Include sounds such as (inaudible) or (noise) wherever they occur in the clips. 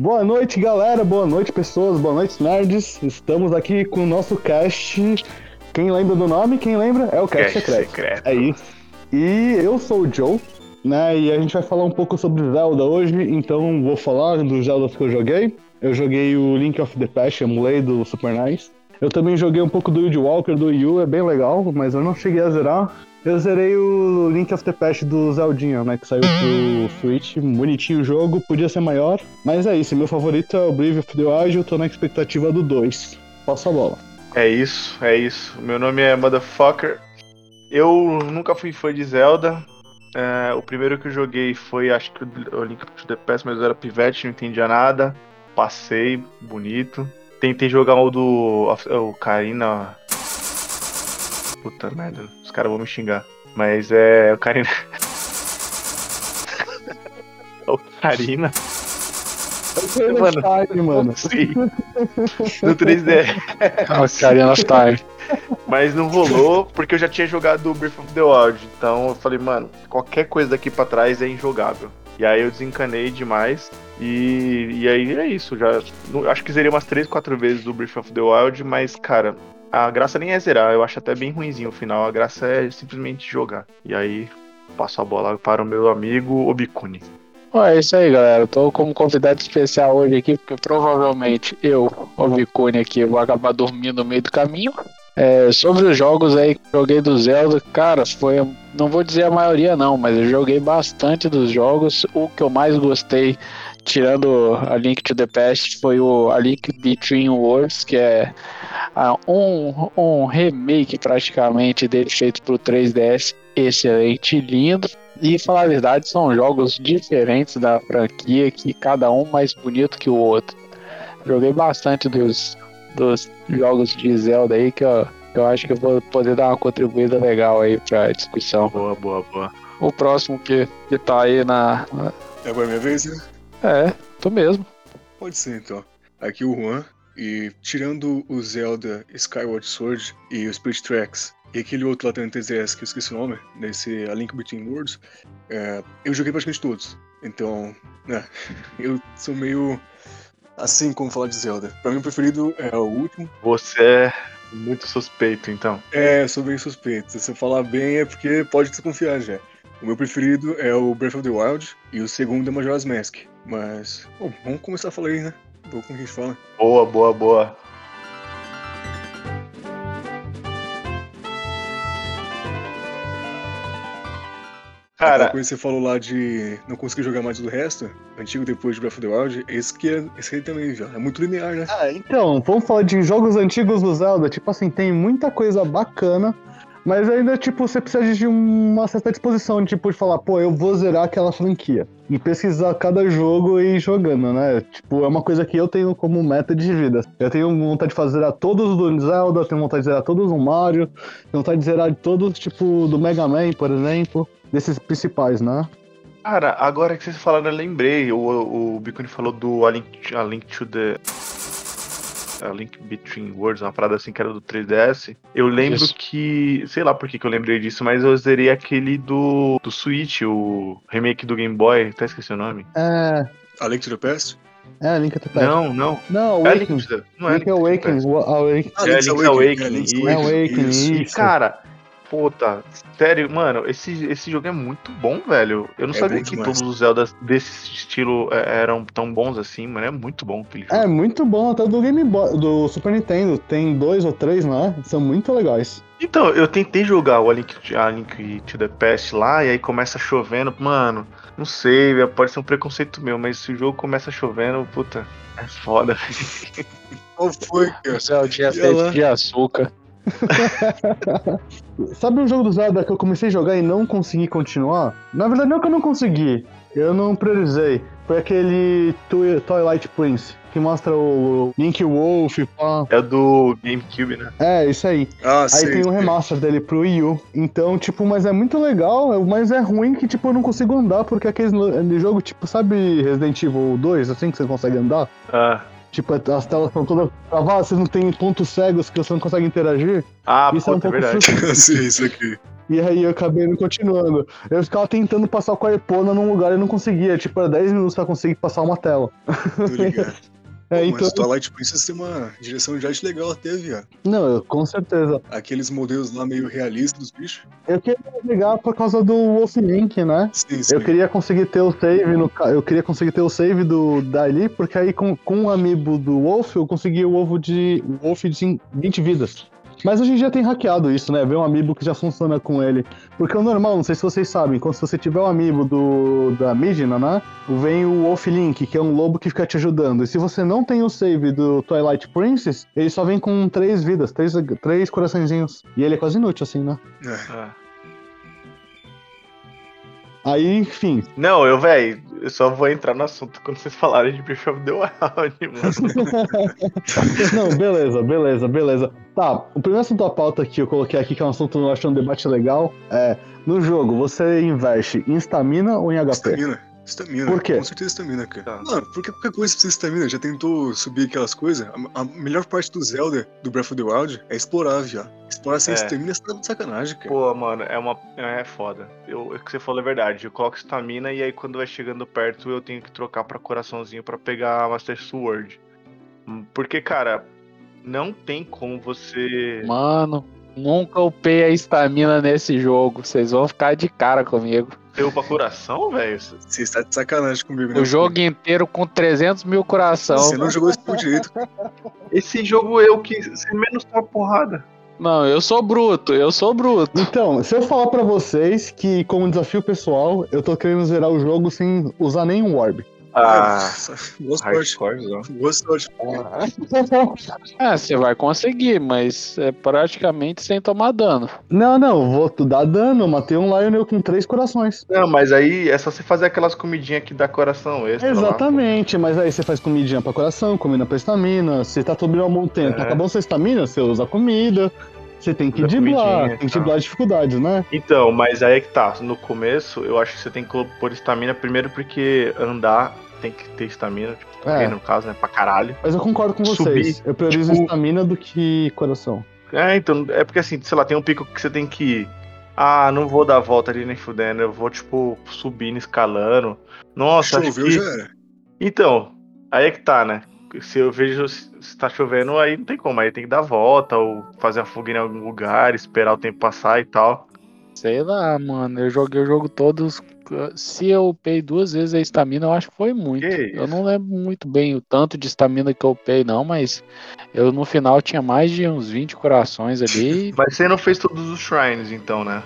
Boa noite, galera. Boa noite, pessoas. Boa noite, nerds. Estamos aqui com o nosso cast. Quem lembra do nome? Quem lembra? É o Cast, Cast Secreto. Secreto. É isso. E eu sou o Joe, né? E a gente vai falar um pouco sobre Zelda hoje. Então vou falar dos Zeldas que eu joguei. Eu joguei o Link of the Past, emulei do Super NES. Eu também joguei um pouco do Wind Walker do Wii U, é bem legal, mas eu não cheguei a zerar. Eu zerei o Link of the Past do Zeldinha, né? Que saiu pro Switch. Bonitinho o jogo, podia ser maior. Mas é isso, meu favorito é o Brave of the Wild, eu tô na expectativa do 2. Passa a bola. É isso, é isso. Meu nome é Motherfucker. Eu nunca fui fã de Zelda. É, o primeiro que eu joguei foi, acho que o Link to the Past, mas eu era pivete, não entendia nada. Passei, bonito. Tentei jogar o do. O Karina. Puta merda, os caras vão me xingar. Mas é. O Karina. (laughs) o Karina. Mano, Time, mano. (laughs) Sim. No 3D. Ocarina of Time. Mas não rolou porque eu já tinha jogado o Breath of the Wild. Então eu falei, mano, qualquer coisa daqui pra trás é injogável. E aí eu desencanei demais. E, e aí é isso. Já, acho que zerei umas 3, 4 vezes o Breath of the Wild, mas, cara, a graça nem é zerar. Eu acho até bem ruinzinho o final. A graça é simplesmente jogar. E aí passo a bola para o meu amigo Obikuni. Bom, é isso aí, galera. Eu tô como convidado especial hoje aqui, porque provavelmente eu, o Vicune aqui, vou acabar dormindo no meio do caminho. É, sobre os jogos aí que joguei do Zelda, cara, foi. Não vou dizer a maioria não, mas eu joguei bastante dos jogos. O que eu mais gostei, tirando a Link to the Past, foi o A Link Between Worlds, que é ah, um, um remake praticamente dele feito pro 3DS. Excelente, lindo. E falar a verdade, são jogos diferentes da franquia, que cada um mais bonito que o outro. Joguei bastante dos, dos jogos de Zelda aí, que eu, que eu acho que eu vou poder dar uma contribuída legal aí pra discussão. Boa, boa, boa. O próximo que, que tá aí na. é minha vez, né? É, tu mesmo. Pode ser então. Aqui o Juan. E tirando o Zelda Skyward Sword e o Spirit Tracks e aquele outro lá também 3DS que eu esqueci o nome, nesse A Link Between Worlds, é, eu joguei praticamente todos. Então, né, (laughs) eu sou meio assim como falar de Zelda. Pra mim o preferido é o último. Você é muito suspeito, então. É, sou bem suspeito. Se eu falar bem é porque pode desconfiar já. O meu preferido é o Breath of the Wild e o segundo é Majora's Mask. Mas, bom, vamos começar a falar aí, né? Vou com quem fala. Boa, boa, boa. Aquela Cara, coisa que você falou lá de não conseguir jogar mais do resto, antigo depois de Breath of the Wild, esse que é, esse aí também, já. É muito linear, né? Ah, então, vamos falar de jogos antigos do Zelda. Tipo assim, tem muita coisa bacana, mas ainda, tipo, você precisa de uma certa disposição, tipo, de falar, pô, eu vou zerar aquela franquia. E pesquisar cada jogo e ir jogando, né? Tipo, é uma coisa que eu tenho como meta de vida. Eu tenho vontade de fazer a todos do Zelda, tenho vontade de zerar todos do Mario, tenho vontade de zerar todos, tipo, do Mega Man, por exemplo. Desses principais, né? cara, agora que vocês falaram, eu lembrei. O, o Bicone falou do A Link, A Link to the. A Link Between Worlds, uma parada assim que era do 3DS. Eu lembro Isso. que. Sei lá por que, que eu lembrei disso, mas eu zerei aquele do, do Switch, o remake do Game Boy. Até esqueci o nome. É. A Link to the Past? É, Link to the Past. Não, não. Não, É Link Awakening. to the- Não é Link Link to the Awakening. Awakening. Ah, É, Link's Link's Awakening, Awakening, é, isso. Awakening, isso. E, cara, puta, sério, mano, esse, esse jogo é muito bom, velho. Eu não É sabia que demais. todos os Zeldas desse estilo é, eram tão bons assim, mano. É muito bom aquele jogo. É muito bom, até do Game Boy, do Super Nintendo. Tem dois ou três, né? São muito legais. Então, eu tentei jogar o A Link, a Link to the Past lá, e aí começa chovendo. Mano, não sei, pode ser um preconceito meu, mas se o jogo começa chovendo, puta, é foda. (laughs) Qual foi, cara? O Zeldinha Ia feito lá. de açúcar. (laughs) Sabe um jogo do Zelda que eu comecei a jogar e não consegui continuar? Na verdade, não que eu não consegui. Eu não priorizei. Foi aquele Twi- Twilight Prince, que mostra o Link Wolf, pá. É do GameCube, né? É, isso aí. Ah, Aí sei. tem o remaster dele pro Wii U. Então, tipo, mas é muito legal, mas é ruim que, tipo, eu não consigo andar, porque aquele jogo, tipo, sabe Resident Evil 2, assim, que você consegue andar? Ah, Tipo, as telas estão todas travadas, vocês não tem pontos cegos que você não consegue interagir. ah Isso é um puta, é pouco verdade. sei (laughs) isso aqui. E aí eu acabei não continuando. Eu ficava tentando passar com a Epona num lugar e não conseguia. Tipo, era 10 minutos pra conseguir passar uma tela. Tô ligado. É, Pô, então. Mas Twilight Princess tem uma direção de arte legal até, viado. Não, eu- com certeza. Aqueles modelos lá meio realistas dos bichos. Eu queria pegar por causa do Wolf Link, né? Sim, sim. Eu queria conseguir ter o save no eu queria conseguir ter o save do dali, porque aí com, com o amiibo do Wolf eu consegui o ovo de Wolf de 20 vidas. Mas hoje em dia tem hackeado isso, né? Ver um amiibo que já funciona com ele. Porque o normal, não sei se vocês sabem, quando se você tiver o amiibo do da Midna, né? Vem o Wolf Link, que é um lobo que fica te ajudando. E se você não tem o save do Twilight Princess, ele só vem com três vidas, três, três coraçõezinhos. E ele é quase inútil, assim, né? É. Aí, enfim, Não, eu, velho, eu só vou entrar no assunto quando vocês falarem de Breath of the Wild, (laughs) mano. (laughs) Não, beleza, beleza, beleza. Tá, o primeiro assunto da pauta que eu coloquei aqui, que é um assunto que eu acho um debate legal, é: no jogo, você investe em estamina ou em HP? Estamina. Estamina. Por quê? Com certeza estamina, cara. Tá. Mano, porque qualquer coisa precisa de estamina. Já tentou subir aquelas coisas? A, a melhor parte do Zelda, do Breath of the Wild, é explorar, viado. Explorar sem É. estamina é de sacanagem, cara. Pô, mano, é uma. É foda. Eu, o que você falou é verdade. Eu coloco estamina e aí quando vai chegando perto eu tenho que trocar pra coraçãozinho pra pegar a Master Sword. Porque, cara, não tem como você. Mano, nunca upei a estamina nesse jogo. Vocês vão ficar de cara comigo. Ter pra coração, velho? Você está de sacanagem comigo, né? O jogo inteiro com 300 mil coração. Você não jogou esse jogo direito. Esse jogo eu que você menos tá porrada. Não, eu sou bruto, eu sou bruto. Então, se eu falar pra vocês que, como desafio pessoal, eu tô querendo zerar o jogo sem usar nenhum orb. Ah, Boa sorte. Boa sorte. É, você vai conseguir, mas é praticamente sem tomar dano. Não, não, vou tu dar dano, matei um Lionel com três corações. Não, mas aí é só você fazer aquelas comidinhas que dá coração extra. lá. Exatamente, mas aí você faz comidinha pra coração, comida pra estamina. Se tá subindo uma montanha, tá É. acabando sua estamina, você usa comida. Você tem que comidinha, tem que tá. driblar dificuldades, né? Então, mas aí é que tá. No começo, eu acho que você tem que pôr estamina primeiro porque andar tem que ter estamina, tipo, É. no caso, né? Pra caralho. Mas eu concordo com vocês. Subir, eu priorizo tipo- estamina do que coração. É, então, é porque assim, sei lá, tem um pico que você tem que ir. Ah, não vou dar a volta ali nem fudendo, eu vou, tipo, subindo, escalando. Nossa, acho Choveu que... já era. Então, aí é que tá, né? Se eu vejo se tá chovendo, aí não tem como, aí tem que dar a volta, ou fazer a fuga em algum lugar, esperar o tempo passar e tal. Sei lá, mano. Eu joguei o jogo todos. Se eu upei duas vezes a estamina, eu acho que foi muito. Que Eu não lembro muito bem o tanto de estamina que eu upei, não, mas eu no final tinha mais de uns 20 corações ali. (laughs) Mas você não fez todos os shrines, então, né?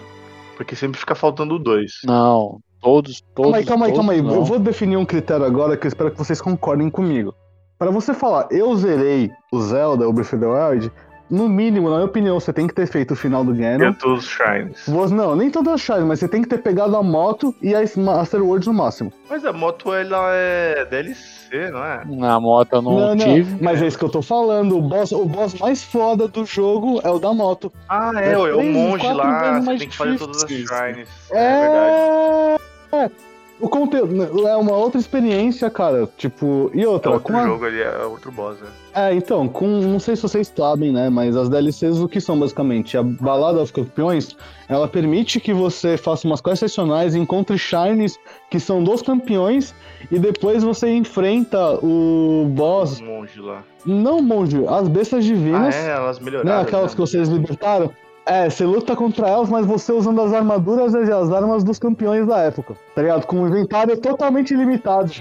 Porque sempre fica faltando dois. Não, todos, todos. Calma aí, calma aí, calma aí. não. Eu vou definir um critério agora que eu espero que vocês concordem comigo. Para você falar, eu zerei o Zelda, o Breath of the Wild, no mínimo, na minha opinião, você tem que ter feito o final do Ganon. todos os shrines. Você- Não, nem todas as chaves, mas você tem que ter pegado a moto e a Master Words no máximo. Mas a moto, ela é DLC, não é? Na moto eu não, tive. mas é isso que eu tô falando. O boss, o boss mais foda do jogo é o da moto. Ah, é, É é, o monge lá, você tem que fazer todas as shrines. É, verdade. É. O conteúdo é uma outra experiência, cara. Tipo, e É outra, outro com a- jogo ali, é outro boss, né? É, então, com. Não sei se vocês sabem, né? Mas as DLCs o que são basicamente? A Balada dos Campeões, ela permite que você faça umas quests excepcionais, encontre Shines que são dos campeões, e depois você enfrenta o boss. O monge lá. Não, monge, as bestas Ah, divinas. é, elas melhoraram. né? Aquelas né? que vocês libertaram. É, você luta contra elas, mas você usando as armaduras e as armas dos campeões da época. Tá ligado? Com um inventário totalmente limitado.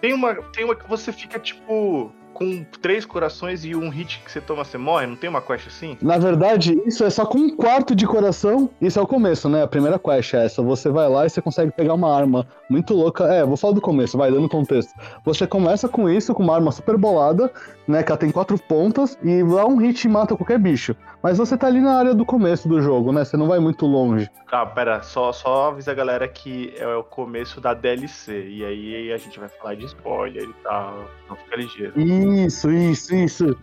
Tem uma, tem uma que você fica, tipo, com três corações e um hit que você toma, você morre? Não tem uma quest assim? Na verdade, isso é só com um quarto de coração. Isso é o começo, né? A primeira quest é essa. Você vai lá e você consegue pegar uma arma muito louca. É, vou falar do começo, vai dando contexto. Você começa com isso, com uma arma super bolada, né? Que ela tem quatro pontas, e lá um hit mata qualquer bicho. Mas você tá ali na área do começo do jogo, né? Você não vai muito longe. Tá, pera, só, só avisa a galera que é o começo da DLC. E aí a gente vai falar de spoiler e tal. Então fica ligeiro. Isso, isso, isso.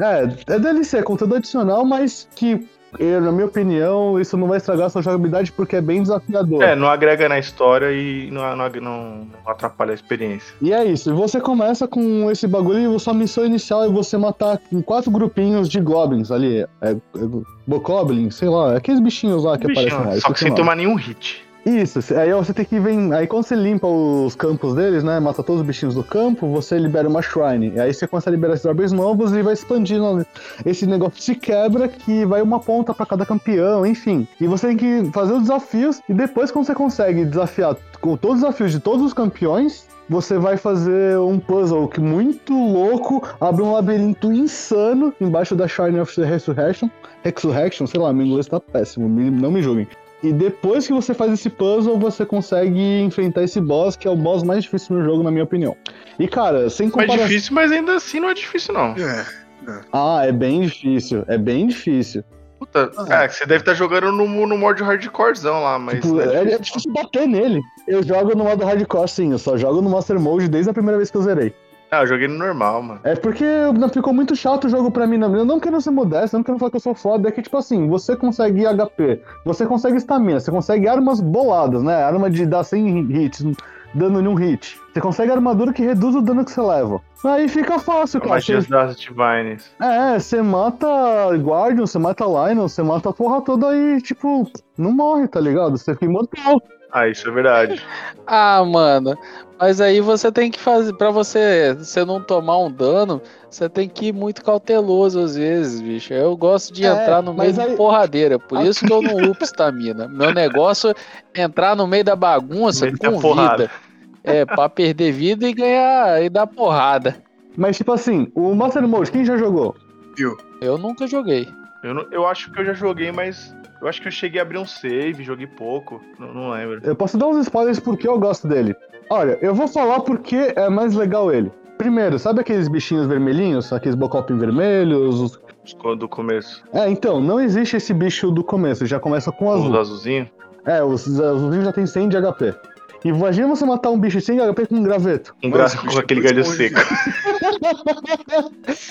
É, é DLC, é conteúdo adicional, mas que eu, na minha opinião, isso não vai estragar a sua jogabilidade porque é bem desafiador. É, não agrega na história e não, não, não atrapalha a experiência. E é isso. Você começa com esse bagulho e sua missão inicial é você matar quatro grupinhos de goblins ali. É, é, Bokoblin, sei lá, aqueles bichinhos lá que Bichinho, aparecem lá. só que sem tomar nenhum hit. Isso, aí você tem que ver. Aí quando você limpa os campos deles, né? Mata todos os bichinhos do campo, você libera uma shrine. E aí você começa a liberar esses orbes novos e vai expandindo. Esse negócio se quebra que vai uma ponta pra cada campeão, enfim. E você tem que fazer os desafios. E depois, quando você consegue desafiar com todos os desafios de todos os campeões, você vai fazer um puzzle que muito louco, abre um labirinto insano embaixo da Shrine of the Resurrection. Resurrection, sei lá, meu inglês tá péssimo, não me julguem. E depois que você faz esse puzzle, você consegue enfrentar esse boss, que é o boss mais difícil no jogo, na minha opinião. E cara, sem Mais comparação. difícil, mas ainda assim não é difícil, não. É, Ah, é bem difícil, é bem difícil. Puta, Ah. cara, você deve estar jogando no, no modo hardcorezão lá, mas. Tipo, não é, é difícil, difícil bater nele. Eu jogo no modo hardcore, sim, eu só jogo no Master Mode desde a primeira vez que eu zerei. Ah, eu joguei no normal, mano. É porque não ficou muito chato o jogo pra mim. Eu não quero ser modesto, não quero falar que eu sou foda. É que, tipo assim, você consegue HP, você consegue estamina, você consegue armas boladas, né? Arma de dar 100 hits, dano em um hit. Você consegue armadura que reduz o dano que você leva. Aí fica fácil, cara. Magias Você, das Divines. é, você mata Guardian, você mata Lion, você mata a porra toda e, tipo, não morre, tá ligado? Você fica imortal. Ah, isso é verdade. (laughs) Ah, mano, mas aí você tem que fazer, pra você, você não tomar um dano, você tem que ir muito cauteloso às vezes, bicho. Eu gosto de É, entrar no meio aí- de porradeira, por isso que eu não upo estamina. Meu negócio é entrar no meio da bagunça a com porrada. vida. É, pra perder vida e ganhar, e dar porrada. Mas, tipo assim, o Master Mode, quem já jogou? Eu nunca joguei. Eu, não- eu acho que eu já joguei, mas. Eu acho que eu cheguei a abrir um save, joguei pouco. Não, não lembro. Eu posso dar uns spoilers porque eu gosto dele. Olha, eu vou falar porque é mais legal ele. Primeiro, sabe aqueles bichinhos vermelhinhos? Aqueles bocopim vermelhos? os- Do começo. É, então, não existe esse bicho do começo, já começa com Os azul. azulzinhos. É, os azulzinhos já tem 100 de HP. E imagina você matar um bicho de 100 de HP com um graveto. Um bicho, com aquele galho seco. (laughs)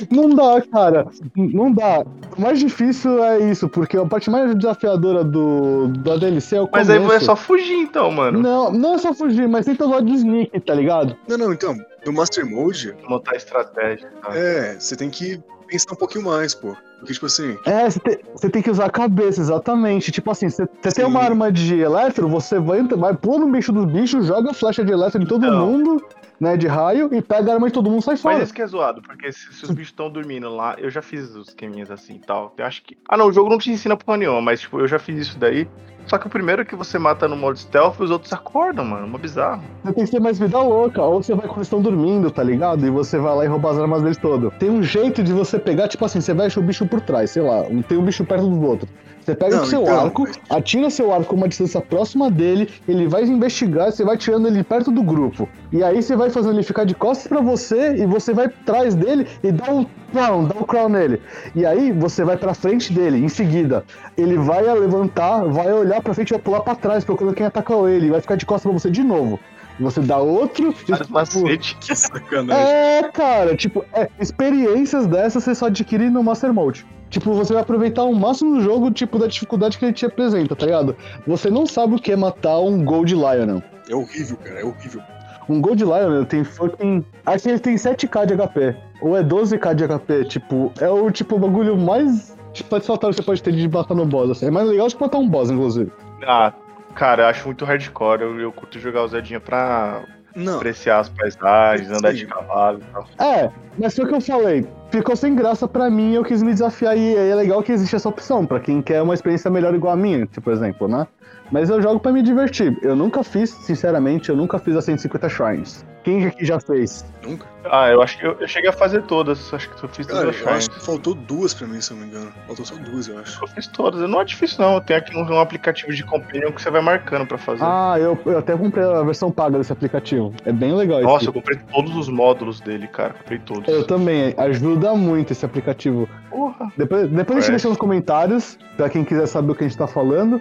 Não dá, cara. Não dá. O mais difícil é isso, porque a parte mais desafiadora do, da DLC é o Mas começo. aí é só fugir então, mano. Não, não é só fugir, mas tenta usar de sneak, tá ligado? Não, não, então, no Master Mode, Montar estratégia. tá? é, você tem que pensar um pouquinho mais, pô. Porque, tipo assim, É, você tem, tem que usar a cabeça, exatamente. Tipo assim, você tem uma arma de eletro, você vai, vai pula no bicho dos bichos, joga flecha de eletro em todo Não. mundo, né, de raio, e pega a arma de todo mundo e sai Mas fora. isso que é zoado, porque se, se os bichos estão dormindo lá, eu já fiz os esqueminhas assim e tal. Eu acho que. Ah, não, o jogo não te ensina porra nenhuma, mas tipo, eu já fiz isso daí. Só que o primeiro que você mata no modo stealth, os outros acordam, mano. Uma bizarro. Você tem que ser mais vida louca, ou você vai quando eles estão dormindo, tá ligado? E você vai lá e rouba as armas deles todo. Tem um jeito de você pegar, tipo assim, você fecha o bicho por trás, sei lá, um- tem um bicho perto dos outros. Você pega Não, o seu então, arco, atira seu arco a uma distância próxima dele, ele vai investigar, você vai tirando ele perto do grupo. E aí você vai fazendo ele ficar de costas pra você e você vai atrás dele e dá um crown, dá um crown nele. E aí você vai pra frente dele, em seguida. Ele vai levantar, vai olhar pra frente e vai pular pra trás, procurando quem atacou ele, e vai ficar de costas pra você de novo. E você dá outro. Cara, tipo, macete. que sacanagem. é, cara, tipo, é, experiências dessas você só adquire no Master Mode. Tipo, você vai aproveitar o máximo do jogo, tipo, da dificuldade que ele te apresenta, tá ligado? Você não sabe o que é matar um Gold Lion. É horrível, cara, é horrível. Um Gold Lion tem fucking. Acho que ele tem 7k de HP. Ou é 12k de HP. Tipo, é o tipo o bagulho mais tipo, satisfatório que você pode ter de matar no boss. Assim. É mais legal do que matar um boss, inclusive. Ah, cara, eu acho muito hardcore. Eu, eu curto jogar o Zedinha pra Não, apreciar as paisagens, andar de cavalo e tal. É, mas foi o que eu falei. Ficou sem graça pra mim eu quis me desafiar e é legal que existe essa opção pra quem quer uma experiência melhor igual a minha, tipo, por exemplo, né? Mas eu jogo pra me divertir. Eu nunca fiz, sinceramente, eu nunca fiz as 150 shrines. Quem aqui já fez? nunca. Ah, eu acho que eu, eu cheguei a fazer todas. Acho que eu fiz todas Cara, as eu acho shrines. que faltou duas pra mim, se eu não me engano. Faltou só duas, eu acho. Eu fiz todas. Não é difícil, não. Tem aqui um, um aplicativo de companion que você vai marcando pra fazer. Ah, eu, eu até comprei a versão paga desse aplicativo. É bem legal Nossa, esse. eu comprei todos os módulos dele, cara. Comprei todos. Eu também, ajuda muito esse aplicativo. Porra. Depois, depois a gente É. deixa nos comentários, pra quem quiser saber o que a gente tá falando.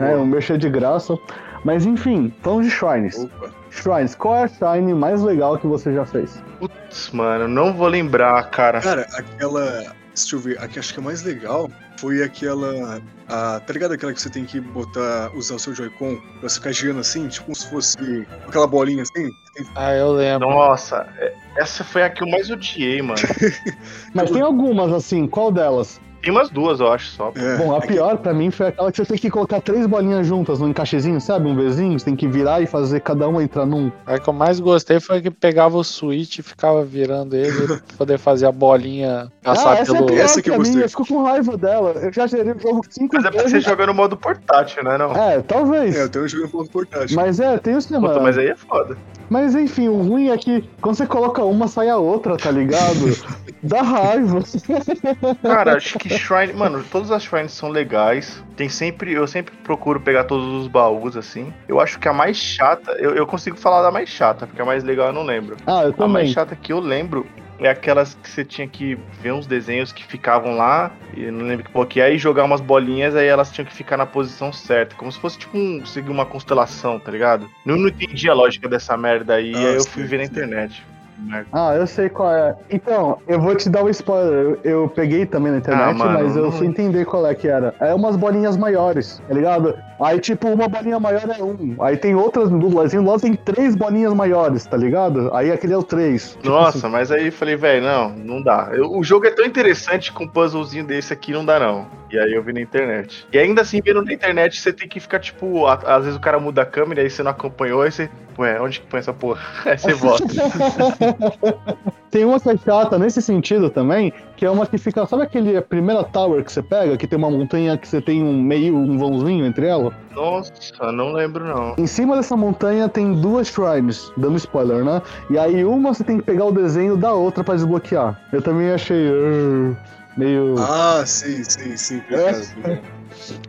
É, Boa. um mexer de graça. Mas enfim, falando de shrines. Opa. Shrines, qual é a shrine mais legal que você já fez? Putz, mano, não vou lembrar, cara. Cara, aquela. Deixa eu ver, aqui acho que é mais legal foi aquela. A, tá ligado aquela que você tem que botar, usar o seu Joy-Con pra ficar girando assim, tipo como se fosse aquela bolinha assim? Ah, eu lembro. Nossa, é- essa foi a que eu mais odiei, mano. (laughs) Mas tem algumas assim, qual delas? Tem umas duas, eu acho, só. É, Bom, a é que- pior pra mim foi aquela que você tem que colocar três bolinhas juntas num encaixezinho, sabe? Um Vzinho, você tem que virar e fazer cada uma entrar num. A que eu mais gostei foi que pegava o Switch e ficava virando ele pra (laughs) poder fazer a bolinha passar ah, essa pelo. é pior Essa que eu pra mim, gostei. eu fico com raiva dela. Eu já gerei o jogo cinco Mas é porque você vezes. joga no modo portátil, né? Não? É, talvez. É, eu tenho um jogo no ponto portátil. Mas é, tem o cinema. Puta, mas aí é foda. Mas enfim, o ruim é que quando você coloca uma, sai a outra, tá ligado? (laughs) Dá raiva. Cara, acho que Shrine. Mano, todas as Shrines são legais. Tem sempre. Eu sempre procuro pegar todos os baús, assim. Eu acho que a mais chata. Eu, eu consigo falar da mais chata, porque a mais legal eu não lembro. Ah, eu A mais também. chata que eu lembro é aquelas que você tinha que ver uns desenhos que ficavam lá, e eu não lembro que porra que é, e jogar umas bolinhas, aí elas tinham que ficar na posição certa. Como se fosse tipo um, seguir uma constelação, tá ligado? Eu não entendi a lógica dessa merda aí, Ah, aí eu fui ver na internet. Ah, eu sei qual é. Então, eu vou te dar um spoiler. Eu, eu peguei também na internet, Ah, mas eu não- fui entender qual é que era. É umas bolinhas maiores, tá ligado? Aí, tipo, uma bolinha maior é um. Aí tem outras do Lazinho, lá tem três bolinhas maiores, tá ligado? Aí aquele é o três. Tipo Nossa, assim. mas aí eu falei, velho, não, não dá. Eu- o jogo é tão interessante com um puzzlezinho desse aqui, não dá não. E aí eu vi na internet. E ainda assim, vendo na internet, você tem que ficar, tipo, a- às vezes o cara muda a câmera, aí você não acompanhou, aí você, ué, onde que põe essa porra? (laughs) Aí você (laughs) volta. (laughs) Tem uma que é chata nesse sentido também, que é uma que fica. Sabe aquele a primeira tower que você pega, que tem uma montanha que você tem um meio, um vãozinho entre ela? Nossa, não lembro não. Em cima dessa montanha tem duas shrines, dando spoiler, né? E aí uma você tem que pegar o desenho da outra pra desbloquear. Eu também achei uh, meio. Ah, sim, sim, sim. obrigado.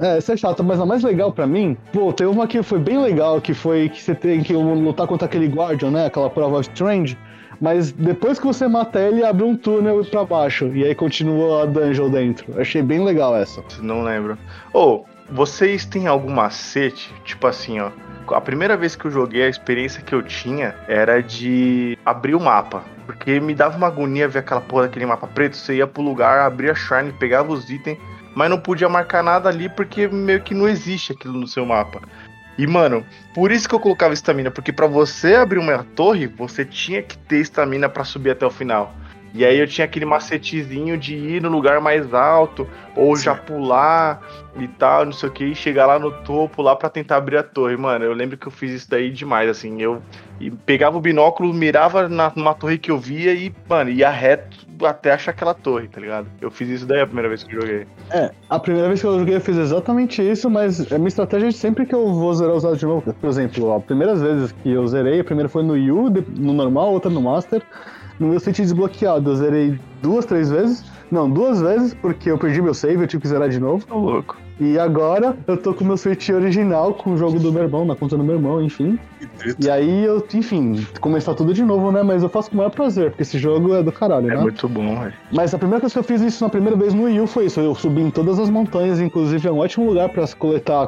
É, essa (laughs) é chata, mas a mais legal pra mim, pô, tem uma que foi bem legal, que foi que você tem que lutar contra aquele Guardian, né? Aquela prova Strange. Mas depois que você mata ele, abre um túnel pra baixo. E aí continua a dungeon dentro. Achei bem legal essa. Não lembro. Ô, vocês têm algum macete? Tipo assim, ó. A primeira vez que eu joguei, a experiência que eu tinha era de abrir o mapa. Porque me dava uma agonia ver aquela porra daquele mapa preto. Você ia pro lugar, abria a Shrine, pegava os itens, mas não podia marcar nada ali porque meio que não existe aquilo no seu mapa. E, mano, por isso que eu colocava estamina, porque pra você abrir uma torre, você tinha que ter estamina pra subir até o final. E aí eu tinha aquele macetezinho de ir no lugar mais alto, ou já pular e tal, não sei o que, e chegar lá no topo lá pra tentar abrir a torre. Mano, eu lembro que eu fiz isso daí demais, assim. Eu pegava o binóculo, mirava na, numa torre que eu via e, mano, ia reto até achar aquela torre, tá ligado? Eu fiz isso daí a primeira vez que eu joguei. É, a primeira vez que eu joguei eu fiz exatamente isso, mas a minha estratégia é sempre que eu vou zerar os dados de novo. Por exemplo, as primeiras vezes que eu zerei, a primeira foi no Yu, no normal, outra no Master. No meu Switch desbloqueado, eu zerei duas, três vezes. Não, duas vezes, porque eu perdi meu save, eu tive que zerar de novo. Tô louco. E agora eu tô com o meu Switch original, com o jogo do meu irmão, na conta do meu irmão, enfim. E aí eu, enfim, começar tudo de novo, né? Mas eu faço com o maior prazer, porque esse jogo é do caralho, É né? muito bom, velho. Mas a primeira coisa que eu fiz isso na primeira vez no Wii U foi isso. Eu subi em todas as montanhas, inclusive é um ótimo lugar pra coletar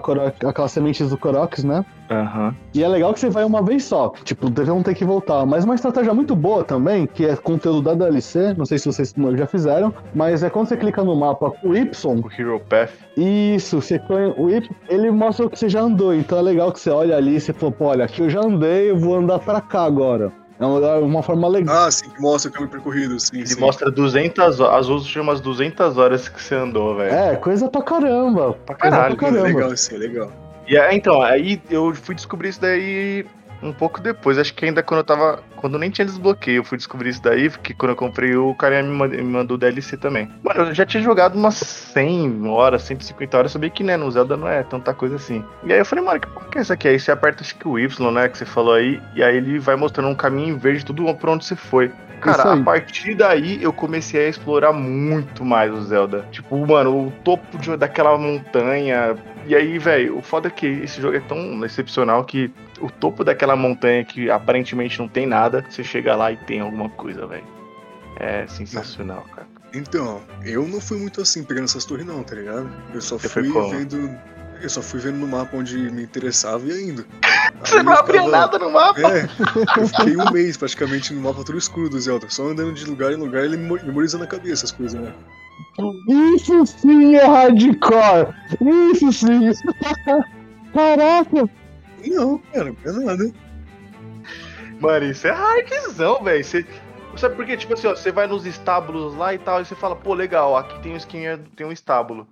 aquelas sementes do Koroks, né? Aham. E é legal que você vai uma vez só, tipo, não ter que voltar. Mas uma estratégia muito boa também, que é conteúdo da DLC, não sei se vocês já fizeram, mas é quando você clica no mapa o Y, O Hero Path. isso, você põe o Y, ele mostra o que você já andou. Então é legal que você olha ali e você fala, pô, olha, aqui eu já andei, eu vou andar pra cá agora. É um lugar- uma forma legal. Ah, sim, que mostra o caminho percorrido, sim, Ele sim. mostra 200 horas, as últimas 200 horas que você andou, velho. É, coisa pra caramba. Pra Coisa caralho. pra caramba. Legal, sim, legal. E aí, então, aí eu fui descobrir isso daí um pouco depois. Acho que ainda quando eu tava. Quando nem tinha desbloqueio, eu fui descobrir isso daí, porque quando eu comprei o cara me mand- me mandou o DLC também. Mano, eu já tinha jogado umas 100 horas, 150 horas, eu sabia que né, no Zelda não é tanta coisa assim. E aí eu falei, mano, que porra que é isso aqui? Aí você aperta acho que o Y, né, que você falou aí, e aí ele vai mostrando um caminho em verde, tudo pra onde você foi. Cara, a partir daí eu comecei a explorar muito mais o Zelda. Tipo, mano, o topo de, daquela montanha. E aí, velho, o foda é que esse jogo é tão excepcional que o topo daquela montanha que aparentemente não tem nada, você chega lá e tem alguma coisa, velho. É sensacional, cara. Então, eu não fui muito assim pegando essas torres não, tá ligado? Eu só Você fui vendo. Eu só fui vendo no mapa onde me interessava e indo. (laughs) Você Aí não eu abria ficava- nada no mapa? É, eu fiquei um mês praticamente no mapa todo escuro do Zelda, só andando de lugar em lugar e memo- memorizando a cabeça as coisas, né? Isso sim é hardcore! Isso sim! (laughs) Caraca! Não, cara, não é nada. Mano, isso é hardzão, velho. Você... Sabe por quê? Tipo assim, ó, você vai nos estábulos lá e tal, e você fala, pô, legal, aqui tem um skin, tem um estábulo.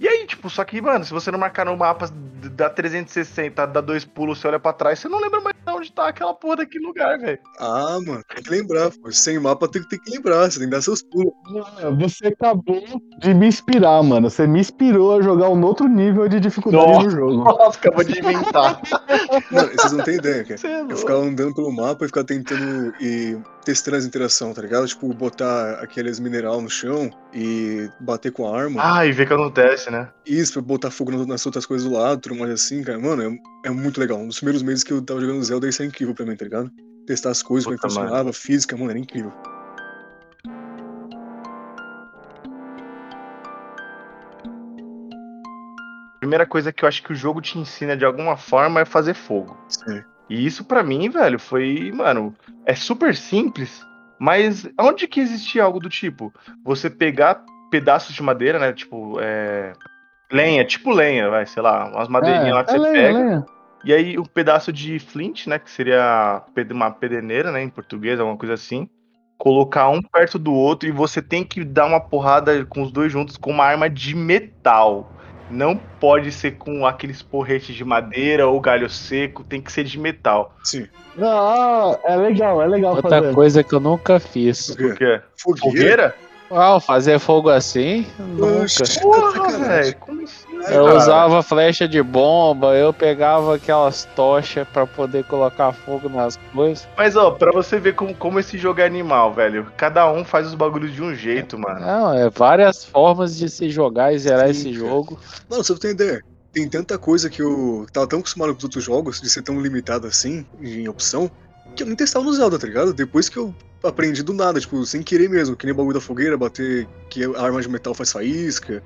E aí, tipo, só que, mano, se você não marcar no mapa da 360, dá dois pulos, você olha pra trás, você não lembra mais de onde tá aquela porra daquele lugar, velho. Ah, mano, tem que lembrar, pô. Sem mapa tem, tem que lembrar, você tem que dar seus pulos. Mano, Você acabou de me inspirar, mano. Você me inspirou a jogar um outro nível de dificuldade Nossa. no jogo. (laughs) Nossa, acabou de inventar. (laughs) Mano, vocês não têm ideia, cara. Você é Eu ficava andando pelo mapa e ficava tentando e testando as interações, tá ligado? Tipo, botar aqueles mineral no chão e bater com a arma. Ah, e vê que acontece, né? Isso, pra botar fogo nas- outras coisas do lado, tudo mais assim, cara. Mano, é, é muito legal. Um dos primeiros meses que eu tava jogando Zelda, isso é incrível pra mim, tá ligado? Testar as coisas, como é que Puta, mano. funcionava, física, mano, era incrível. Primeira coisa que eu acho que o jogo te ensina de alguma forma é fazer fogo. Sim. E isso pra mim, velho, foi, mano, é super simples, mas onde que existia algo do tipo? Você pegar pedaços de madeira, né, tipo, é, lenha, tipo lenha, vai, sei lá, umas madeirinhas lá que é você lenha, pega, lenha. e aí um pedaço de flint, né, que seria uma pederneira, né, em português, alguma coisa assim, colocar um perto do outro e você tem que dar uma porrada com os dois juntos com uma arma de metal. Não pode ser com aqueles porretes de madeira ou galho seco, tem que ser de metal. Sim. Ah, é legal, é legal Outra fazer. coisa que eu nunca fiz. O quê? Fogueira? Fogueira? Ah, fazer fogo assim? Nunca. Porra, velho, como assim? Eu cara? usava flecha de bomba, eu pegava aquelas tochas pra poder colocar fogo nas coisas. Mas, ó, pra você ver como, como esse jogo é animal, velho. Cada um faz os bagulhos de um jeito, mano. Não, é várias formas de se jogar e zerar Sim, esse jogo. Mano, só pra ter ideia. Tem tanta coisa que eu tava tão acostumado com os outros jogos, de ser tão limitado assim, em opção, que eu nem testava no Zelda, tá ligado? Depois que eu aprendi do nada, tipo, sem querer mesmo, que nem o bagulho da fogueira, bater que a arma de metal faz faísca,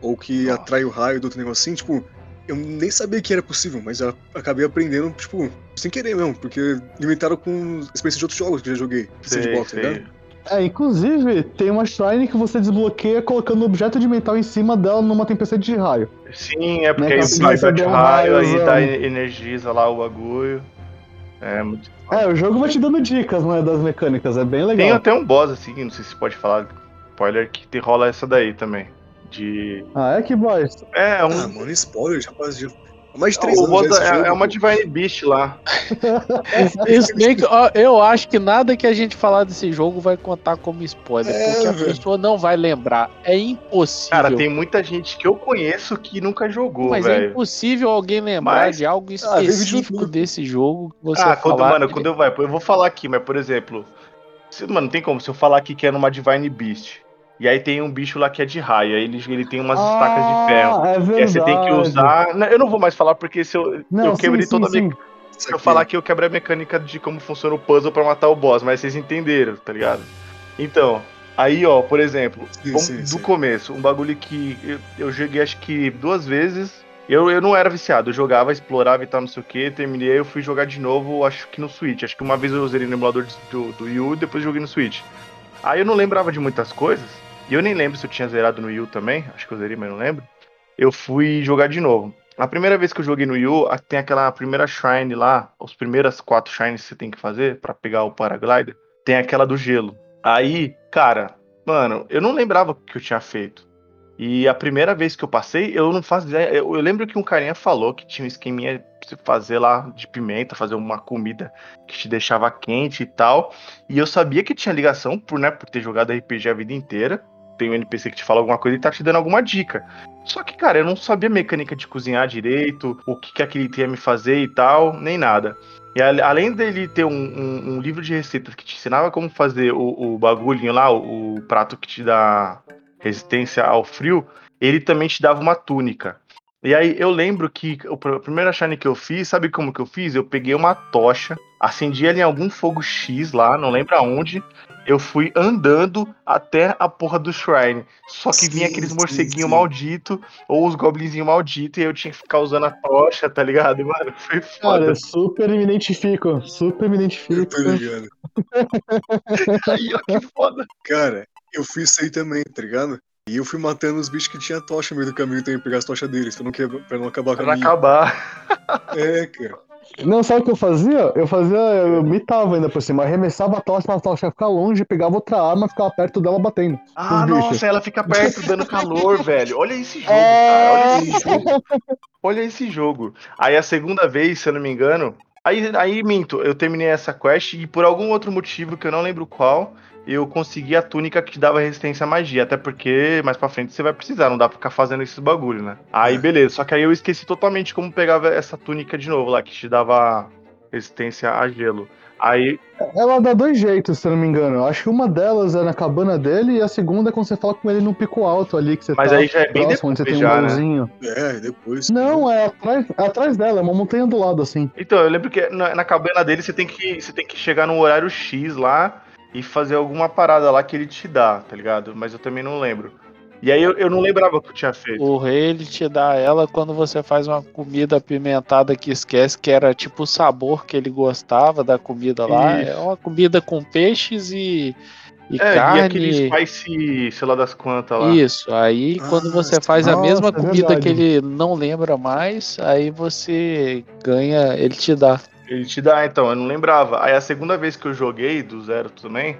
ou que Nossa. atrai o raio do outro negócio assim, tipo, eu nem sabia que era possível, mas eu acabei aprendendo, tipo, sem querer mesmo, porque limitaram com experiência de outros jogos que eu já joguei, de Sei, sandbox, tá sei. ligado? É, inclusive, tem uma shrine que você desbloqueia colocando um objeto de metal em cima dela numa tempestade de raio. Sim, é porque Né, aí vai você de um raio, aí dá, energiza lá o bagulho. É muito. É, o jogo vai te dando dicas, né, das mecânicas, é bem Tem legal. até um boss, assim, não sei se pode falar, spoiler, que te rola essa daí também. De. Ah, é que boys. É, um. Ah, mano, spoiler, de... mais de três o anos é, é uma. Divine Beast lá. (laughs) Que, ó, eu acho que nada que a gente falar desse jogo vai contar como spoiler, É, porque a velho. pessoa não vai lembrar. É impossível. Cara, tem muita gente que eu conheço que nunca jogou, Mas é velho. impossível alguém lembrar Mas- de algo Ah, específico YouTube. desse jogo que você ah, quando, falar. mano, quando eu vai, eu vou falar aqui, mas por exemplo, se- mano, não tem como, se eu falar aqui que é numa Divine Beast, e aí tem um bicho lá que é de raio, aí ele, ele tem umas estacas de ferro. Ah, é E aí verdade. você tem que usar. Não, eu não vou mais falar porque se eu, Não, eu quebrei sim, toda sim, a sim. Se eu falar aqui, eu quebrei a mecânica de como funciona o puzzle pra matar o boss, mas vocês entenderam, tá ligado? Então, aí, ó, por exemplo, Sim, vamos do sim. começo, um bagulho que eu, eu joguei acho que duas vezes. Eu, eu não era viciado, eu jogava, explorava e tal, não sei o que, terminei, eu fui jogar de novo, acho que no Switch. Acho que uma vez eu usei no emulador do, do Wii U e depois joguei no Switch. Aí eu não lembrava de muitas coisas, e eu nem lembro se eu tinha zerado no Wii U também, acho que eu zerei, mas não lembro. Eu fui jogar de novo. A primeira vez que eu joguei no Wii U, a- tem aquela primeira shrine lá, as primeiras quatro shrines que você tem que fazer pra pegar o paraglider, tem aquela do gelo. Aí, cara, mano, eu não lembrava o que eu tinha feito. E a primeira vez que eu passei, eu não fazia. Eu, eu lembro que um carinha falou que tinha um esqueminha você fazer lá de pimenta, fazer uma comida que te deixava quente e tal. E eu sabia que tinha ligação, por, né, por ter jogado RPG a vida inteira. Tem um NPC que te fala alguma coisa e tá te dando alguma dica. Só que, cara, eu não sabia mecânica de cozinhar direito, o que, que aquele item ia me fazer e tal, nem nada. E a- além dele ter um, um- um livro de receitas que te ensinava como fazer o, o bagulhinho lá, o, o prato que te dá resistência ao frio, ele também te dava uma túnica. E aí eu lembro que o pr- a primeira shine que eu fiz, sabe como que eu fiz? Eu peguei uma tocha, acendi ela em algum fogo X lá, não lembro aonde. Eu fui andando até a porra do shrine. Só que vinha Sim, aqueles sim, morceguinhos sim. malditos, ou os goblinzinhos malditos, e eu tinha que ficar usando a tocha, tá ligado? Mano, foi Cara, foda. eu super me identifico, super me Eu identifico. tô ligado. (laughs) Aí, ó, que foda. Cara, eu fiz isso aí também, tá ligado? E eu fui matando os bichos que tinha tocha no meio do caminho também, pegar as tochas deles, pra não, quebra, pra não acabar com Pra a não minha. acabar. É, cara. Não, sabe o que eu fazia? Eu fazia, eu mitava ainda por cima, arremessava a tocha, a tocha ficar longe, pegava outra arma, ficava perto dela batendo. Ah, Os bichos. nossa, ela fica perto dando calor, (laughs) velho. Olha esse jogo, É. cara. Olha esse jogo. Olha esse jogo. Aí a segunda vez, se eu não me engano. Aí, aí minto, eu terminei essa quest e por algum outro motivo que eu não lembro qual, eu consegui a túnica que te dava resistência à magia. Até porque mais pra frente você vai precisar, não dá pra ficar fazendo esses bagulho, né? Aí É. beleza, só que aí eu esqueci totalmente como pegava essa túnica de novo lá, que te dava resistência a gelo. Aí, Ela dá dois jeitos, se eu não me engano. Eu Acho que uma delas é na cabana dele e a segunda é quando você fala com ele no pico alto ali, que você Mas tá aí já é bem próximo, onde você tem depois um já, né? É, depois. Não, é atrás, é atrás dela, é uma montanha do lado, assim. Então, eu lembro que na, na cabana dele você tem, que, você tem que chegar num horário X lá e fazer alguma parada lá que ele te dá, tá ligado? Mas eu também não lembro. E aí eu, eu não lembrava o que eu tinha feito. O rei ele te dá ela quando você faz uma comida apimentada que esquece que era tipo o sabor que ele gostava da comida lá. Isso. É uma comida com peixes e, e é, carne. e aquele spice, sei lá das quantas lá. Isso, aí Ah, quando você faz a Nossa, mesma é comida verdade. que ele não lembra mais, aí você ganha, ele te dá. Ele te dá, então, eu não lembrava. Aí a segunda vez que eu joguei do zero também,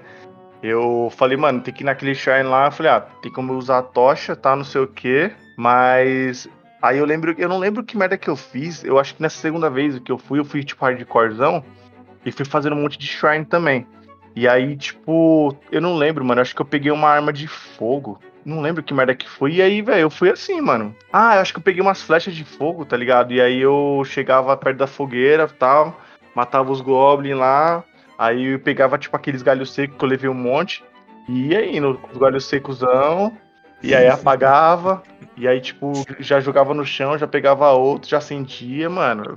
eu falei, mano, tem que ir naquele shrine lá. Eu falei, ah, tem como usar a tocha, tá, não sei o quê. Mas. Aí eu lembro, eu não lembro que merda que eu fiz. Eu acho que nessa segunda vez que eu fui, eu fui tipo hardcorezão e fui fazendo um monte de shrine também. E aí, tipo, eu não lembro, mano. eu Acho que eu peguei uma arma de fogo. Não lembro que merda que foi. E aí, velho, eu fui assim, mano. Ah, eu acho que eu peguei umas flechas de fogo, tá ligado? E aí eu chegava perto da fogueira tal, matava os goblins lá. Aí eu pegava, tipo, aqueles galhos secos que eu levei um monte. E ia indo com os galhos secosão. E aí apagava. E aí, tipo, já jogava no chão, já pegava outro, já acendia, mano.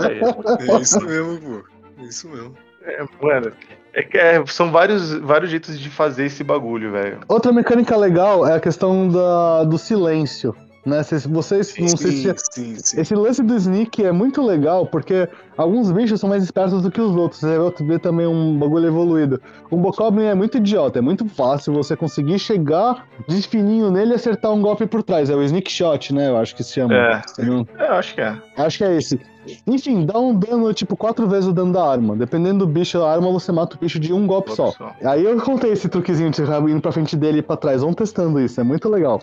É, É isso mesmo, pô. É isso mesmo. é, mano, é que é, são vários, vários jeitos de fazer esse bagulho, velho. Outra mecânica legal é a questão da, do silêncio. Né? Vocês. Não sei se, Sim, sim, sim. Esse lance do sneak é muito legal, porque alguns bichos são mais espertos do que os outros. Você vai ver também um bagulho evoluído. O Bokoblin é muito idiota, é muito fácil você conseguir chegar de fininho nele e acertar um golpe por trás. É o sneak shot, né? Eu acho que se chama. É. Eu não- É, eu acho que é. Acho que é esse. Enfim, dá um dano tipo quatro vezes o dano da arma. Dependendo do bicho da arma, você mata o bicho de um golpe só. Aí eu contei esse truquezinho de indo pra frente dele e pra trás. Vamos testando isso, é muito legal.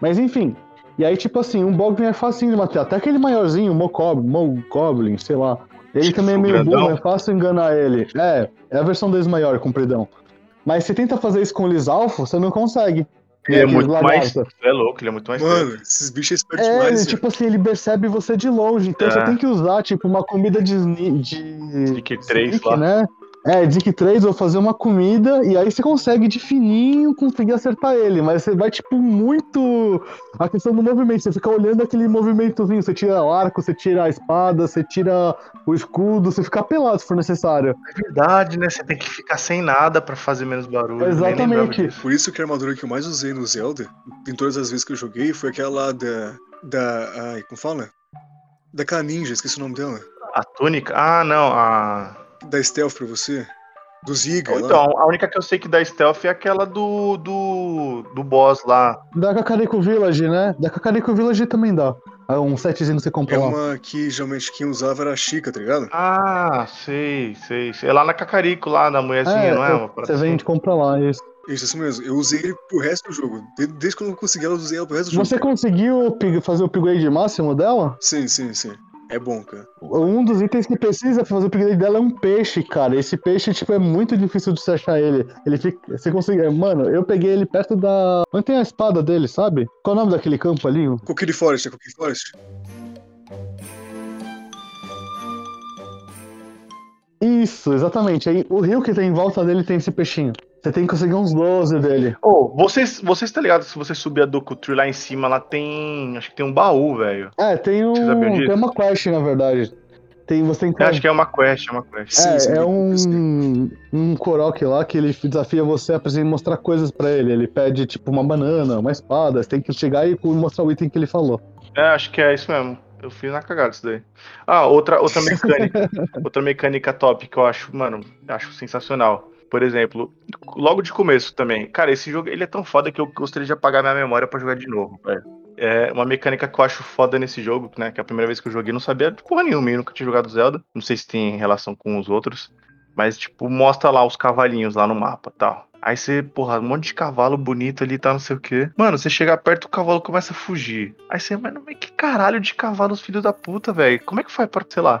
Mas enfim. E aí, tipo assim, um Boglin é facinho de matar. Até aquele maiorzinho, o Mocob, Mogoblin, sei lá. Ele também é meio burro, é fácil enganar ele. É, é a versão deles maior, compridão. Mas você tenta fazer isso com o Lisalfo, você não consegue. Ele é muito mais. É louco, ele é muito mais. Mano, esses bichos é esperto É, demais. ele, tipo assim, ele percebe você de longe, então É. você tem que usar, tipo, uma comida de... de... Stick 3 sneak, lá. né? É, Dick 3, ou fazer uma comida, e aí você consegue de fininho conseguir acertar ele, mas você vai, tipo, muito... A questão do movimento, você fica olhando aquele movimentozinho, você tira o arco, você tira a espada, você tira o escudo, você fica pelado se for necessário. É verdade, né? Você tem que ficar sem nada pra fazer menos barulho. Exatamente. Por isso que a armadura que eu mais usei no Zelda, em todas as vezes que eu joguei, foi aquela da. Da. Ai, como fala? Daquela ninja, esqueci o nome dela. A túnica? Ah, não. A... Da stealth pra você. Do Ziga. Ou lá. então, a única que eu sei que dá stealth é aquela do. do. do boss lá. Da Kakariko Village, né? Da Kakariko Village também dá. É um setzinho que você compra É lá. uma que geralmente quem usava era a Chica, tá ligado? Ah, sei, sei, sei. É lá na Cacarico, lá da mulherzinha, É, não é? é, Uma Você vende e compra lá, isso. Isso, isso mesmo. Eu usei ele pro resto do jogo. De- Desde que eu não consegui ela, eu usei ela pro resto do jogo. Você conseguiu fazer o upgrade máximo dela? Sim, sim, sim. É bom, cara. Um dos itens que precisa pra fazer o upgrade dela é um peixe, cara. Esse peixe, tipo, é muito difícil de você achar ele. Ele fica. Você consegue. Mano, eu peguei ele perto da. Onde tem a espada dele, sabe? Qual é o nome daquele campo ali? Coquille Forest, é Coquille Forest? Isso, exatamente. Aí o rio que tem em volta dele tem esse peixinho. Você tem que conseguir uns 12 dele. Ô, vocês, vocês tá ligado? Se você subir a Doku Tree lá em cima, lá tem. Acho que tem um baú, velho. É, tem um. Tem uma quest, na verdade. Tem, você tem que. Eu acho que é uma quest, é uma quest. Sim, É, sim, é eu um, um Korok lá que ele desafia você a precisar mostrar coisas pra ele. Ele pede, tipo, uma banana, uma espada. Você tem que chegar e mostrar o item que ele falou. É, acho que é isso mesmo. Eu fiz na cagada isso daí. Ah, outra, outra mecânica. (laughs) outra mecânica top que eu acho, mano, acho sensacional. Por exemplo, logo de começo também. Cara, esse jogo ele é tão foda que eu gostaria de apagar minha memória para jogar de novo, velho. É uma mecânica que eu acho foda nesse jogo, né? Que é a primeira vez que eu joguei, não sabia de porra nenhuma, eu nunca tinha jogado Zelda. Não sei se tem relação com os outros. Mas, tipo, mostra lá os cavalinhos lá no mapa tal. Aí você, porra, um monte de cavalo bonito ali, tá, não sei o quê. Mano, você chega perto, o cavalo começa a fugir. Aí você, mas que caralho de cavalos, filho da puta, velho? Como é que faz pra, sei lá?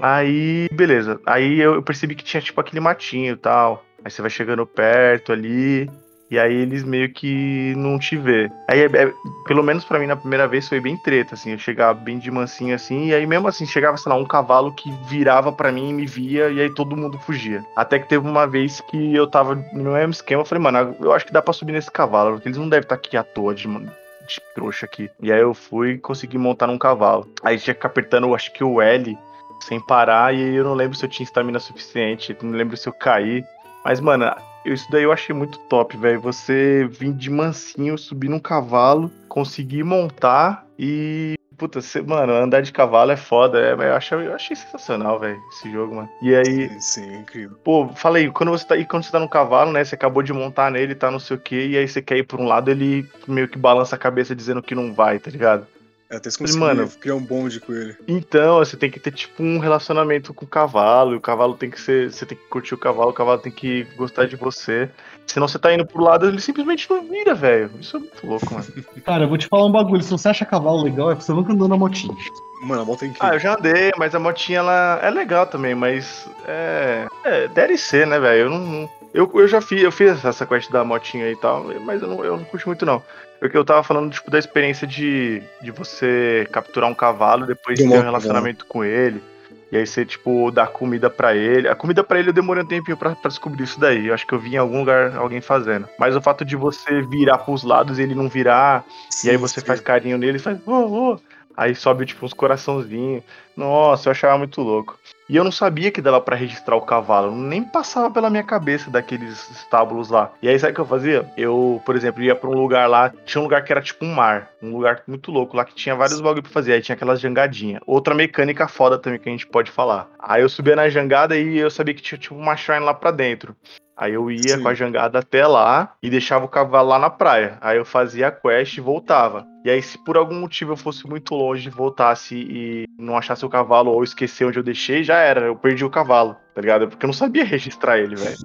Aí, beleza. Aí eu percebi que tinha, tipo, aquele matinho e tal. Aí você vai chegando perto ali. E aí eles meio que não te vê. Aí, é, é, pelo menos para mim, na primeira vez foi bem treta, assim. Eu chegava bem de mansinho, assim. E aí mesmo assim, chegava, sei lá, um cavalo que virava para mim e me via. E aí todo mundo fugia. Até que teve uma vez que eu tava no mesmo esquema. Eu falei, mano, eu acho que dá pra subir nesse cavalo. Porque eles não devem estar tá aqui à toa de, de trouxa aqui. E aí eu fui e consegui montar num cavalo. Aí tinha que apertando, acho que o L sem parar. E eu não lembro se eu tinha estamina suficiente. Não lembro se eu caí. Mas, mano, isso daí eu achei muito top, velho. Você vir de mansinho, subir num cavalo, conseguir montar e. Puta, você, mano, andar de cavalo é foda. É, eu, achei, eu achei sensacional, velho, esse jogo, mano. E aí. Sim, sim, é incrível. Pô, falei, quando você tá, quando você tá no cavalo, né? Você acabou de montar nele, tá não sei o que, e aí você quer ir por um lado, ele meio que balança a cabeça dizendo que não vai, tá ligado? É, até se conseguir mano, criar um bonde com ele. Então, você tem que ter, tipo, um relacionamento com o cavalo. E o cavalo tem que ser. Você tem que curtir o cavalo, o cavalo tem que gostar de você. Senão você tá indo pro lado, ele simplesmente não vira, velho. Isso é muito louco, mano. (laughs) Cara, eu vou te falar um bagulho. Se você acha cavalo legal, é porque você nunca andou na motinha. Mano, a moto é incrível. Ah, eu já andei, mas a motinha ela é legal também, mas. É. É DLC, né, velho? Eu não. Eu, eu já fiz, eu fiz essa quest da motinha e tal, mas eu não, eu não curto muito, não. Porque eu tava falando, tipo, da experiência de, de você capturar um cavalo e depois de ter um relacionamento com ele. E aí você, tipo, dá comida para ele. A comida para ele eu demorei um tempinho pra, pra, descobrir isso daí. Eu acho que eu vi em algum lugar alguém fazendo. Mas o fato de você virar pros lados e ele não virar, sim, e aí você sim. faz carinho nele e faz, oh, oh, Aí sobe, tipo, uns coraçãozinhos. Nossa, eu achava muito louco. E eu não sabia que dava para registrar o cavalo. Nem passava pela minha cabeça daqueles estábulos lá. E aí, sabe o que eu fazia? Eu, por exemplo, ia pra um lugar lá. Tinha um lugar que era tipo um mar. Um lugar muito louco lá que tinha vários bagulho pra fazer. Aí tinha aquelas jangadinhas. Outra mecânica foda também que a gente pode falar. Aí eu subia na jangada e eu sabia que tinha tipo uma shrine lá pra dentro. Aí eu ia Sim. com a jangada até lá e deixava o cavalo lá na praia. Aí eu fazia a quest e voltava. E aí, se por algum motivo eu fosse muito longe, voltasse e não achasse o cavalo ou esquecer onde eu deixei, já era. Eu perdi o cavalo, tá ligado? Porque eu não sabia (laughs) registrar ele, velho.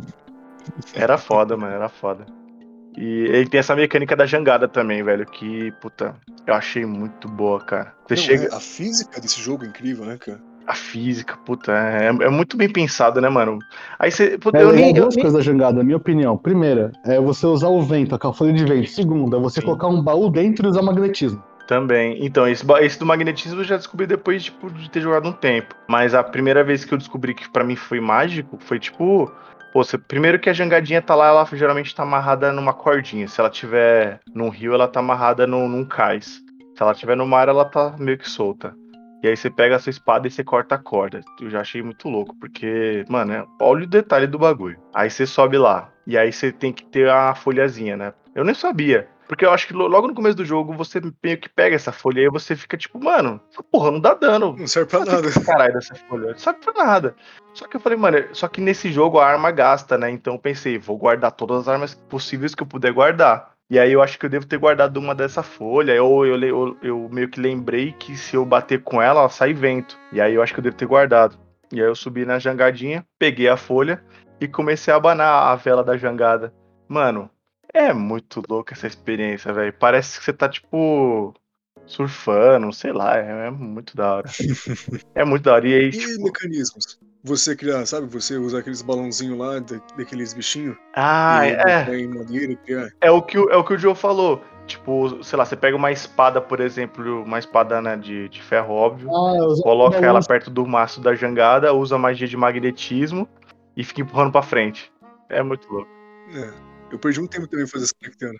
Era foda, mano, era foda. E ele tem essa mecânica da jangada também, velho, que, puta, eu achei muito boa, cara. Você não, chega... É, a física desse jogo é incrível, né, cara? A física, puta, é, é, muito bem pensado, né, mano? Aí você. Puta, é, eu nem, duas coisas da jangada, na minha opinião. Primeira, é você usar o vento, a folha de vento. Segunda, é você Sim. colocar um baú dentro e usar magnetismo. Também. Então, esse, esse do magnetismo eu já descobri depois tipo, de ter jogado um tempo. Mas a primeira vez que eu descobri que para mim foi mágico foi tipo. Pô, você, primeiro que a jangadinha tá lá, ela geralmente tá amarrada numa cordinha. Se ela tiver num rio, ela tá amarrada no, num cais. Se ela tiver no mar, ela tá meio que solta. E aí você pega a sua espada e você corta a corda. Eu já achei muito louco, porque, mano, é, olha o detalhe do bagulho. Aí você sobe lá. E aí você tem que ter a folhazinha, né? Eu nem sabia. Porque eu acho que logo no começo do jogo você meio que pega essa folha e você fica tipo, mano, essa porra não dá dano. Não serve pra nada. Caralho dessa folha. Não serve pra nada. Só que eu falei, mano, só que nesse jogo a arma gasta, né? Então eu pensei, vou guardar todas as armas possíveis que eu puder guardar. E aí eu acho que eu devo ter guardado uma dessa folha, ou eu, eu, eu, meio que lembrei que se eu bater com ela, ela sai vento. E aí eu acho que eu devo ter guardado. E aí eu subi na jangadinha, peguei a folha e comecei a abanar a vela da jangada. Mano, é muito louca essa experiência, velho. Parece que você tá, tipo, surfando, sei lá, é, é muito da hora. (laughs) é muito da hora. E, aí, e tipo... mecanismos? Você criar, sabe? Você usar aqueles balãozinhos lá, daqueles bichinhos. Ah, é. Madeira, é, o que, é o que o Joe falou. Tipo, sei lá, você pega uma espada, por exemplo, uma espada né, de, de ferro óbvio, ah, coloca ela perto do maço da jangada, usa magia de magnetismo e fica empurrando pra frente. É muito louco. É. Eu perdi um tempo também fazendo essa criptana.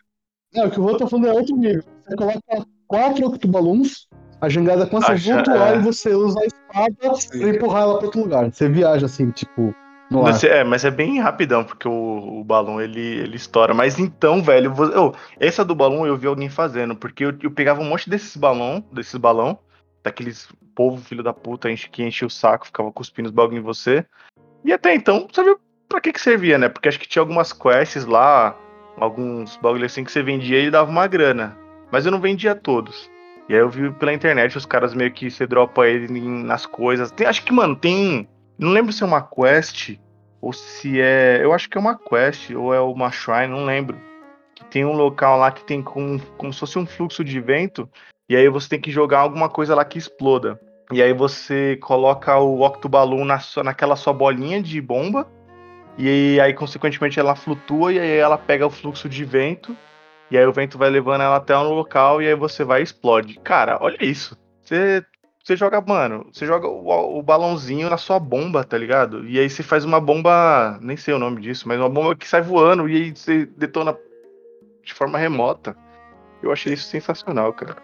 Não, o que o Rô tá falando é outro nível. Você coloca quatro octobalões a jangada começa a flutuar é. e você usa a espada Sim. pra empurrar ela pra outro lugar. Você viaja assim, tipo. No mas, é, mas é bem rapidão, porque o, o balão ele, ele estoura. Mas então, velho, essa do balão eu vi alguém fazendo, porque eu, eu pegava um monte desses balão, desses balão, daqueles povo filho da puta que enche o saco, ficava cuspindo os bagulho em você. E até então, sabe, pra que que servia, né? Porque acho que tinha algumas quests lá, alguns bagulho assim que você vendia e dava uma grana. Mas eu não vendia todos. E aí eu vi pela internet os caras meio que você dropa ele nas coisas. Tem, acho que, mano, tem. Não lembro se é uma quest ou se é. Eu acho que é uma quest ou é uma shrine, não lembro. Que tem um local lá que tem com, como se fosse um fluxo de vento. E aí você tem que jogar alguma coisa lá que exploda. E aí você coloca o Octoballoon na sua, naquela sua bolinha de bomba. E aí, consequentemente, ela flutua e aí ela pega o fluxo de vento. E aí o vento vai levando ela até um local e aí você vai e explode. Cara, olha isso. Você, você joga, mano, você joga o, o balãozinho na sua bomba, tá ligado? E aí você faz uma bomba, nem sei o nome disso, mas uma bomba que sai voando e aí você detona de forma remota. Eu achei isso sensacional, cara.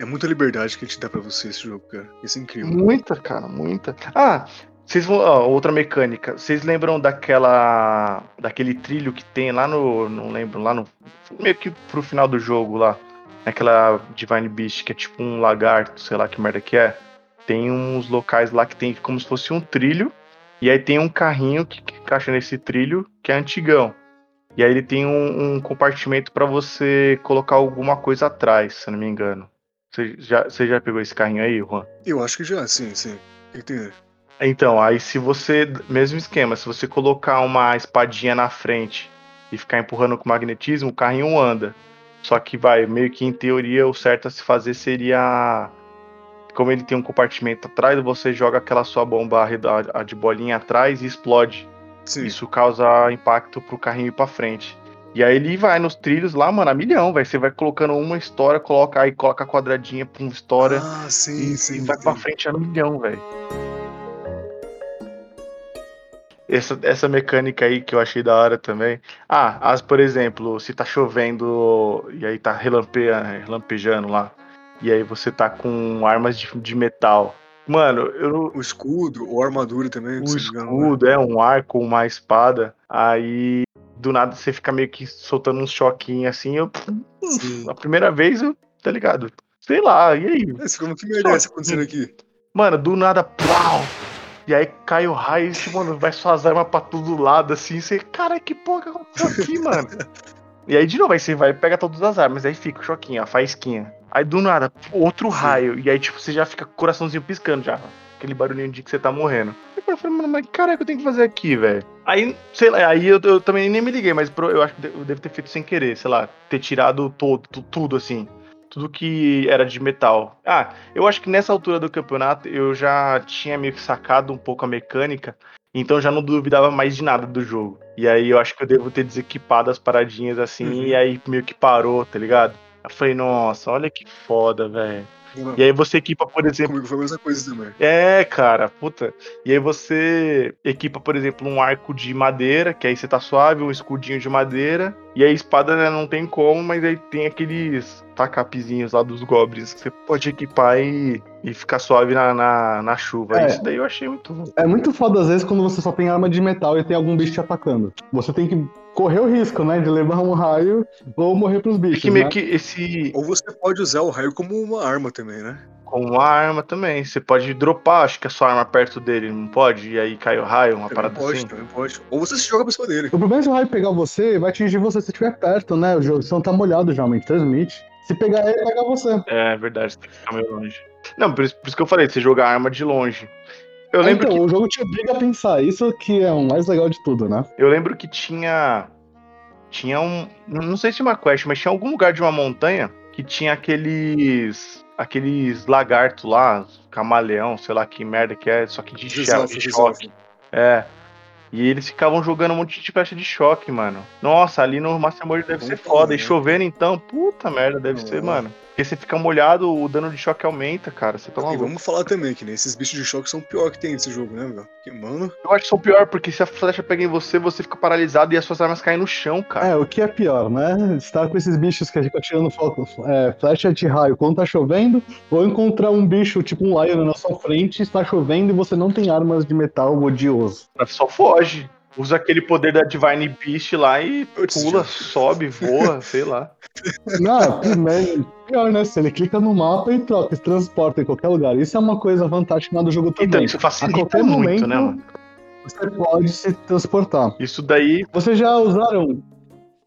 É muita liberdade que ele te dá pra você esse jogo, cara. Isso é incrível. Muita, cara, muita. Ah, vocês vão. ó, outra mecânica. Vocês lembram daquela. daquele trilho que tem lá no. Não lembro, lá no. meio que pro final do jogo lá. Naquela Divine Beast, que é tipo um lagarto, sei lá que merda que é. Tem uns locais lá que tem como se fosse um trilho. E aí tem um carrinho que, que encaixa nesse trilho, que é antigão. E aí ele tem um, um compartimento pra você colocar alguma coisa atrás, se eu não me engano. Você já, você já pegou esse carrinho aí, Juan? Eu acho que já, sim, sim. Tem? Então, aí se você. Mesmo esquema, se você colocar uma espadinha na frente e ficar empurrando com magnetismo, o carrinho anda. Só que vai, meio que em teoria, o certo a se fazer seria. Como ele tem um compartimento atrás, você joga aquela sua bomba de bolinha atrás e explode. Sim. Isso causa impacto pro carrinho ir pra frente. E aí ele vai nos trilhos lá, mano, a milhão, velho. Você vai colocando uma história, coloca aí, coloca a quadradinha pra uma história. Ah, sim, E, sim. e vai pra sim. frente a milhão, velho. Essa, essa mecânica aí que eu achei da hora também. Ah, as, por exemplo, se tá chovendo e aí tá relampejando lá. E aí você tá com armas de, de metal. Mano, eu, O escudo, ou armadura também. o me engano, né? escudo, é um arco, uma espada. Aí do nada você fica meio que soltando uns choquinhos assim. Eu, Sim. a primeira vez, eu, tá ligado? Sei lá, e aí? É, você como que merda é essa acontecendo aqui? Mano, do nada, plau! E aí cai o raio e, mano, vai suas armas pra todo lado, assim. Você, cara, que porra que aconteceu aqui, (laughs) mano? E aí, de novo, aí você vai e pega todas as armas, aí fica o choquinho, a faísquinha. Aí, do nada, outro Sim. raio. E aí, tipo, você já fica com o coraçãozinho piscando já. Aquele barulhinho de que você tá morrendo. Aí eu falei, mano, mas que caralho que eu tenho que fazer aqui, velho? Aí, sei lá, aí eu, eu também nem me liguei, mas eu acho que eu devo ter feito sem querer, sei lá, ter tirado todo, tu- tudo, assim. Tudo que era de metal. Ah, eu acho que nessa altura do campeonato eu já tinha meio que sacado um pouco a mecânica, então já não duvidava mais de nada do jogo. E aí eu acho que eu devo ter desequipado as paradinhas assim, Uhum. e aí meio que parou, tá ligado? Eu falei, nossa, olha que foda, velho. Não, E aí você equipa, por exemplo. Comigo foi a mesma coisa também. É, cara, puta. E aí você equipa, por exemplo, um arco de madeira, que aí você tá suave, um escudinho de madeira. E aí a espada né, não tem como, mas aí tem aqueles tacapezinhos lá dos goblins que você pode equipar e, e ficar suave na, na, na chuva. É. Isso daí eu achei muito. É muito foda às vezes quando você só tem arma de metal e tem algum bicho te atacando. Você tem que correr o risco, né? De levar um raio ou morrer pros É bichos. que meio né? que esse. Ou você pode usar o raio como uma arma também, né? Com uma arma também. Você pode dropar, acho que a sua arma perto dele, não pode? E aí cai o raio, uma Também parada pode, assim. também pode. Ou você se joga pra cima dele. O problema é se o raio pegar você, vai atingir você se estiver perto, né? O jogo, não tá molhado geralmente, transmite. Se pegar ele, pega você. É verdade, você tem que ficar meio longe. Não, por isso, por isso que eu falei, você jogar arma de longe. Eu lembro então, que o jogo te obriga a pensar. Isso que é o mais legal de tudo, né? Eu lembro que tinha. Tinha um. Não sei se é uma quest, mas tinha algum lugar de uma montanha que tinha aqueles. Aqueles lagartos lá, camaleão, sei lá que merda que é, só que de, Desafio, de choque. É. E eles ficavam jogando um monte de flecha de choque, mano. Nossa, ali no Master Mode deve ser Puta, foda. E né? chovendo então, puta merda, deve Não, ser, é. mano. Porque você fica molhado, o dano de choque aumenta, cara. Você tá E maluco. vamos falar também que né, esses bichos de choque são o pior que tem nesse jogo, né, meu? Porque, mano, Eu acho que são pior, porque se a flecha pega em você, você fica paralisado e as suas armas caem no chão, cara. É, o que é pior, né? Estar com esses bichos que a gente tá tirando foco, é, flecha de raio quando tá chovendo, ou encontrar um bicho tipo um lion na sua frente, está chovendo e você não tem armas de metal odioso. Só foge. Usa aquele poder da Divine Beast lá e pula, sobe, voa, sei lá. (laughs) Não, primeiro, pior, né? Se ele clica no mapa e troca, se transporta em qualquer lugar. Isso é uma coisa fantástica do jogo também. Então, isso a facilita qualquer muito, momento, né, mano? você pode se transportar. Isso daí. Vocês já usaram.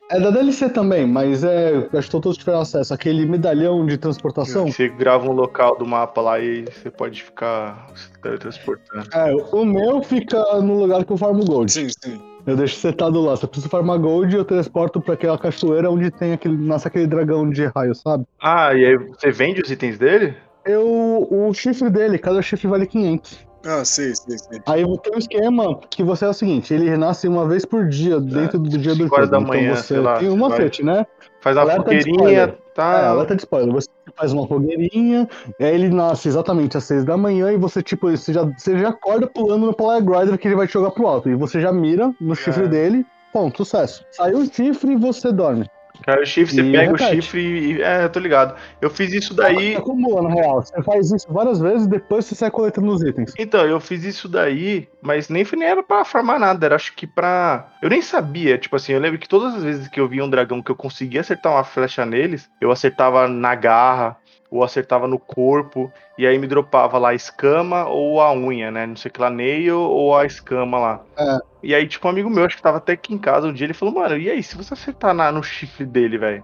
É da DLC também, mas é. Acho que todos tiveram acesso. Aquele medalhão de transportação. Você grava um local do mapa lá e você pode ficar se teletransportando. É, o meu fica no lugar que eu farmo gold. Sim, sim. Eu deixo setado lá. Se eu preciso farmar gold, eu transporto pra aquela cachoeira onde tem aquele. Nasce aquele dragão de raio, sabe? Ah, e aí você vende os itens dele? Eu. O chifre dele, cada chifre vale 500. Ah, sei, sei, sei. Aí tem um esquema que você é o seguinte, ele renasce uma vez por dia, dentro do dia do jogo. da manhã, então você lá, tem um você vai- macete, né? Faz uma de fogueirinha, spoiler. É, tá? alerta de spoiler. Você faz uma fogueirinha, aí ele nasce exatamente às seis da manhã e você, tipo, você já, você já acorda pulando no Paraglider que ele vai te jogar pro alto. E você já mira no chifre É. dele, ponto, sucesso. Saiu o chifre e você dorme. Cara, o chifre, você E pega o chifre e. É, eu tô ligado. Eu fiz isso daí. Acumula, na real. Você faz isso várias vezes depois você sai coletando os itens. Então, eu fiz isso daí, mas nem, foi- nem era pra farmar nada, era acho que pra. Eu nem sabia, tipo assim, eu lembro que todas as vezes que eu via um dragão que eu conseguia acertar uma flecha neles, eu acertava na garra, ou acertava no corpo, e aí me dropava lá a escama ou a unha, né? Não sei que lá, nail ou a escama lá. É. E aí, tipo, um amigo meu, acho que tava até aqui em casa um dia, ele falou, mano, e aí, se você acertar na- no chifre dele, velho?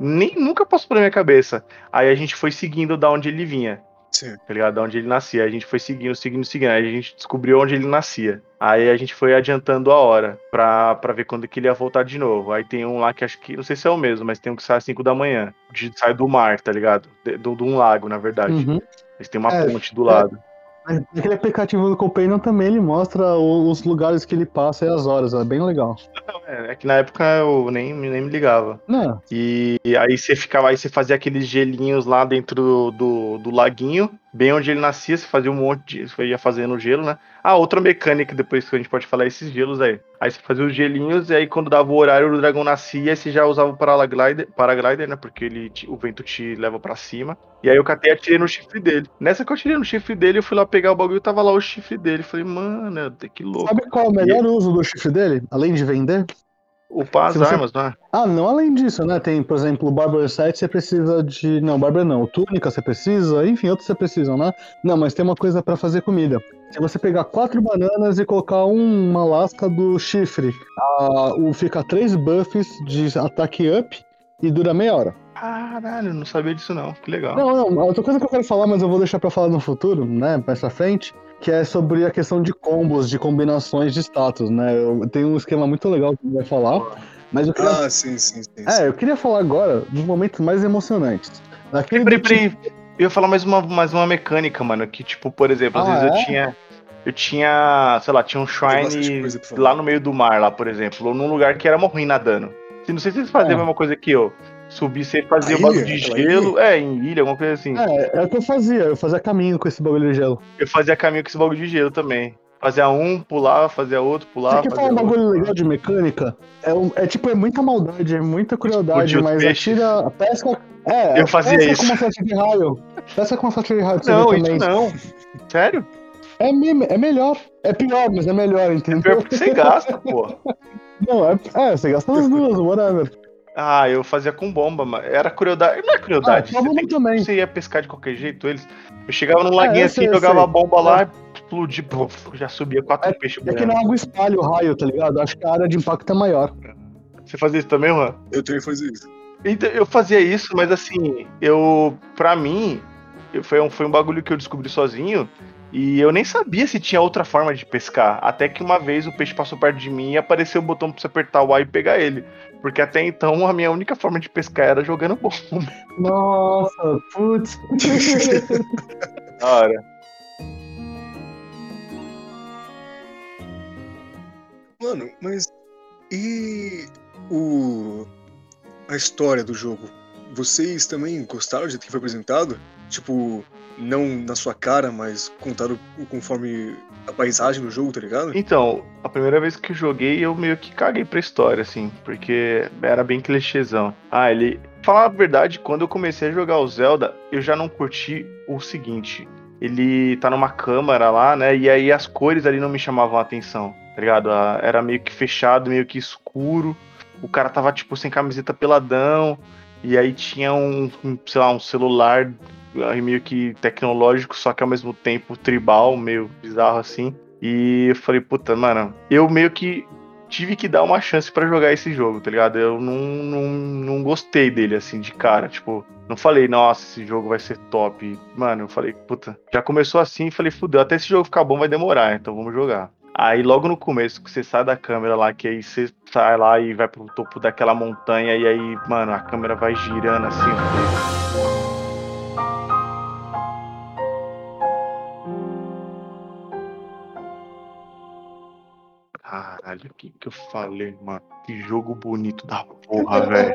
Nem nunca passou pela minha cabeça. Aí a gente foi seguindo da onde ele vinha Sim. tá ligado? Da onde ele nascia. Aí a gente foi seguindo, seguindo, seguindo. Aí a gente descobriu onde ele nascia. Aí a gente foi adiantando a hora pra, pra ver quando que ele ia voltar de novo. Aí tem um lá que acho que, não sei se é o mesmo, mas tem um que sai às 5 da manhã. De, sai do mar, tá ligado? De, do- de um lago, na verdade. Uhum. Eles têm uma É, ponte do lado. Aquele aplicativo do Companion também ele mostra os lugares que ele passa e as horas, é bem legal. É, é que na época eu nem, nem me ligava. Não, E aí você ficava, aí você fazia aqueles gelinhos lá dentro do, do, do laguinho, bem onde ele nascia, você fazia um monte de. Você ia fazendo gelo, né? Ah, outra mecânica depois que a gente pode falar é esses gelos aí. Aí você fazia os gelinhos, e aí quando dava o horário, o dragão nascia, aí você já usava o paraglider, paraglider né? Porque ele, o vento te leva pra cima. E aí eu catei e atirei no chifre dele. Nessa que eu atirei no chifre dele, eu fui lá pegar o bagulho e tava lá o chifre dele. Falei, mano, que louco. sabe qual é o melhor uso do chifre dele? Além de vender? Upar as Se você- armas, não é? Ah, não além disso, né? Tem, por exemplo, o Barber 7 você precisa de. Não, Barber não. Túnica você precisa, enfim, outros você precisam, né? Não, mas tem uma coisa pra fazer comida. Se você pegar quatro bananas e colocar um- uma lasca do chifre, ah, o, fica três buffs de ataque up e dura meia hora. Caralho, não sabia disso não. Que legal. Não, não, outra coisa que eu quero falar, mas eu vou deixar pra falar no futuro, né, mais pra frente, que é sobre a questão de combos, de combinações de status, né? Eu tenho um esquema muito legal que vai falar, mas eu queria, Ah, sim, sim, sim. é, eu queria falar agora dos momentos mais emocionantes. Daquele Peraí. Eu ia falar mais uma, mais uma mecânica, mano. Que, tipo, por exemplo, às Ah, vezes eu é? tinha. Eu tinha, sei lá, tinha um shrine coisa lá no meio do mar, lá, por exemplo. Ou num lugar que era ruim nadando. Se- Não sei se vocês faziam É. a mesma coisa que eu. Subir, você fazia A o bagulho ilha? de gelo. É, em ilha, alguma coisa assim. É, é o que eu fazia, eu fazia caminho com esse bagulho de gelo. Eu fazia caminho com esse bagulho de gelo também. Fazia um, pulava, fazia outro, pulava. Você quer falar um outro. bagulho legal de mecânica? É, um- é tipo, é muita maldade, é muita crueldade, Explodir os mas atira. Pesca. É, Eu fazia pesca isso. com uma flecha de raio. Pesca com uma flecha de raio Não, isso não. Sério? É, é melhor. É pior, mas é melhor, entendeu? Pior porque você gasta, (laughs) pô. Não, é, é, você gasta as duas, whatever. Ah, eu fazia com bomba, mas era crueldade. Não é crueldade. Ah, você, bomba tem também. você ia pescar de qualquer jeito eles. Eu chegava num laguinho eu assim, sei, jogava sei. a bomba lá, explodia, puf, já subia quatro peixes É que na água espalha o raio, tá ligado? Acho que a área de impacto é maior. Você fazia isso também, mano? Eu também fazia isso. Então, eu fazia isso, mas assim, eu. Pra mim, eu- foi um, foi um bagulho que eu descobri sozinho. E eu nem sabia se tinha outra forma de pescar. Até que uma vez o peixe passou perto de mim e apareceu o botão pra você apertar o A e pegar ele. Porque até então a minha única forma de pescar era jogando bomba. (laughs) Nossa, putz. (laughs) Da hora. Mano, mas e o a história do jogo? Vocês também gostaram do jeito que foi apresentado? Tipo, não na sua cara, mas contado conforme a paisagem do jogo, tá ligado? Então, a primeira vez que eu joguei, eu meio que caguei pra história, assim, porque era bem clichêzão. Ah, ele. Falar a verdade, quando eu comecei a jogar o Zelda, eu já não curti o seguinte. Ele tá numa câmara lá, né? E aí as cores ali não me chamavam a atenção, tá ligado? Ah, Era meio que fechado, meio que escuro. O cara tava, tipo, sem camiseta peladão. E aí tinha um, um, sei lá, um celular meio que tecnológico, só que ao mesmo tempo tribal, meio bizarro assim. E eu falei, puta, mano, eu meio que tive que dar uma chance pra jogar esse jogo, tá ligado? Eu não, não, não gostei dele, assim, de cara. Tipo, não falei, nossa, esse jogo vai ser top. Mano, eu falei, puta, já começou assim falei, fudeu, até esse jogo ficar bom vai demorar, então vamos jogar. Aí logo no começo, que você sai da câmera lá, que aí você sai lá e vai pro topo daquela montanha, e aí, mano, a câmera vai girando assim. Caralho, o que que eu falei, mano? Que jogo bonito da porra, velho.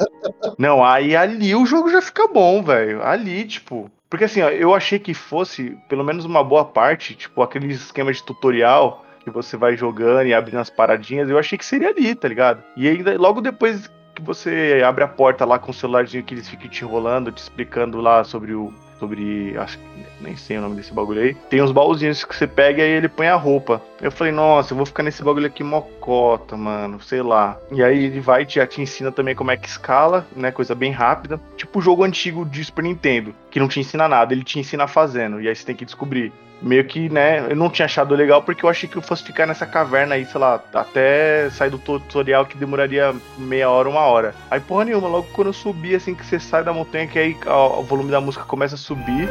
(laughs) Não, aí ali o jogo já fica bom, velho. Ali, tipo. Porque assim, ó, eu achei que fosse, pelo menos uma boa parte, tipo, aquele esquema de tutorial que você vai jogando e abrindo as paradinhas, eu achei que seria ali, tá ligado? E ainda, logo depois que você abre a porta lá com o celularzinho que eles ficam te enrolando, te explicando lá sobre o. Sobre. Acho que nem sei o nome desse bagulho aí. Tem uns baúzinhos que você pega e aí ele põe a roupa. Eu falei, nossa, eu vou ficar nesse bagulho aqui mocota, mano. Sei lá. E aí ele vai e já te ensina também como é que escala, né? Coisa bem rápida. Tipo o jogo antigo de Super Nintendo, que não te ensina nada, ele te ensina fazendo. E aí você tem que descobrir meio que, né, eu não tinha achado legal porque eu achei que eu fosse ficar nessa caverna aí, sei lá, até sair do tutorial que demoraria meia hora, uma hora. Aí, porra nenhuma, logo quando eu subi, assim, que você sai da montanha, que aí ó, o volume da música começa a subir.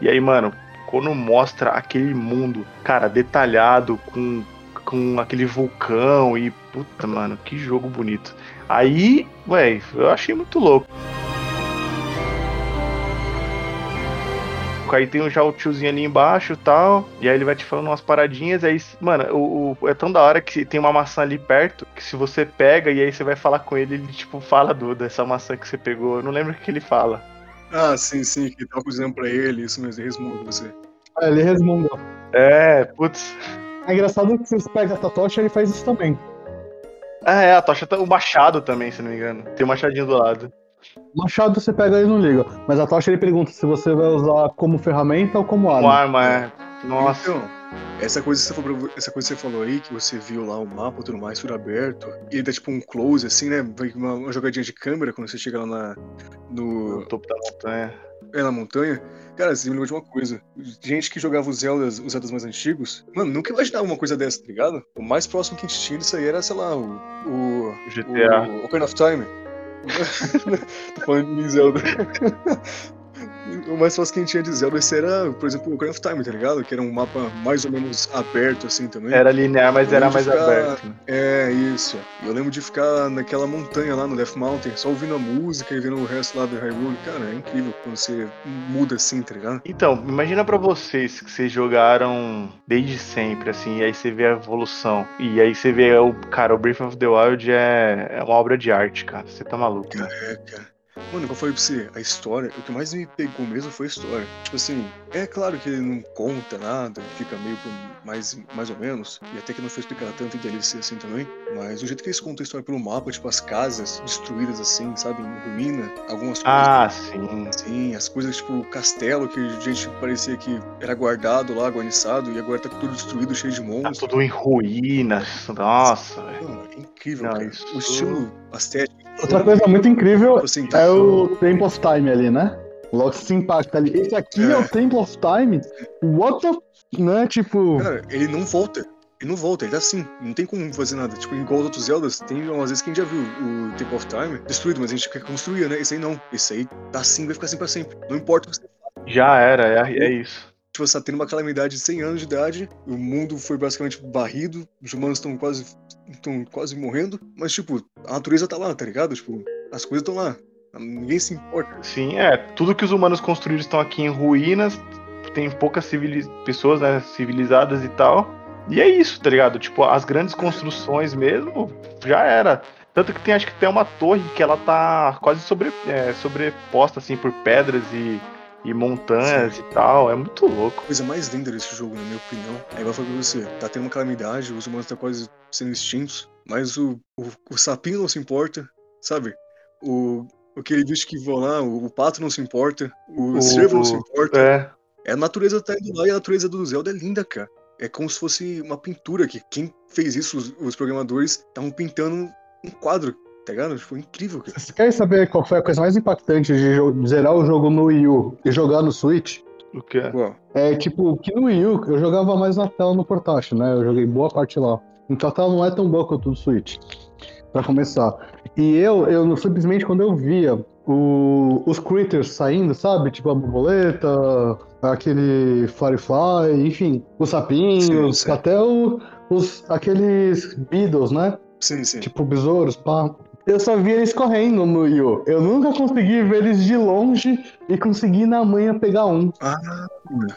E aí, mano, quando mostra aquele mundo, cara, detalhado, com com aquele vulcão e puta, mano, que jogo bonito. Aí, ué, eu achei muito louco. Aí tem já o tiozinho ali embaixo e tal. E aí ele vai te falando umas paradinhas. Aí, mano, o, o- é tão da hora que tem uma maçã ali perto. Que se você pega e aí você vai falar com ele, ele tipo fala do, dessa maçã que você pegou. Eu não lembro o que ele fala. Ah, sim, sim, que tava cozinhando pra ele, isso mesmo, ele resmunga você. É, ele resmungou. É, putz. É engraçado que você pega a tocha, ele faz isso também. Ah, é, a tocha tá. O machado também, se não me engano. Tem o machadinho do lado. O machado você pega e não liga. Mas a tocha ele pergunta se você vai usar como ferramenta ou como Com arma. arma, é. Nossa. Então, essa coisa, que você falou, essa coisa que você falou aí, que você viu lá o mapa e tudo mais, tudo aberto, e ele dá tipo um close, assim, né? Uma, uma jogadinha de câmera quando você chega lá na, no, No topo da montanha. É, na montanha. Cara, você me lembrou de uma coisa. Gente que jogava os Zeldas, os Zeldas mais antigos, mano, nunca imaginava uma coisa dessa, tá ligado? O mais próximo que a gente tinha disso aí era, sei lá, o. O. GTA. O Ocarina of Time. (laughs) Tô falando de Zelda. O mais fácil que a gente tinha de Zelda esse era, por exemplo, o Ocarina of Time, tá ligado? Que era um mapa mais ou menos aberto, assim, também. Era linear, mas era mais ficar- aberto. né? É, isso. Eu lembro de ficar naquela montanha lá no Death Mountain, só ouvindo a música e vendo o resto lá do Hyrule. Cara, é incrível quando você muda assim, tá ligado? Então, imagina pra vocês que vocês jogaram desde sempre, assim, e aí você vê a evolução. E aí você vê o. Cara, o Breath of the Wild é, é uma obra de arte, cara. Você tá maluco, né? É, cara. Mano, como eu falei pra você, a história, o que mais me pegou mesmo foi a história. Tipo assim, é claro que ele não conta nada, fica meio mais, mais ou menos, e até que não foi explicado tanto em DLC assim também, mas o jeito que eles contam a história pelo mapa, tipo as casas destruídas assim, sabe, em ruína, algumas coisas. Ah, sim. Sim, as coisas tipo o castelo que a gente parecia que era guardado lá, guarniçado, e agora tá tudo destruído, cheio de Tá monstros. tudo em ruínas. Nossa, velho. Mano, é incrível, Não, cara. isso- O estilo estético. Outra coisa muito incrível é o Temple of Time ali, né? Logo se impacta ali. Esse aqui é, É. o Temple of Time? What the... Né? Tipo... Cara, ele não volta. Ele não volta, ele tá assim. Não tem como fazer nada. Tipo, igual os outros Zeldas, tem umas vezes que a gente já viu o Temple of Time destruído, mas a gente quer construir, né? Esse aí não. Esse aí tá assim, vai ficar assim pra sempre. Não importa o que você Já era, é, é isso. Tipo, você tá tendo uma calamidade de 100 anos de idade, o mundo foi basicamente barrido, os humanos estão quase estão quase morrendo, mas tipo, a natureza tá lá, tá ligado? Tipo, as coisas estão lá. Ninguém se importa. Sim, é. Tudo que os humanos construíram estão aqui em ruínas. Tem poucas civili- pessoas, né, civilizadas e tal. E é isso, tá ligado? Tipo, as grandes construções mesmo, já era. Tanto que tem, acho que tem uma torre que ela tá quase sobre, é, sobreposta, assim, por pedras e, e montanhas e tal. É muito louco. A coisa mais linda desse jogo, na minha opinião, é igual eu falei pra você, tá tendo uma calamidade, os humanos estão quase sendo extintos, mas o, o, o sapinho não se importa, sabe? O, aquele bicho que voa lá, o, o pato não se importa, o, O- cervo não se importa. É, É a natureza tá indo lá e a natureza do Zelda é linda, cara. É como se fosse uma pintura que quem fez isso, os, os programadores, estavam pintando um quadro, tá ligado? Foi incrível, cara. Você quer saber qual foi a coisa mais impactante de zerar o jogo no Wii U e jogar no Switch? O que? Uau. É tipo, que no Wii U eu jogava mais na tela no portátil, né? Eu joguei boa parte lá. Então a tela não é tão boa quanto do Switch. Pra começar. E eu, eu simplesmente quando eu via o- os critters saindo, sabe? Tipo a borboleta, aquele Firefly, enfim, os sapinhos, Sim, sim. até o- os, aqueles Beatles, né? Sim, sim. Tipo besouros, pá. Eu só vi eles correndo no Wii U. Eu nunca consegui ver eles de longe e consegui na manhã pegar um. Ah,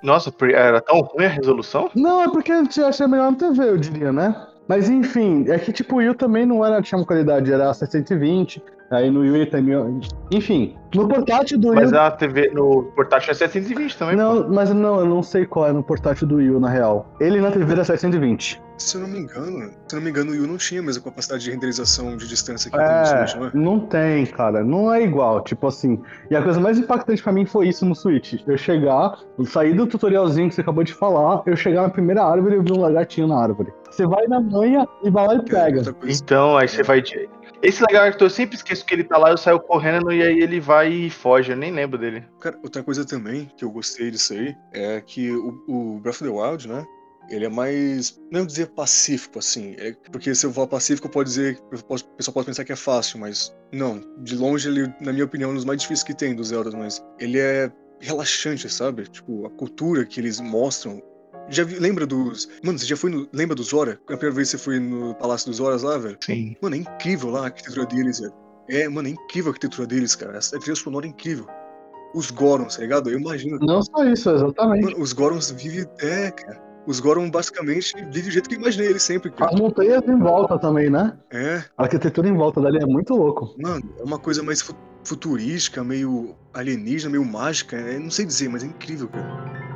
Nossa, era tão ruim a resolução? Não, é porque eu achei melhor na TV, eu diria, né? Mas enfim, é que tipo, o Wii também não era, tinha uma qualidade, era 620, aí no Wii tem mil... Enfim, no portátil do Mas Wii... a TV no portátil é 720 também. pô. Não, mas não, eu não sei qual é no portátil do Wii, na real. Ele na TV era 720. se eu não me engano, se eu não me engano, o Wii não tinha a mesma capacidade de renderização de distância que tem no É, Switch, não é? não tem, cara, não é igual, tipo assim. E a coisa mais impactante pra mim foi isso no Switch. Eu chegar, eu sair do tutorialzinho que você acabou de falar, eu chegar na primeira árvore e eu vi um lagartinho na árvore. Você vai na manha e vai lá e pega. Então, aí você vai. de- Esse lagarto, eu sempre esqueço que ele tá lá, eu saio correndo e aí ele vai e foge. Eu nem lembro dele. Cara, outra coisa também que eu gostei disso aí é que o, o Breath of the Wild, né? Ele é mais. Não dizer pacífico, assim. é- porque se eu falar pacífico, pode dizer. O pessoal pode pensar que é fácil, mas. Não. De longe, ele, na minha opinião, é um dos mais difíceis que tem do Zelda, mas. Ele é relaxante, sabe? Tipo, a cultura que eles mostram. Já vi, lembra dos. Mano, você já foi no. Lembra do Zora? A primeira vez que você foi no Palácio dos Zoras lá, velho? Sim. Mano, é incrível lá a arquitetura deles, velho. É, mano, é incrível a arquitetura deles, cara. Essa trilha sonora é incrível. Os Gorons, tá ligado? Eu imagino. Não só isso, exatamente. Mano, os Gorons vivem. É, cara. Os Gorons basicamente vivem do jeito que eu imaginei eles sempre, cara. As montanhas em volta também, né? É, A arquitetura em volta dali é muito louco. mano, é uma coisa mais fu- futurística, meio alienígena, meio mágica. É, não sei dizer, mas é incrível, cara.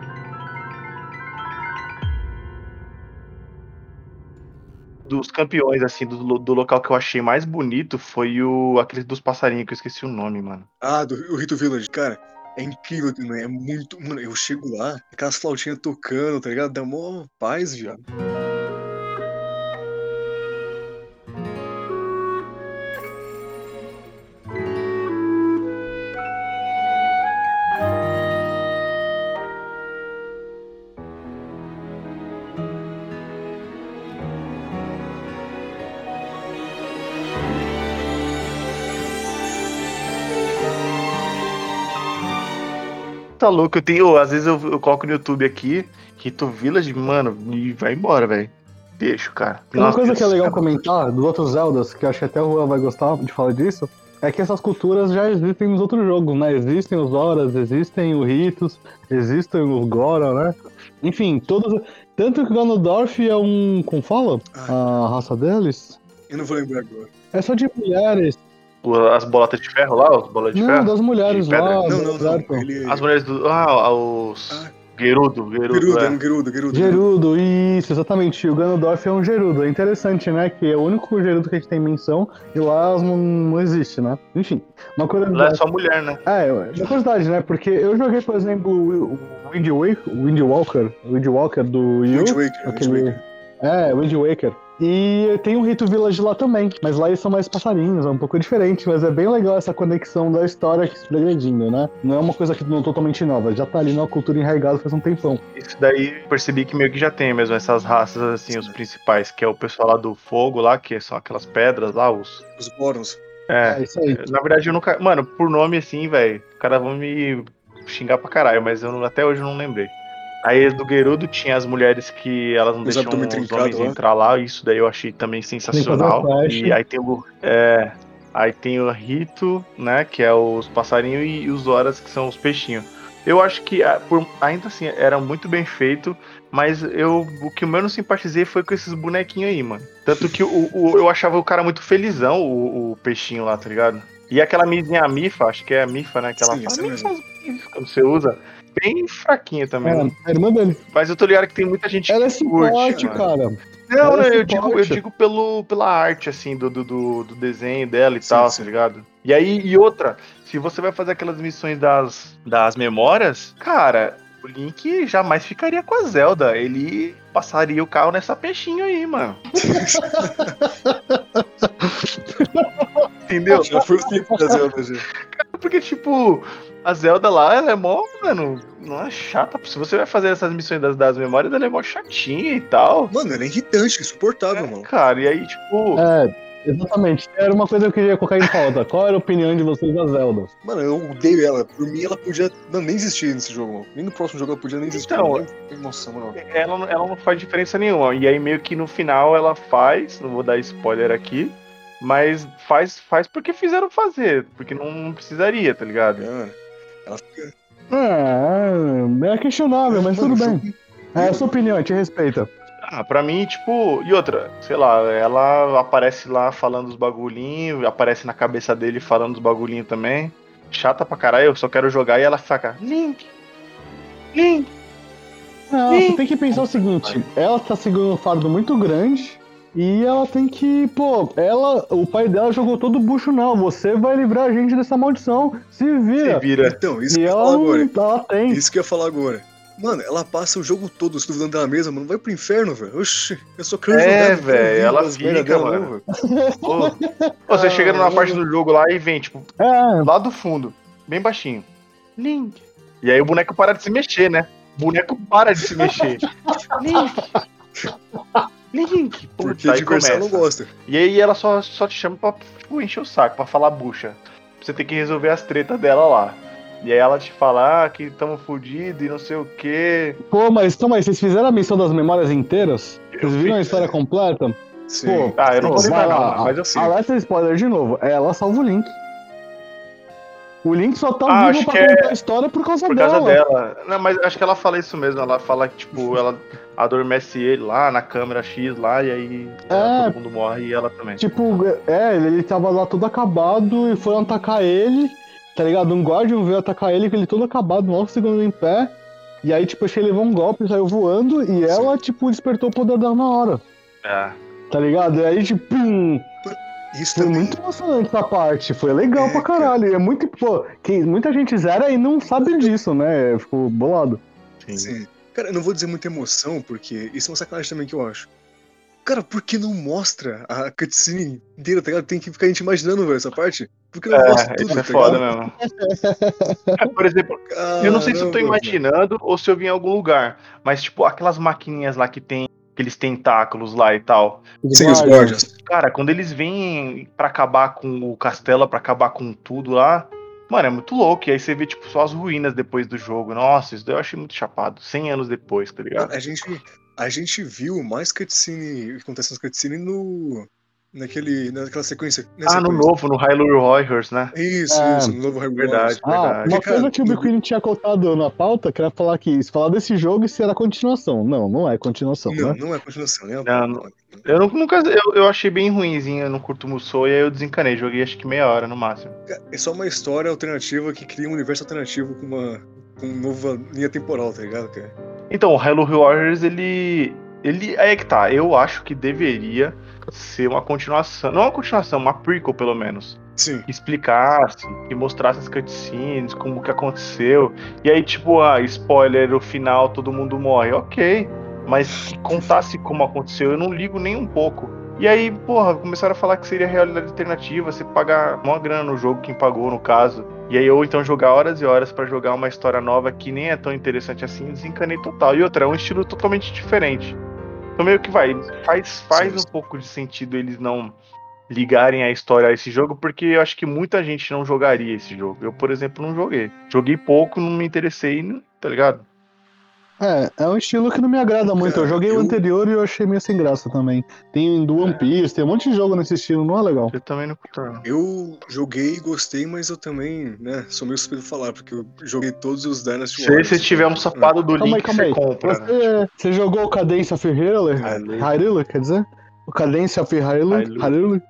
Dos campeões, assim, do, do local que eu achei mais bonito foi o aquele dos passarinhos, que eu esqueci o nome, mano. Ah, do o Rito Village, cara. É incrível também, é muito. Mano, eu chego lá, aquelas flautinhas tocando, tá ligado? Dá mó paz, viado. Tá louco, eu tenho. Às vezes eu, eu coloco no YouTube aqui, Rito Village, mano, e vai embora, velho. Deixa, cara. Uma Nossa, coisa que é legal cara. comentar dos outros Zeldas, que eu acho que até o Juan vai gostar de falar disso, é que essas culturas já existem nos outros jogos, né? Existem os Horas, existem os Ritos, existem os Gora, né? Enfim, todos. Tanto que o Ganondorf é um. Como fala? A raça deles? Eu não vou lembrar agora. É só de mulheres. O- As bolotas de ferro lá, as bolas de Não, ferro? das mulheres lá. Não, não, não. Ele. As mulheres do. Ah, os. Ah. Gerudo, Gerudo. Gerudo, é é. um Gerudo, Gerudo. Gerudo, isso, exatamente. O Ganondorf é um Gerudo. É interessante, né? Que é o único Gerudo que a gente tem menção e lá não, não existe, né? Enfim, uma coisa. Lá é só mulher, né? É, uma curiosidade, né? Porque eu joguei, por exemplo, o o Wind Waker, o Wind Walker, o Wind Walker do Yu. Wind Waker, Wind aquele... Waker. É, Wind Waker. E tem um Rito Village lá também, mas lá eles são mais passarinhos, é um pouco diferente, mas é bem legal essa conexão da história que se progredindo, né? Não é uma coisa que não totalmente nova, já tá ali na cultura enraizada faz um tempão. Isso daí eu percebi que meio que já tem mesmo essas raças, assim, os principais, que é o pessoal lá do fogo lá, que são aquelas pedras lá, os. Os Gorons. É. É isso aí. Na verdade, eu nunca. Mano, por nome assim, velho, os caras vão me xingar pra caralho, mas eu não- até hoje eu não lembrei. Aí do Gerudo tinha as mulheres que elas não Os deixam os trincado homens lá. entrar lá, isso daí eu achei também sensacional. E aí tem o. É, aí tem o Rito, né? Que é os passarinhos e os Horas, que são os peixinhos. Eu acho que ah, por- ainda assim era muito bem feito, mas eu o que eu menos simpatizei foi com esses bonequinhos aí, mano. Tanto que o, o- eu achava o cara muito felizão, o, o peixinho lá, tá ligado? E aquela mizinha Mifa, acho que é a Mifa, né? Que ela Sim, fala, mesmo. "Mifa, Mifa", quando você usa, bem fraquinha também. né? É, a irmã dele. Mas eu tô ligado que tem muita gente Ela é que curte, suporte, cara. Não, não, é eu digo, eu digo pelo, pela arte, assim, do, do, do, do desenho dela e Sim, tal, sim. tá ligado? E aí, e outra, se você vai fazer aquelas missões das, das memórias, cara, o Link jamais ficaria com a Zelda. Ele passaria o carro nessa peixinho aí, mano. (laughs) entendeu? Já foi o tempo da Zelda, já. Porque, tipo, a Zelda lá, ela é mó, mano, não é chata. Se você vai fazer essas missões das, das memórias, ela é mó chatinha e tal. Mano, ela é irritante, insuportável, É, mano. cara, e aí, tipo. É, exatamente. Era uma coisa que eu queria colocar em pauta. Qual era a opinião de vocês da Zelda? Mano, eu odeio ela. Por mim, ela podia não, nem existir nesse jogo, mano. Nem no próximo jogo ela podia nem existir. Então. Nossa, mano. ela, não- ela não faz diferença nenhuma. E aí, meio que no final, ela faz. Não vou dar spoiler aqui. Mas faz, faz porque fizeram fazer. Porque não, precisaria, tá ligado? Mano, ela fica. É, é questionável, mas Mano, tudo bem. É a sua opinião, a gente respeita. Ah, pra mim, tipo. E outra, sei lá, ela aparece lá falando os bagulhinhos. Aparece na cabeça dele falando os bagulhinhos também. Chata pra caralho, eu só quero jogar e ela fica. Link! Link! Não, Sim. você tem que pensar o seguinte: ela tá segurando um fardo muito grande. E ela tem que, pô, ela, o pai dela jogou todo o bucho, não. Você vai livrar a gente dessa maldição. Se Se vira. vira. Então, isso E que eu ia falar agora. não, ela tem. Isso que eu ia falar agora. Mano, ela passa o jogo todo se duvidando dela mesma, mano. Vai pro inferno, velho. Oxi, eu só quero É, velho, ela fica, dela, mano. não, velho. Ô, ô, você chega numa parte do jogo lá e vem, tipo, É, lá do fundo, bem baixinho. Link. E aí o boneco para de se mexer, né? O boneco para de se mexer. Link. Link. Porque aí diversão começa. não gosta. E aí ela só, só te chama pra tipo, encher o saco, pra falar bucha. Você tem que resolver as tretas dela lá. E aí ela te fala ah, que tamo fudido e não sei o quê. pô, mas calma aí, vocês fizeram a missão das memórias inteiras? Vocês viram a história completa? Sim. Pô, Ah, eu não vou Vai lembrar lá, não, mas eu sei. Alerta spoiler de novo. Ela salva o Link. O Link só tá Ah, vivo pra que é contar a história por causa Por dela. causa dela. Não, mas acho que ela fala isso mesmo. Ela fala que, tipo, (laughs) ela adormece ele lá na câmera X lá, e aí É. todo mundo morre e ela também. Tipo, é, ele, ele tava lá todo acabado e foram atacar ele, tá ligado? Um Guardian veio atacar ele com ele todo acabado, mal segurando em pé. E aí, tipo, achei ele levou um golpe, saiu voando e ela, tipo, despertou o poder dela na hora, É. tá ligado? E aí, tipo, pum, Isso foi também. muito emocionante essa parte, foi legal É, pra caralho. É muito, pô, que muita gente zera e não sabe disso, né? Ficou bolado. Sim. Sim. Cara, eu não vou dizer muita emoção, porque isso é uma sacanagem também que eu acho. Cara, por que não mostra a cutscene inteira, tá ligado? Tem que ficar a gente imaginando, velho, essa parte. Por que não mostra É, tudo, isso é tá foda mesmo. É, (laughs) Por exemplo, eu não sei se eu tô Caramba, imaginando ou se eu vi em algum lugar, mas, tipo, aquelas maquininhas lá que tem aqueles tentáculos lá e tal. Sim, os guardians. Cara, quando eles vêm pra acabar com o castelo, pra acabar com tudo lá, mano, é muito louco. E aí você vê, tipo, só as ruínas depois do jogo. Nossa, isso daí eu achei muito chapado. 100 anos depois, tá ligado? A gente, a gente viu mais cutscene, o que acontece nas cutscene no. Naquele, naquela sequência. nessa Ah, no sequência. novo, no Hyrule Warriors, né? Isso, É. isso, no novo Hyrule Verdade. Warriors. Ah, Verdade. uma coisa que o no- Biquini tinha colocado na pauta, que era falar que se falar desse jogo, isso era continuação. Não, não é continuação, Não, né? não é continuação, né? Não, não. Eu nu- nunca. Eu, eu achei bem ruimzinho, eu não curto Musou e aí eu desencanei. Joguei acho que meia hora no máximo. É só uma história alternativa que cria um universo alternativo com uma, com uma nova linha temporal, tá ligado, cara? Então, o Hyrule Warriors, ele. Ele. Aí é que tá. Eu acho que deveria ser uma continuação. Não uma continuação, uma prequel, pelo menos. Sim. que explicasse, que mostrasse as cutscenes, como que aconteceu. E aí, tipo, ah, spoiler, o final todo mundo morre. Ok. Mas que contasse como aconteceu, eu não ligo nem um pouco. E aí, porra, começaram a falar que seria realidade alternativa, você pagar uma grana no jogo, quem pagou no caso. E aí, ou então jogar horas e horas pra jogar uma história nova que nem é tão interessante assim, desencanei total. E outra, é um estilo totalmente diferente. Então meio que vai, faz, faz Sim. um pouco de sentido eles não ligarem a história a esse jogo, porque eu acho que muita gente não jogaria esse jogo. Eu, por exemplo, não joguei. Joguei pouco, não me interessei, tá ligado? É, é um estilo que não me agrada muito. Eu joguei o eu- anterior e eu achei meio sem graça também. Tem do One Piece, tem um monte de jogo nesse estilo, não é legal. Eu também não curto. Eu joguei e gostei, mas eu também, né, sou meio suspeito de falar, porque eu joguei todos os Dynasty Se Warriors. você tiver um safado do Calma aí, Link, calma você aí. compra, né? Você, você jogou o Cadence of Hyrule? Hyrule. Hyrule, quer dizer? O Cadence of Hyrule? Hyrule.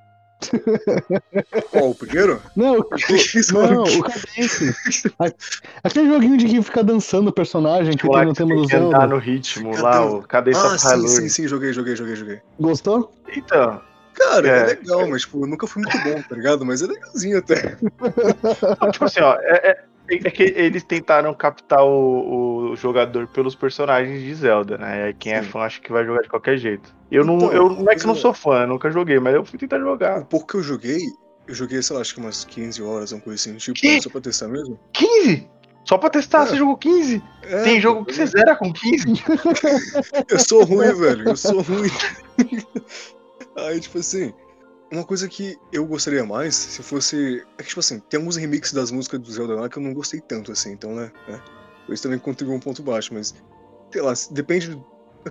Qual, o primeiro? Não, o, Que isso, não, o Cadence. Aquele joguinho de que fica dançando o personagem que Tipo, tem no tema tem do que andar Zelda. no ritmo, Cadê lá, o- Cadence Ah, of sim, Hyrule. sim, sim, joguei, joguei, joguei, joguei. Gostou? Então, Cara, é, É. legal, mas tipo, nunca foi muito bom, tá ligado? Mas é legalzinho até. Não, tipo assim, ó, é, é- é que eles tentaram captar o, o jogador pelos personagens de Zelda, né? Quem é Sim. fã acho que vai jogar de qualquer jeito. Eu não, Então, eu não é que mas não eu- sou fã, eu nunca joguei, mas eu fui tentar jogar. pouco que eu joguei, Eu joguei, sei lá, acho que umas 15 horas, uma coisa assim, tipo, Que? só pra testar mesmo. 15? Só pra testar, É. você jogou 15? É, Tem jogo que você zera com 15? (laughs) Eu sou ruim, velho. Eu sou ruim. (laughs) Aí, tipo assim, uma coisa que eu gostaria mais, se fosse. É que, tipo assim, tem alguns remixes das músicas do Zelda lá que eu não gostei tanto, assim, então, né? né? Isso também contribui um ponto baixo, mas. Sei lá, depende.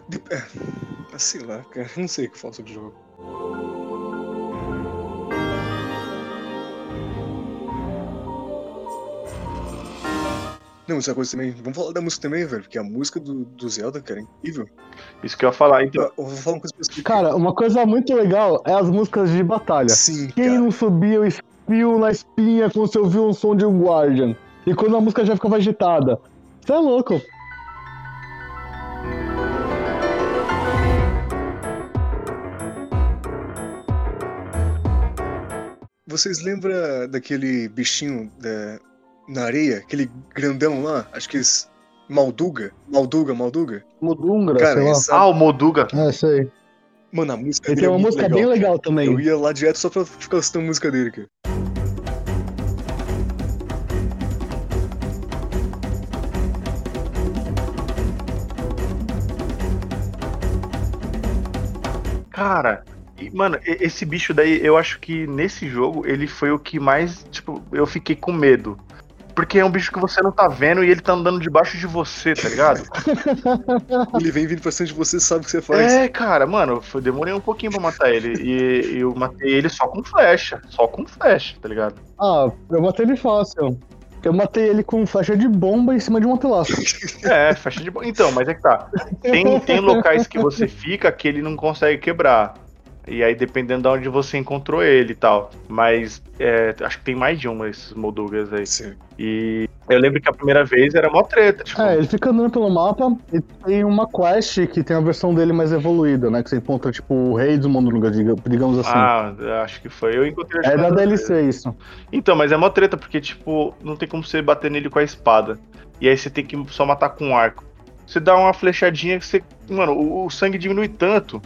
de- é, sei lá, cara. Não sei o que eu falo sobre o jogo. Não, essa coisa também. Vamos falar da música também, velho, porque a música do, do Zelda, cara, é incrível. Isso que eu ia falar. Então, Eu vou falar uma coisa específica. Cara, uma coisa muito legal é as músicas de batalha. Sim, Quem cara. não subia o espinho na espinha quando você ouviu um som de um Guardian? E quando a música já ficava agitada? Você é louco. Vocês lembram daquele bichinho da- na areia? Aquele grandão lá? Acho que esse. Malduga? Malduga, Malduga? Mudungra, Cara, sei lá. essa- ah, o Moduga. É, sei. Mano, a música Ele dele tem é uma muito música bem legal cara. também. Eu ia lá direto só pra ficar escutando a música dele, cara. Cara, e, mano, esse bicho daí, eu acho que nesse jogo ele foi o que mais, tipo, eu fiquei com medo. Porque é um bicho que você não tá vendo e ele tá andando debaixo de você, tá ligado? (laughs) Ele vem vindo pra cima de você, sabe o que você faz. É, cara, mano, eu demorei um pouquinho pra matar ele. E eu matei ele só com flecha. Só com flecha, tá ligado? Ah, eu matei ele fácil. Eu matei ele com flecha de bomba em cima de um antelaço. (laughs) É, flecha de boa. Então, mas é que tá. Tem, tem locais que você fica que ele não consegue quebrar. E aí, dependendo de onde você encontrou ele e tal. Mas é, acho que tem mais de um esses Moldugas aí. Sim. E eu lembro que a primeira vez era mó treta. Tipo, É, ele fica andando pelo mapa e tem uma quest que tem a versão dele mais evoluída, né? Que você encontra, tipo, o rei do Mondruga, diga- digamos assim. ah, acho que foi. Eu encontrei é da na- DLC isso. Então, mas é mó treta, porque, tipo, não tem como você bater nele com a espada. E aí você tem que só matar com um arco. Você dá uma flechadinha que você. Mano, o, o sangue diminui tanto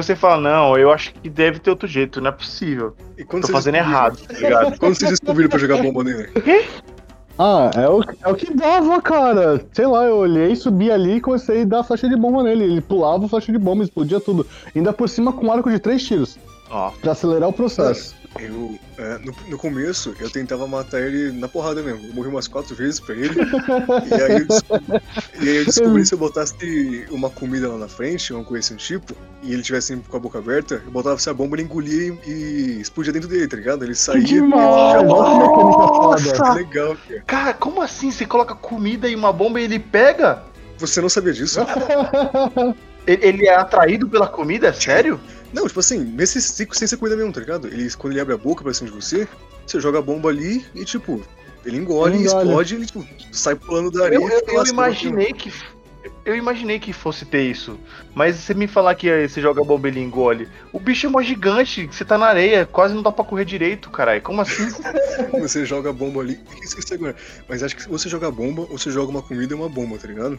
que você fala, não, eu acho que deve ter outro jeito, não é possível. E quando Tô fazendo errado, tá ligado? (laughs) Quando vocês descobriram pra jogar bomba nele? Ah, é o, é o que dava, cara. Sei lá, eu olhei, subi ali e comecei a dar flecha de bomba nele. Ele pulava flecha de bomba, explodia tudo. Ainda por cima com um arco de três tiros, Ó, pra acelerar o processo. Eu, é, no, no começo, eu tentava matar ele na porrada mesmo. Eu morri umas quatro vezes pra ele. (laughs) e, aí eu descobri, e aí eu descobri se eu botasse uma comida lá na frente, uma coisa assim tipo, e ele tivesse sempre com a boca aberta, eu botava essa bomba, ele engolia e, e explodia dentro dele, tá ligado? Ele saía. Que demais! e mecânica Nossa! foda. Legal, cara. cara, como assim? Você coloca comida e uma bomba e ele pega? Você não sabia disso? (laughs) Ele, ele é atraído pela comida? É sério? Não, tipo assim, nesse ciclo sem você cuida mesmo, tá ligado? Ele, quando ele abre a boca pra cima de você, você joga a bomba ali e, tipo, ele engole, Ele engole. explode e ele, tipo, sai pulando da areia. Eu, e eu- eu imaginei que. Eu imaginei que fosse ter isso. Mas você me falar que você joga a bomba e ele engole. O bicho é mó gigante, você tá na areia, quase não dá pra correr direito, caralho. Como assim? (laughs) Você joga a bomba ali. Isso que você agora. Mas acho que se você joga a bomba, ou você joga uma comida e uma bomba, tá ligado?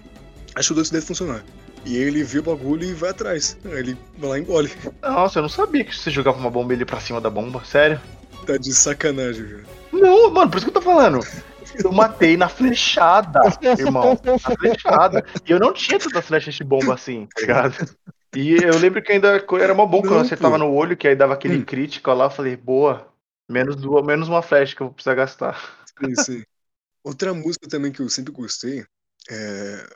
Acho que o dois deve funcionar. E ele vê o bagulho e vai atrás. Aí ele vai lá e engole. Nossa, eu não sabia que você jogava uma bomba ele pra cima da bomba, sério. Tá de sacanagem, velho. Não, mano, por isso que eu tô falando. Eu matei na flechada, (laughs) irmão. Na flechada. E eu não tinha tantas flechas de bomba assim, tá ligado? E eu lembro que ainda era mó bom quando eu acertava no olho, que aí dava aquele Hum. crítico lá, eu falei, boa, menos, duas, menos uma flecha que eu vou precisar gastar. Sim, sim. Outra música também que eu sempre gostei é.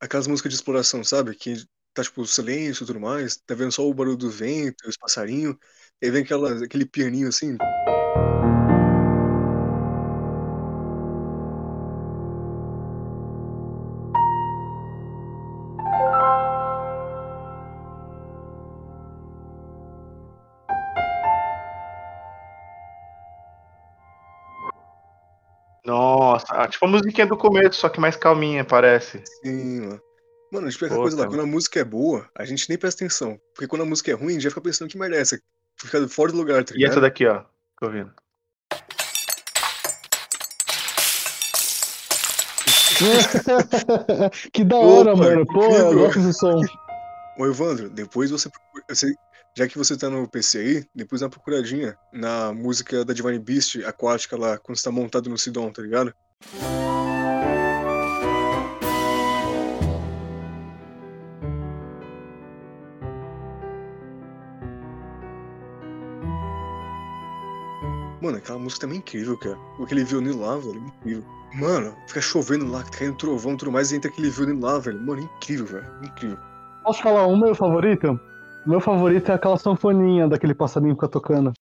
Aquelas músicas de exploração, sabe? Que tá tipo silêncio e tudo mais, tá vendo só o barulho do vento, os passarinhos, e aí vem aquela, aquele pianinho assim. Nossa, ah, tipo a musiquinha do começo, só que mais calminha, parece. Sim, mano. Mano, tipo, aquela Pô, coisa lá, quando a música é boa, a gente nem presta atenção. Porque quando a música é ruim, a gente já fica pensando que merda é essa? Fica fora do lugar, tá E ligado? essa daqui, ó, tô ouvindo. (laughs) que da hora, Opa, mano. Pô, eu incrível. gosto desse som. Ô, Evandro, depois você procura. Você, Já que você tá no PC aí, depois dá uma procuradinha na música da Divine Beast aquática lá, quando você tá montado no Sidon, tá ligado? Mano, aquela música também é incrível, cara. Aquele violino lá, velho, é incrível. Mano, fica chovendo lá, caindo trovão e tudo mais, e entra aquele violino lá, velho. Mano, é incrível, velho. Incrível. Posso falar um meu favorito? Meu favorito é aquela sanfoninha daquele passarinho que fica tocando.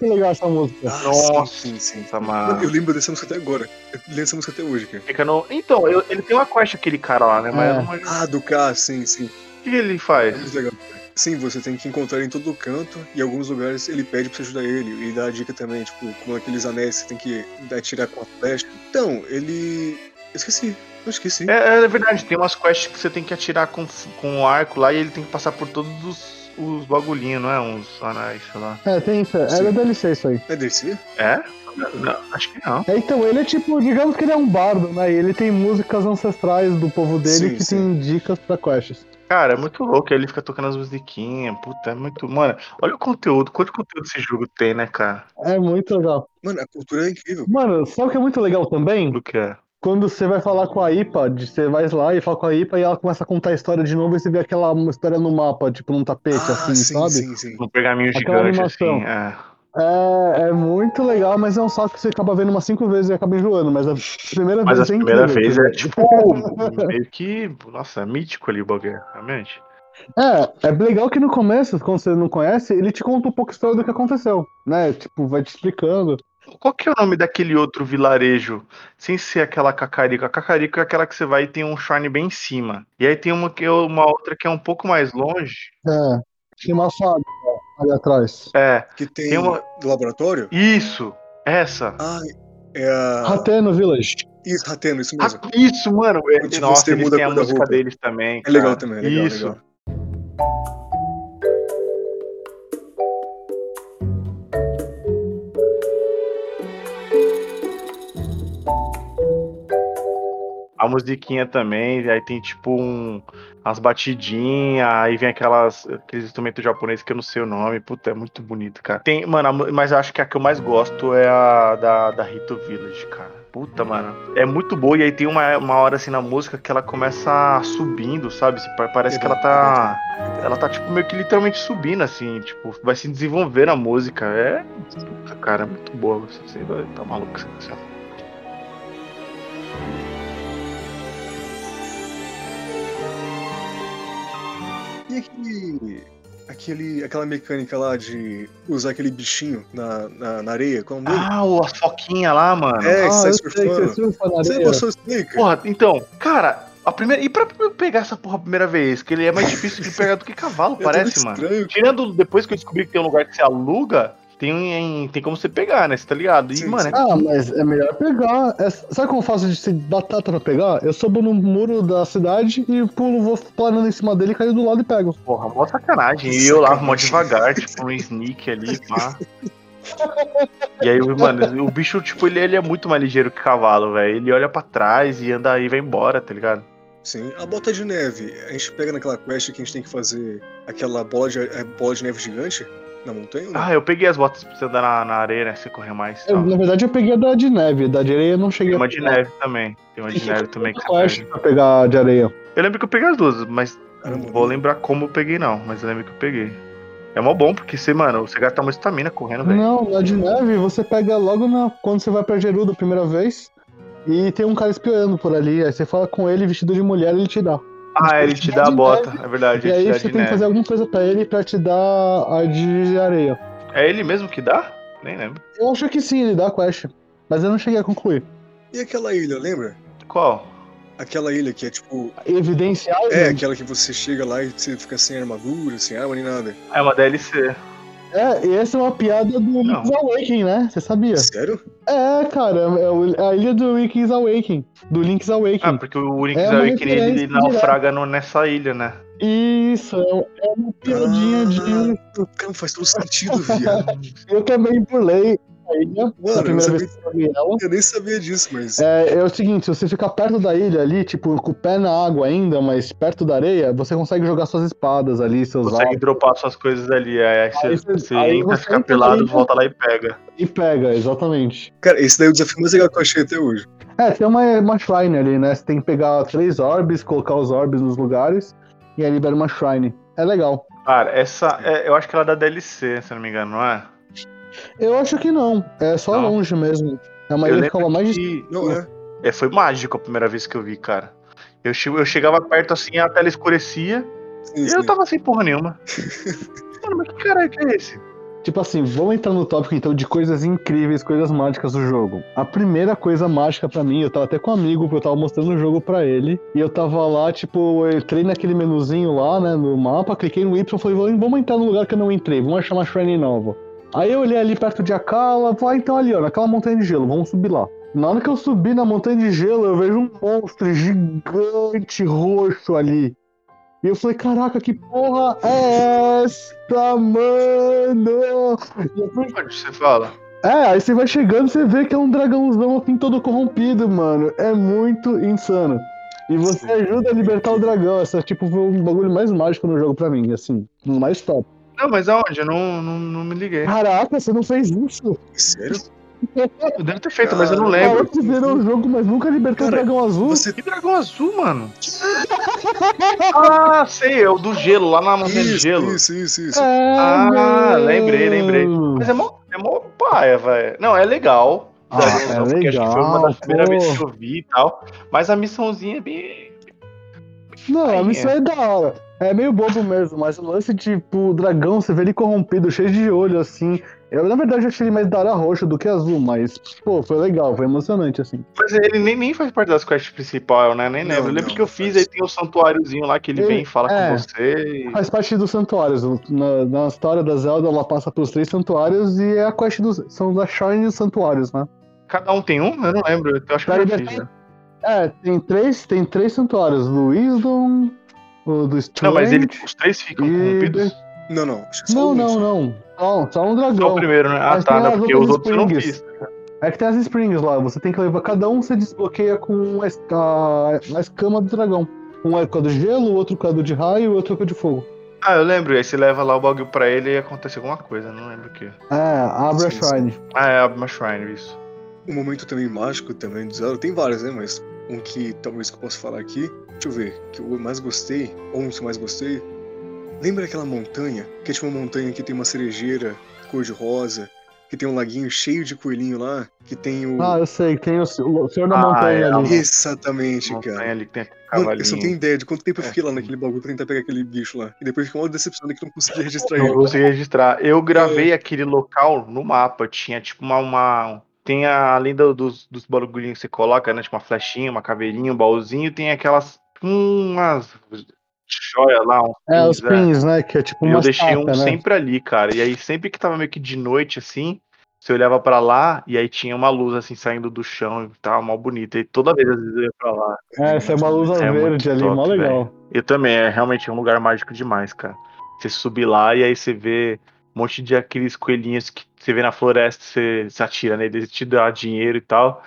Muito legal essa música. Ah, Nossa, sim, sim. Tá mano. Eu lembro dessa música até agora. Eu lembro dessa música até hoje, cara. Fica no... Então, eu- ele tem uma quest aquele cara lá, né? Mas É. não Ah, do K, sim, sim. o que ele É faz. muito legal. Sim, você tem que encontrar ele em todo canto, e em alguns lugares ele pede pra você ajudar ele, e dá a dica também, tipo, como aqueles anéis você tem que atirar com a flecha. Então, ele. Eu esqueci, eu esqueci. É, é verdade, tem umas quests que você tem que atirar com, com o arco lá e ele tem que passar por todos os, os bagulhinhos, não é? Uns anéis, sei lá. É, tem isso. É da DLC isso aí. É DC? É? Não, acho que não. É, então, ele é tipo, digamos que ele é um bardo, né? E ele tem músicas ancestrais do povo dele Sim, que sim. tem dicas pra quests. Cara, é muito louco, ele fica tocando as musiquinhas, puta, é muito. Mano, olha o conteúdo, quanto conteúdo esse jogo tem, né, cara? É muito legal. Mano, a cultura é incrível. Mano, sabe o que é muito legal também? Do que é? Quando você vai falar com a IPA, você vai lá e fala com a IPA e ela começa a contar a história de novo e você vê aquela história no mapa, tipo num tapete, ah, assim, sim, sabe? sim, sim. Um pergaminho Aquela gigante, animação. assim. É. É, é muito legal, mas é um saco que você acaba vendo umas cinco vezes e acaba enjoando. Mas a primeira Mas a vez é primeira incrível, vez é tipo. (laughs) meio que. Nossa, mítico ali o bagulho, realmente. É, é legal que no começo, quando você não conhece, ele te conta um pouco a história do que aconteceu, né? Tipo, vai te explicando. Qual que é o nome daquele outro vilarejo? Sem ser aquela Cacarico. A Cacarico é aquela que você vai e tem um shrine bem em cima. E aí tem uma, que é uma outra que é um pouco mais longe. É, tem uma fábrica ali atrás. É, Que tem, Tem uma- do laboratório? isso! Essa! Ah, é a. Rateno Village. Isso, Rateno, isso Ah, mesmo. isso, mano! É- Nossa, você eles muda a têm a da música roupa. deles também. É legal cara. também, é legal, Isso. legal. A musiquinha também, aí tem tipo um, umas batidinhas, aí vem aquelas, aqueles instrumentos japoneses que eu não sei o nome, puta, é muito bonito, cara. Tem, mano, mas eu acho que a que eu mais gosto é a da, da Rito Village, cara. Puta, mano. É muito boa, e aí tem uma, uma hora assim na música que ela começa subindo, sabe? Parece que ela tá. Ela tá, tipo, meio que literalmente subindo, assim, tipo, vai se desenvolver a música. É. Puta, cara, é muito boa. Você, vai tá maluco. Você, Aquele. Aquele, aquela mecânica lá de usar aquele bichinho na, na, na areia, qual é? Ah, o- a foquinha lá, mano. É, que ah, sai eu sei surfando. você passou cara? Porra, então, cara, a primeira. E pra eu pegar essa porra a primeira vez? Que ele é mais difícil de pegar do que cavalo, (laughs) É parece, mano. estranho. Tirando depois que eu descobri que tem um lugar que você aluga, tem, tem como você pegar, né? Você tá ligado? E, Sim, mano, sim. é Ah, mas é melhor pegar. É- sabe como eu faço de ser batata pra pegar? Eu subo no muro da cidade e pulo, vou planando em cima dele, caio do lado e pego. porra, mó sacanagem. E eu lavo mó devagar, tipo, um sneak ali, pá. E aí, mano, o bicho, tipo, ele, ele é muito mais ligeiro que cavalo, velho. Ele olha pra trás e anda aí e vai embora, tá ligado? Sim, a bota de neve. A gente pega naquela quest que a gente tem que fazer aquela bola de, é, bola de neve gigante na montanha? não? Ah, eu peguei as botas pra você andar na, na areia, né? Você correr mais. e Eu, na verdade, eu peguei a da de neve. Da de areia eu não cheguei Tem uma a de neve também. Tem uma de (laughs) neve também que você pega. pra pegar de areia. Eu lembro que eu peguei as duas, mas Caramba, não vou lembrar como eu peguei, não. Mas eu lembro que eu peguei. É mó bom, porque você, mano, você gasta uma estamina correndo, velho. Não, na de neve você pega logo na, quando você vai pra Gerudo a primeira vez. E tem um cara espiando por ali. Aí você fala com ele vestido de mulher ele te dá. Ah, ele te dá a bota, é verdade. E aí você tem que neve. fazer alguma coisa pra ele pra te dar a de areia. É ele mesmo que dá? Nem lembro. Eu acho que sim, ele dá a quest. Mas eu não cheguei a concluir. E aquela ilha, lembra? Qual? Aquela ilha que é tipo. Evidenciar. É, aquela que você chega lá e você fica sem armadura, sem arma nem nada. É uma DLC. É, essa é uma piada do. Link's Awakening, né? Você sabia? Sério? É, cara, é é a ilha do Link's Awakening. Do Link's Ah, Awakening. porque o Link's É Awakening ele, naufraga no- nessa ilha, né? Isso, é é uma piadinha de. Cara, faz todo sentido, viado. (laughs) Eu também pulei a ilha. Mano, a eu primeira vez que eu vi ela. Eu nem sabia disso, mas. É, é o seguinte, se você ficar perto da ilha ali, tipo, com o pé na água ainda, mas perto da areia, você consegue jogar suas espadas ali, seus Consegue dropar suas coisas ali. Aí você, Aí você- você aí entra, você fica entra pelado, ali, volta lá e pega. e pega, exatamente. Cara, esse daí é o desafio mais legal que eu achei até hoje. É, tem uma, uma shrine ali, né? Você tem que pegar três orbes, colocar os orbes nos lugares, e aí libera uma shrine. É legal. Cara, essa. é- eu acho que ela é da DLC, se não me engano, não é? Eu acho que não, é só Não? longe mesmo. É uma eu ilha que ficava mais de... que. Não, é. É, foi mágico a primeira vez que eu vi, cara. Eu, che- eu chegava perto assim, a tela escurecia Sim, e eu sim. tava sem porra nenhuma. (laughs) Mano, mas que caralho que é esse? Tipo assim, vamos entrar no tópico então de coisas incríveis, coisas mágicas do jogo. A primeira coisa mágica pra mim, eu tava até com um amigo, porque eu tava mostrando o jogo pra ele, e eu tava lá, tipo, eu entrei naquele menuzinho lá, né, no mapa, cliquei no Y e falei, "Vamos- vamos entrar no lugar que eu não entrei, vamos achar uma shrine nova. Aí eu olhei ali perto de Akala, falei, ah, então ali, ó, naquela montanha de gelo, vamos subir lá. Na hora que eu subi na montanha de gelo, eu vejo um monstro gigante roxo ali. E eu falei, caraca, que porra é essa, mano? E eu fui- Onde você fala? É, aí você vai chegando, você vê que é um dragãozão assim todo corrompido, mano. É muito insano. E você ajuda a libertar o dragão. Essa tipo foi o bagulho mais mágico no jogo pra mim, assim, mais top. Não, mas aonde? Eu não, não, não me liguei. Caraca, você não fez isso? Sério? Eu devo ter feito, mas eu não Ah, lembro. você virou o jogo, mas nunca libertou Cara, o dragão azul. Você. Que dragão azul, mano? ah, sei, é o do gelo, lá na montanha de gelo. isso, isso, isso. Ah, mano. lembrei, lembrei. Mas é mó, é mó paia, velho. Não, é legal. Ah, é porque acho que foi uma das legal, primeiras pô. vezes que eu vi e tal. Mas a missãozinha é bem. Não, a missão é. é da hora. É meio bobo mesmo, mas o lance, tipo, o dragão, você vê ele corrompido, cheio de olho, assim. Eu, na verdade, achei ele mais da hora roxo do que azul, mas, pô, foi legal, foi emocionante, assim. Mas ele nem, nem faz parte das quests principais, né? Nem Não, lembro. Eu lembro não, que eu fiz, aí tem o santuáriozinho lá que ele Ele- vem e fala é. com você. e- Faz parte dos santuários. Na, na história da Zelda, ela passa pelos três santuários e é a quest dos. São da Shrine dos santuários, né? Cada um tem um? Eu não lembro. Eu acho que eu já fiz. né? É, tem três, tem três santuários: do Wisdom, o do Strength. Não, mas ele, os três ficam E- corrompidos? Não, não. Só Não, um, não, só. não. Só, só um Só dragão. o primeiro, né? Ah, Mas tá, né? Porque os outros eu não fiz. É que tem as springs lá, você tem que levar. Cada um você desbloqueia com a, a, a escama do dragão. Um é com a do gelo, o outro com a do de raio e o outro com a de fogo. Ah, eu lembro. Aí você leva lá o bagulho pra ele e acontece alguma coisa, não lembro o que. É, abre a. Shrine. Ah, é Abre uma Shrine, isso. Um momento também mágico também do Zelda. Tem vários, né? Mas um que talvez que eu possa falar aqui. Deixa eu ver. Que eu mais gostei, ou um que eu mais gostei. Lembra aquela montanha? Que é tipo uma montanha que tem uma cerejeira cor de rosa. Que tem um laguinho cheio de coelhinho lá. Que tem o. Ah, eu sei, tem o, o Senhor da Ah, Montanha é, ali. Exatamente, Montanha cara. ali que tem Mano, eu só não tenho ideia de quanto tempo eu É. fiquei lá naquele bagulho pra tentar pegar aquele bicho lá. E depois fiquei uma decepção que eu não consegui registrar Não ele. consegui registrar. Eu gravei aquele local no mapa. Tinha tipo uma. uma- tem a, além do- dos, dos bagulhinhos que você coloca, né? Tipo uma flechinha, uma caveirinha, um baúzinho. Tem aquelas. Umas. Joia lá. Um É, os pins, é. pins, né? Que é tipo Eu uma deixei um estátua, né? sempre ali, cara. E aí, sempre que tava meio que de noite, assim, você olhava pra lá e aí tinha uma luz, assim, saindo do chão e tava mal bonita. E toda vez, às vezes, eu ia pra lá. É, essa é uma luz É verde ali, top, mó legal. Eu também, é realmente um lugar mágico demais, cara. Você subir lá e aí você vê um monte de aqueles coelhinhos que você vê na floresta, você, você atira neles, eles te dão dinheiro e tal.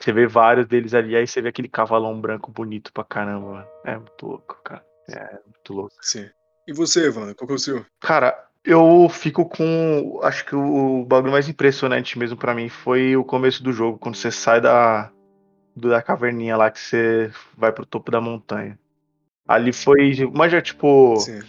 Você vê vários deles ali, aí você vê aquele cavalão branco bonito pra caramba. É muito louco, cara. É muito louco. Sim. E você, Evandro? Qual que é o seu? Cara, eu fico com. Acho que o bagulho mais impressionante mesmo pra mim foi o começo do jogo, quando você sai da, da caverninha lá, que você vai pro topo da montanha. Ali foi. Mas já, tipo, Sim.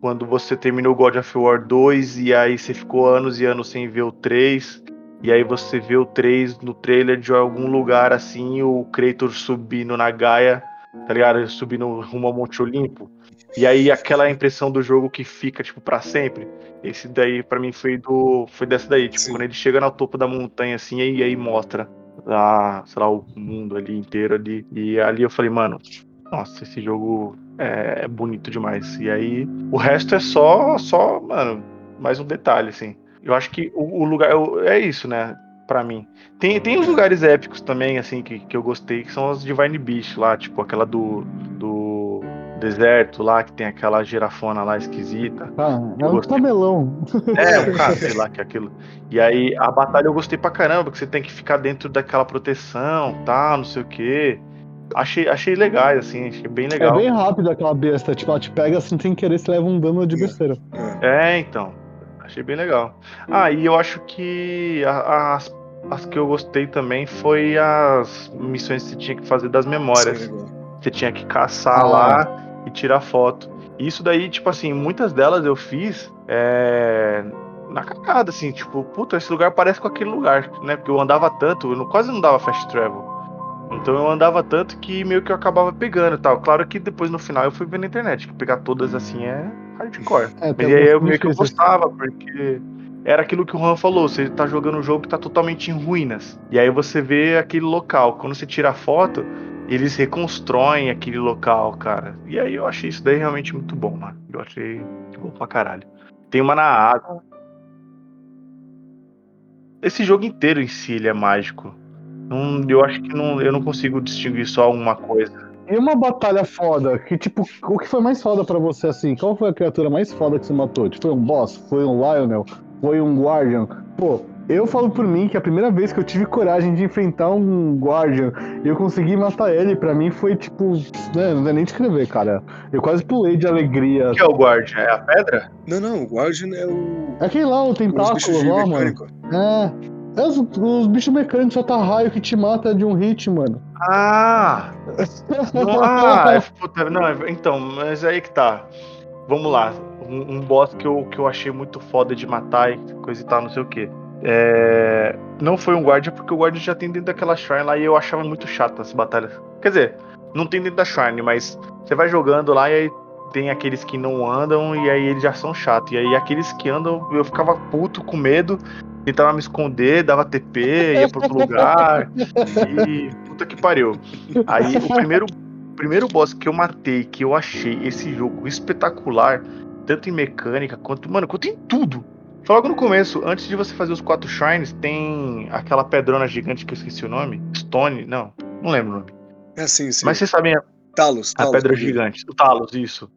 quando você terminou God of War 2 e aí você ficou anos e anos sem ver o 3. E aí você vê o 3 no trailer de algum lugar assim, o Kratos subindo na Gaia, tá ligado? Subindo rumo ao Monte Olimpo. E aí aquela impressão do jogo que fica, tipo, pra sempre. Esse daí, pra mim, foi do. Foi dessa daí. Tipo, Sim. quando ele chega no topo da montanha, assim, e aí mostra lá, sei lá, o mundo ali inteiro ali. E ali eu falei, mano, nossa, esse jogo é, é bonito demais. E aí, o resto é só, só, mano, mais um detalhe, assim. Eu acho que o, o lugar eu- é isso, né? Pra mim. Tem, tem uns lugares épicos também, assim, que, que eu gostei, que são os Divine Beast lá, tipo aquela do. do deserto lá, que tem aquela girafona lá esquisita. Ah, é Eu um gostei. camelão. É, um cara, sei lá que é aquilo. E aí a batalha eu gostei pra caramba, que você tem que ficar dentro daquela proteção, tá, não sei o quê. Achei, achei legais, assim, achei bem É legal. bem rápido aquela besta. Tipo, ela te pega assim sem querer, você leva um dano de besteira. É. É, então. Achei bem legal. Ah, e eu acho que as, as que eu gostei também foi as missões que você tinha que fazer das memórias. Legal. Você tinha que caçar Ah. lá e tirar foto. Isso daí, tipo assim, muitas delas eu fiz é, na cagada, assim, tipo, puta, esse lugar parece com aquele lugar, né? Porque eu andava tanto, eu não- quase não dava fast travel. Então eu andava tanto que meio que eu acabava pegando e tal. Claro que depois no final eu fui ver na internet, que pegar todas assim é hardcore. É, Mas e aí eu meio que eu gostava, porque era aquilo que o Juan falou, você tá jogando um jogo que tá totalmente em ruínas. E aí você vê aquele local. Quando você tira a foto, eles reconstroem aquele local, cara. E aí eu achei isso daí realmente muito bom, mano. Eu achei bom pra caralho. Tem uma na água. Esse jogo inteiro em si ele é mágico. Não, eu acho que não, eu não consigo distinguir só uma coisa. E uma batalha foda, que tipo, o que foi mais foda pra você assim? Qual foi a criatura mais foda que você matou? Tipo, foi um boss? Foi um Lionel? Foi um Guardian? Pô, eu falo por mim que a primeira vez que eu tive coragem de enfrentar um Guardian e eu consegui matar ele, pra mim foi tipo, né, não dá nem descrever, cara. Eu quase pulei de alegria. O que é o Guardian? É a pedra? Não, não, o Guardian é o. Aquele lá, o tentáculo lá, mano. É. É, os, os bichos mecânicos soltam raio que te mata de um hit, mano. Ah! (laughs) Ah, é, puta, não, é- então, mas aí que tá. Vamos lá. Um, um boss que eu, que eu achei muito foda de matar e coisa e tal, não sei o que. não foi um guardian, porque o guardian já tem dentro daquela shrine lá e eu achava muito chato as batalhas. Quer dizer, não tem dentro da shrine, mas você vai jogando lá e aí tem aqueles que não andam e aí eles já são chatos. E aí aqueles que andam, eu ficava puto com medo, tentava me esconder, dava TP, ia pro outro lugar. E puta que pariu. Aí o primeiro, primeiro boss que eu matei, que eu achei esse jogo espetacular, tanto em mecânica quanto, mano, quanto em tudo. Foi logo no começo, antes de você fazer os quatro shrines, tem aquela pedrona gigante que eu esqueci o nome. Stone, não, não lembro o nome. É sim, sim. Mas vocês sabem Talos, a Talos. pedra gigante. O Talos, isso.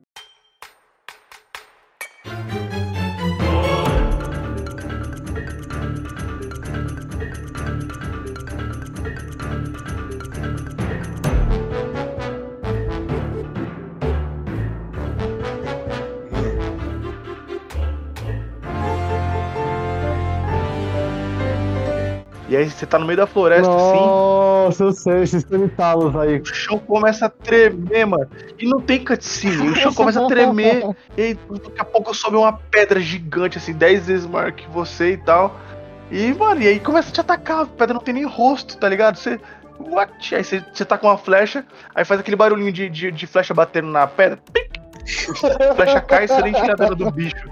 E aí você tá no meio da floresta, assim. Nossa, eu sei, esses sanitalos aí. O chão começa a tremer, mano. E não tem cutscene. O chão começa a tremer. E daqui a pouco sobe uma pedra gigante, assim, 10 vezes maior que você e tal. E, mano, e aí começa a te atacar. A pedra não tem nem rosto, tá ligado? Você. What? Aí você, você tá com uma flecha, aí faz aquele barulhinho de, de, de flecha batendo na pedra. Flecha cai e você nem tira a dano do bicho.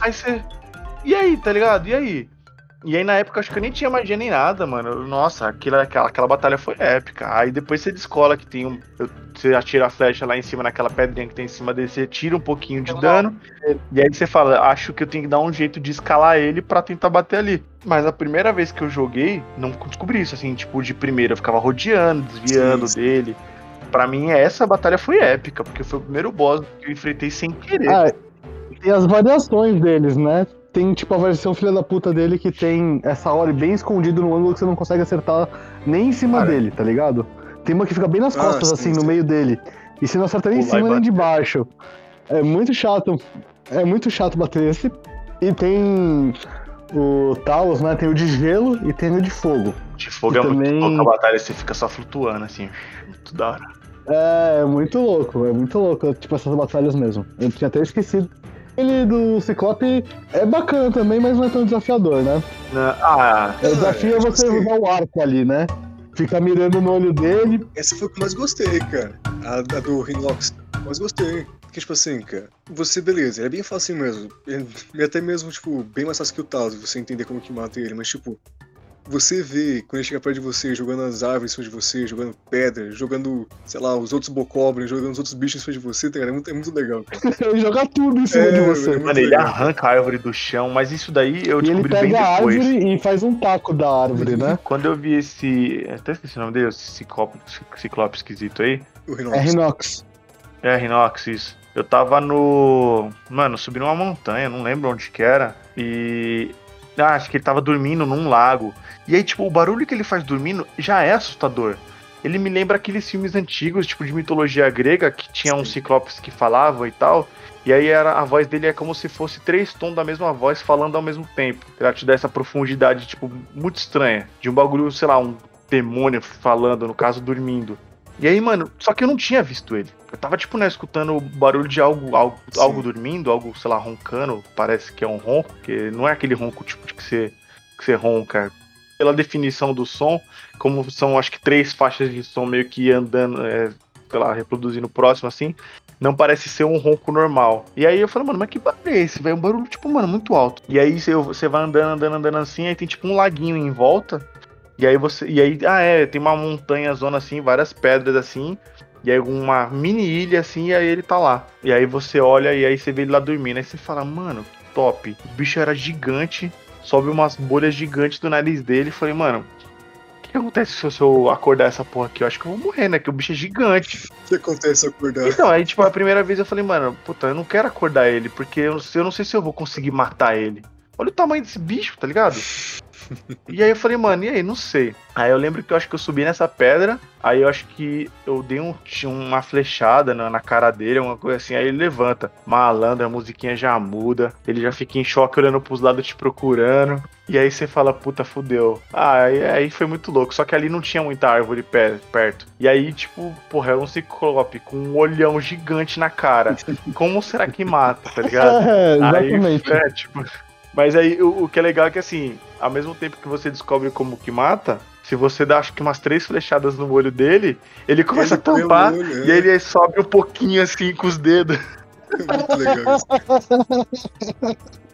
Aí você. E aí, tá ligado? E aí? E aí na época eu acho que eu nem tinha magia nem nada, mano. Nossa, aquela, aquela, aquela batalha foi épica. Aí depois você descola que tem um. Você atira a flecha lá em cima naquela pedrinha que tem em cima dele, você tira um pouquinho de dano. E aí você fala, acho que eu tenho que dar um jeito de escalar ele pra tentar bater ali. Mas a primeira vez que eu joguei, não descobri isso, assim, tipo, de primeira. Eu ficava rodeando, desviando Sim, sim. dele. Pra mim, essa batalha foi épica, porque foi o primeiro boss que eu enfrentei sem querer. Ah, tem as variações deles, né? Tem tipo a versão filha da puta dele que tem essa hora bem escondido no ângulo que você não consegue acertar nem em cima Cara. dele, tá ligado? Tem uma que fica bem nas Ah, costas, sim, assim, no sim. meio dele. E você não acerta nem em cima nem de baixo. É muito chato. É muito chato bater esse. E tem o Talos, né? Tem o de gelo e tem o de fogo. De fogo e é muito também- louco a batalha, você fica só flutuando, assim. Muito da hora. É, é muito louco, é muito louco, tipo essas batalhas mesmo. Eu tinha até esquecido. Ele do Ciclope é bacana também, mas não é tão desafiador, né? Ah, O desafio é você usar o arco ali, né? Ficar mirando no olho dele. Essa foi a que eu mais gostei, cara. A, a do Rhinox. Mais gostei. Porque, tipo assim, cara, você, beleza, é bem fácil mesmo. É, é até mesmo, tipo, bem mais fácil que o Talos, você entender como que mata ele, mas, tipo, você vê quando ele chega perto de você, jogando as árvores em cima de você, jogando pedra, jogando, sei lá, os outros bocoblins, jogando os outros bichos em cima de você, tá ligado? É muito, é muito legal, cara. (laughs) Ele joga tudo em cima É, de é você. muito mano, ele legal. arranca a árvore do chão, mas isso daí eu E ele descobri bem pega a depois. árvore e faz um taco da árvore, né? Quando eu vi esse. Até esqueci o nome dele, esse ciclope, ciclope esquisito aí. O Rhinox. É Rhinox. É, Rinox, isso. Eu tava no. Mano, subindo uma montanha, não lembro onde que era. E. Ah, acho que ele tava dormindo num lago. E aí, tipo, o barulho que ele faz dormindo já é assustador. Ele me lembra aqueles filmes antigos, tipo de mitologia grega, que tinha uns ciclopes que falavam e tal. E aí era, a voz dele é como se fosse três tons da mesma voz falando ao mesmo tempo. Pra te dar essa profundidade, tipo, muito estranha. De um bagulho, sei lá, um demônio falando, no caso, dormindo. E aí, mano, só que eu não tinha visto ele. Eu tava, tipo, né, escutando o barulho de algo, algo, Sim. algo dormindo, algo, sei lá, roncando. Parece que é um ronco, que não é aquele ronco, tipo, de que você, que você ronca. Pela definição do som, como são, acho que, três faixas de som meio que andando, é, sei lá, reproduzindo próximo, assim, não parece ser um ronco normal. E aí eu falei, mano, mas que barulho é esse, velho? Um barulho, tipo, mano, muito alto. E aí você, você vai andando, andando, andando assim, aí tem, tipo, um laguinho em volta. E aí você. E aí, ah, é, tem uma montanha zona assim, várias pedras assim. E aí uma mini ilha assim, e aí ele tá lá. E aí você olha e aí você vê ele lá dormindo. Aí você fala, mano, que top. O bicho era gigante, sobe umas bolhas gigantes do nariz dele. Falei, mano, o que, acontece se eu- se eu acordar essa porra aqui? Eu acho que eu vou morrer, né? Que o bicho é gigante. (laughs) O que acontece ao acordar? Então, aí, tipo, a primeira vez eu falei, mano, puta, eu não quero acordar ele, porque eu, eu não sei se eu vou conseguir matar ele. Olha o tamanho desse bicho, tá ligado? (laughs) E aí eu falei, mano, e aí? Não sei. Aí eu lembro que eu acho que eu subi nessa pedra, aí eu acho que eu dei um, tinha uma flechada na, na cara dele, uma coisa assim, aí ele levanta. Malandro, a musiquinha já muda, ele já fica em choque olhando pros lados te procurando. E aí você fala, puta, fudeu. Ah, aí, aí foi muito louco. Só que ali não tinha muita árvore perto. E aí, tipo, porra, é um ciclope com um olhão gigante na cara. (laughs) Como será que mata, tá ligado? É, Aí, exatamente. é, tipo. Mas aí o, o que é legal é que assim, ao mesmo tempo que você descobre como que mata, se você dá acho que umas três flechadas no olho dele, ele começa Ele a tampar olho, e é. aí ele sobe um pouquinho assim com os dedos. (laughs) Muito legal isso. (laughs)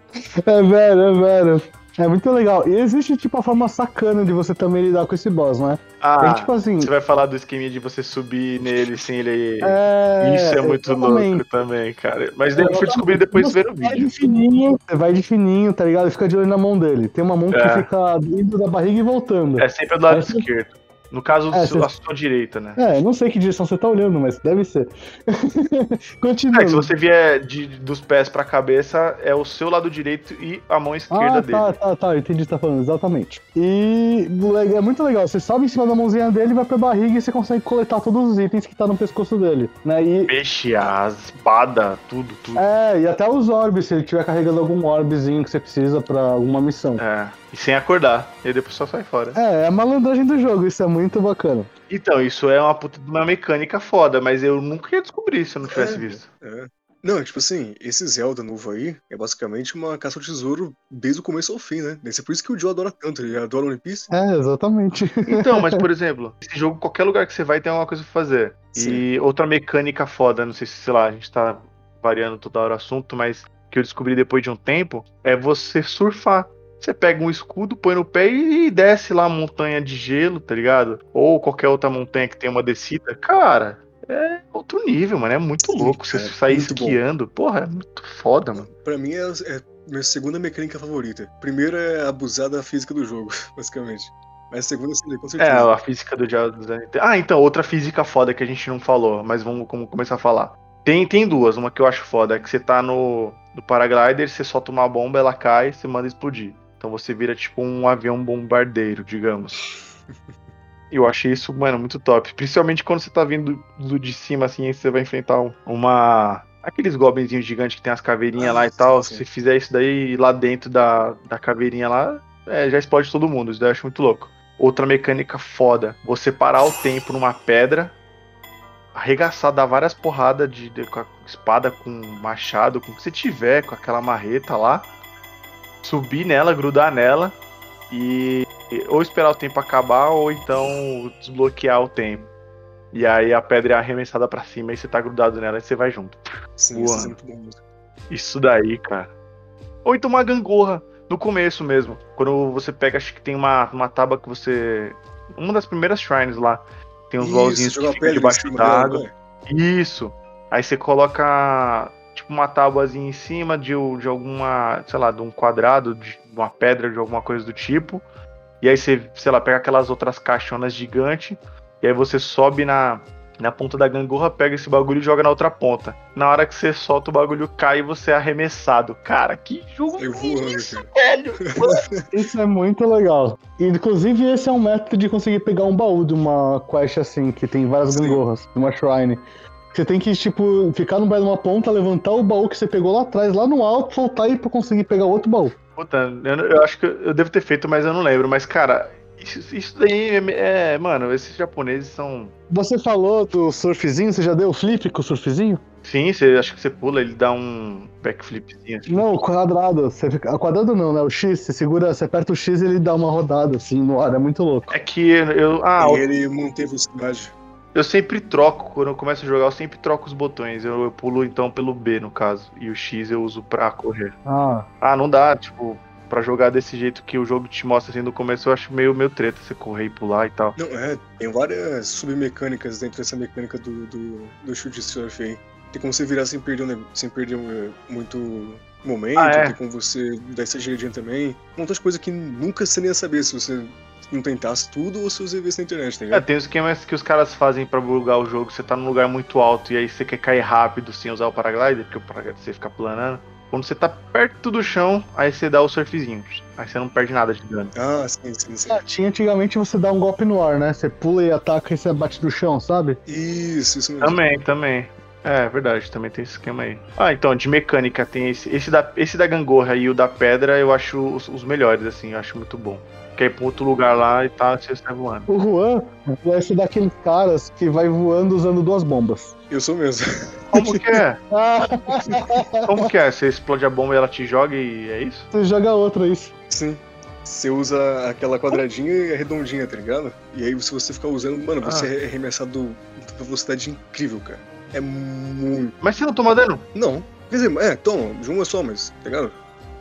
É velho, é velho. É muito legal. E existe, tipo, a forma sacana de você também lidar com esse boss, né? Ah, é tipo assim. você vai falar do esqueminha de você subir nele sem ele. É, Isso é muito exatamente. louco também, cara. Mas daí eu fui descobrir depois Você vendo o vai vídeo. de fininho, você vai de fininho, tá ligado? E fica de olho na mão dele. Tem uma mão que É. fica indo da barriga e voltando. É sempre do lado Essa- esquerdo. No caso, É, seu- você- a sua direita, né? É, não sei que direção você tá olhando, mas deve ser. (laughs) Continua. É, se você vier de- dos pés pra cabeça, é o seu lado direito e a mão esquerda Ah, dele. tá, tá, tá, entendi o que você tá falando, exatamente. E é muito legal, você sobe em cima da mãozinha dele, vai pra barriga e você consegue coletar todos os itens que tá no pescoço dele, né? E, Peixe, a espada, tudo, tudo. é, e até os orbes, se ele estiver carregando algum orbezinho que você precisa pra alguma missão. É, e sem acordar. E depois só sai fora. É, é a malandragem do jogo, isso é muito bacana. Então, isso é uma puta de uma mecânica foda, mas eu nunca ia descobrir se eu não tivesse É. visto. É. Não, tipo assim, esse Zelda novo aí é basicamente uma caça ao tesouro desde o começo ao fim, né? Deve ser por isso que o Joe adora tanto, ele adora One Piece. É, exatamente. Então, mas (laughs) por exemplo, esse jogo, qualquer lugar que você vai tem alguma coisa pra fazer. E outra mecânica foda, não sei se, sei lá, a gente tá variando toda hora o assunto, mas que eu descobri depois de um tempo, é você surfar. Você pega um escudo, põe no pé e desce lá a montanha de gelo, tá ligado? Ou qualquer outra montanha que tenha uma descida. Cara, é outro nível, mano. É muito Sim, louco você cara, sair muito bom. esquiando. Porra, é muito foda, mano. Pra mim é, é minha segunda mecânica favorita. Primeiro é abusar da física do jogo, (laughs) basicamente. Mas a segunda sim, com É, certeza. a física do Diário dos Anéis. Ah, então, outra física foda que a gente não falou, mas vamos como começar a falar. Tem, tem duas, uma que eu acho foda, é que você tá no, no paraglider, você solta uma bomba, ela cai, você manda explodir. Então você vira tipo um avião bombardeiro, digamos. (laughs) Eu achei isso, mano, muito top. Principalmente quando você tá vindo do de cima, assim, aí você vai enfrentar um- uma. Aqueles goblinzinhos gigantes que tem as caveirinhas Ah, lá e tal. sim. Se fizer isso daí lá dentro da, da caveirinha lá, é, já explode todo mundo. Isso daí eu acho muito louco. Outra mecânica foda. Você parar o tempo numa pedra, arregaçar, dar várias porradas de, de- com a espada, com machado, com o que você tiver, com aquela marreta lá. Subir nela, grudar nela e ou esperar o tempo acabar ou então desbloquear o tempo. E aí a pedra é arremessada pra cima e você tá grudado nela e você vai junto. Sim, isso é muito bom mesmo. Isso daí, cara. Ou então uma gangorra, no começo mesmo. Quando você pega, acho que tem uma, uma tábua que você. Uma das primeiras shrines lá. Tem uns Isso, que ficam debaixo d'água. não é? Isso. Aí você coloca tipo uma tábuazinha em cima de, de alguma, sei lá, de um quadrado, de uma pedra, de alguma coisa do tipo. E aí você, sei lá, pega aquelas outras caixonas gigantes. E aí você sobe na, na ponta da gangorra, pega esse bagulho e joga na outra ponta. Na hora que você solta, o bagulho cai e você é arremessado. Cara, que jogo Sai voando, isso, velho! (laughs) Isso é muito legal. Inclusive, esse é um método de conseguir pegar um baú de uma quest assim, que tem várias Sim. gangorras, de uma shrine. Você tem que, tipo, ficar no pé de uma ponta, levantar o baú que você pegou lá atrás, lá no alto, soltar e pra conseguir pegar outro baú. Puta, eu, eu acho que eu devo ter feito, mas eu não lembro. Mas, cara, isso, isso daí é, é- Mano, esses japoneses são. Você falou do surfzinho, você já deu o flip com o surfzinho? Sim, você acho que você pula, ele dá um backflipzinho. assim. Não, o quadrado. Você fica... Quadrado não, né? O X, você segura, você aperta o X e ele dá uma rodada assim no ar, é muito louco. É que eu. Ah, e ele mantém velocidade. Eu sempre troco. Quando eu começo a jogar, eu sempre troco os botões. Eu, eu pulo então pelo B, no caso. E o X eu uso pra correr. Ah, Ah, não dá, tipo, pra jogar desse jeito que o jogo te mostra assim no começo, eu acho meio, meio treta você correr e pular e tal. Não, é, tem várias submecânicas dentro dessa mecânica do, do, do shoot surf aí. Tem como você virar sem perder, um sem perder um, muito momento, Ah, é? tem como você dar essa giradinha também. Um monte de coisa que nunca você nem ia saber se você não tentasse tudo ou se você visse na internet, tá É, ligado? tem os esquemas que os caras fazem pra bugar o jogo, você tá num lugar muito alto e aí você quer cair rápido sem usar o paraglider, porque o paraglider você fica planando. Quando você tá perto do chão, aí você dá o surfzinho. Aí você não perde nada de dano. Ah, sim, sim, sim. Ah, tinha antigamente você dá um golpe no ar, né? Você pula e ataca e você bate no chão, sabe? Isso, isso mesmo. Também, também. É, verdade, também tem esse esquema aí. Ah, então, de mecânica tem esse. Esse da, esse da gangorra e o da pedra eu acho os, os melhores, assim, eu acho muito bom. Quer ir pra outro lugar lá e tá, você está voando. O Juan vai ser daqueles caras que vai voando usando duas bombas. Eu sou mesmo. Como que é? (laughs) Ah, Como que é? Você explode a bomba e ela te joga e é isso? você joga outra, isso. Sim. Você usa aquela quadradinha e a redondinha, tá ligado? E aí, se você ficar usando, mano, você Ah. é arremessado com velocidade incrível, cara. É muito. Mas você não toma dano? Não. Quer dizer, é, toma, de uma só, mas, tá ligado?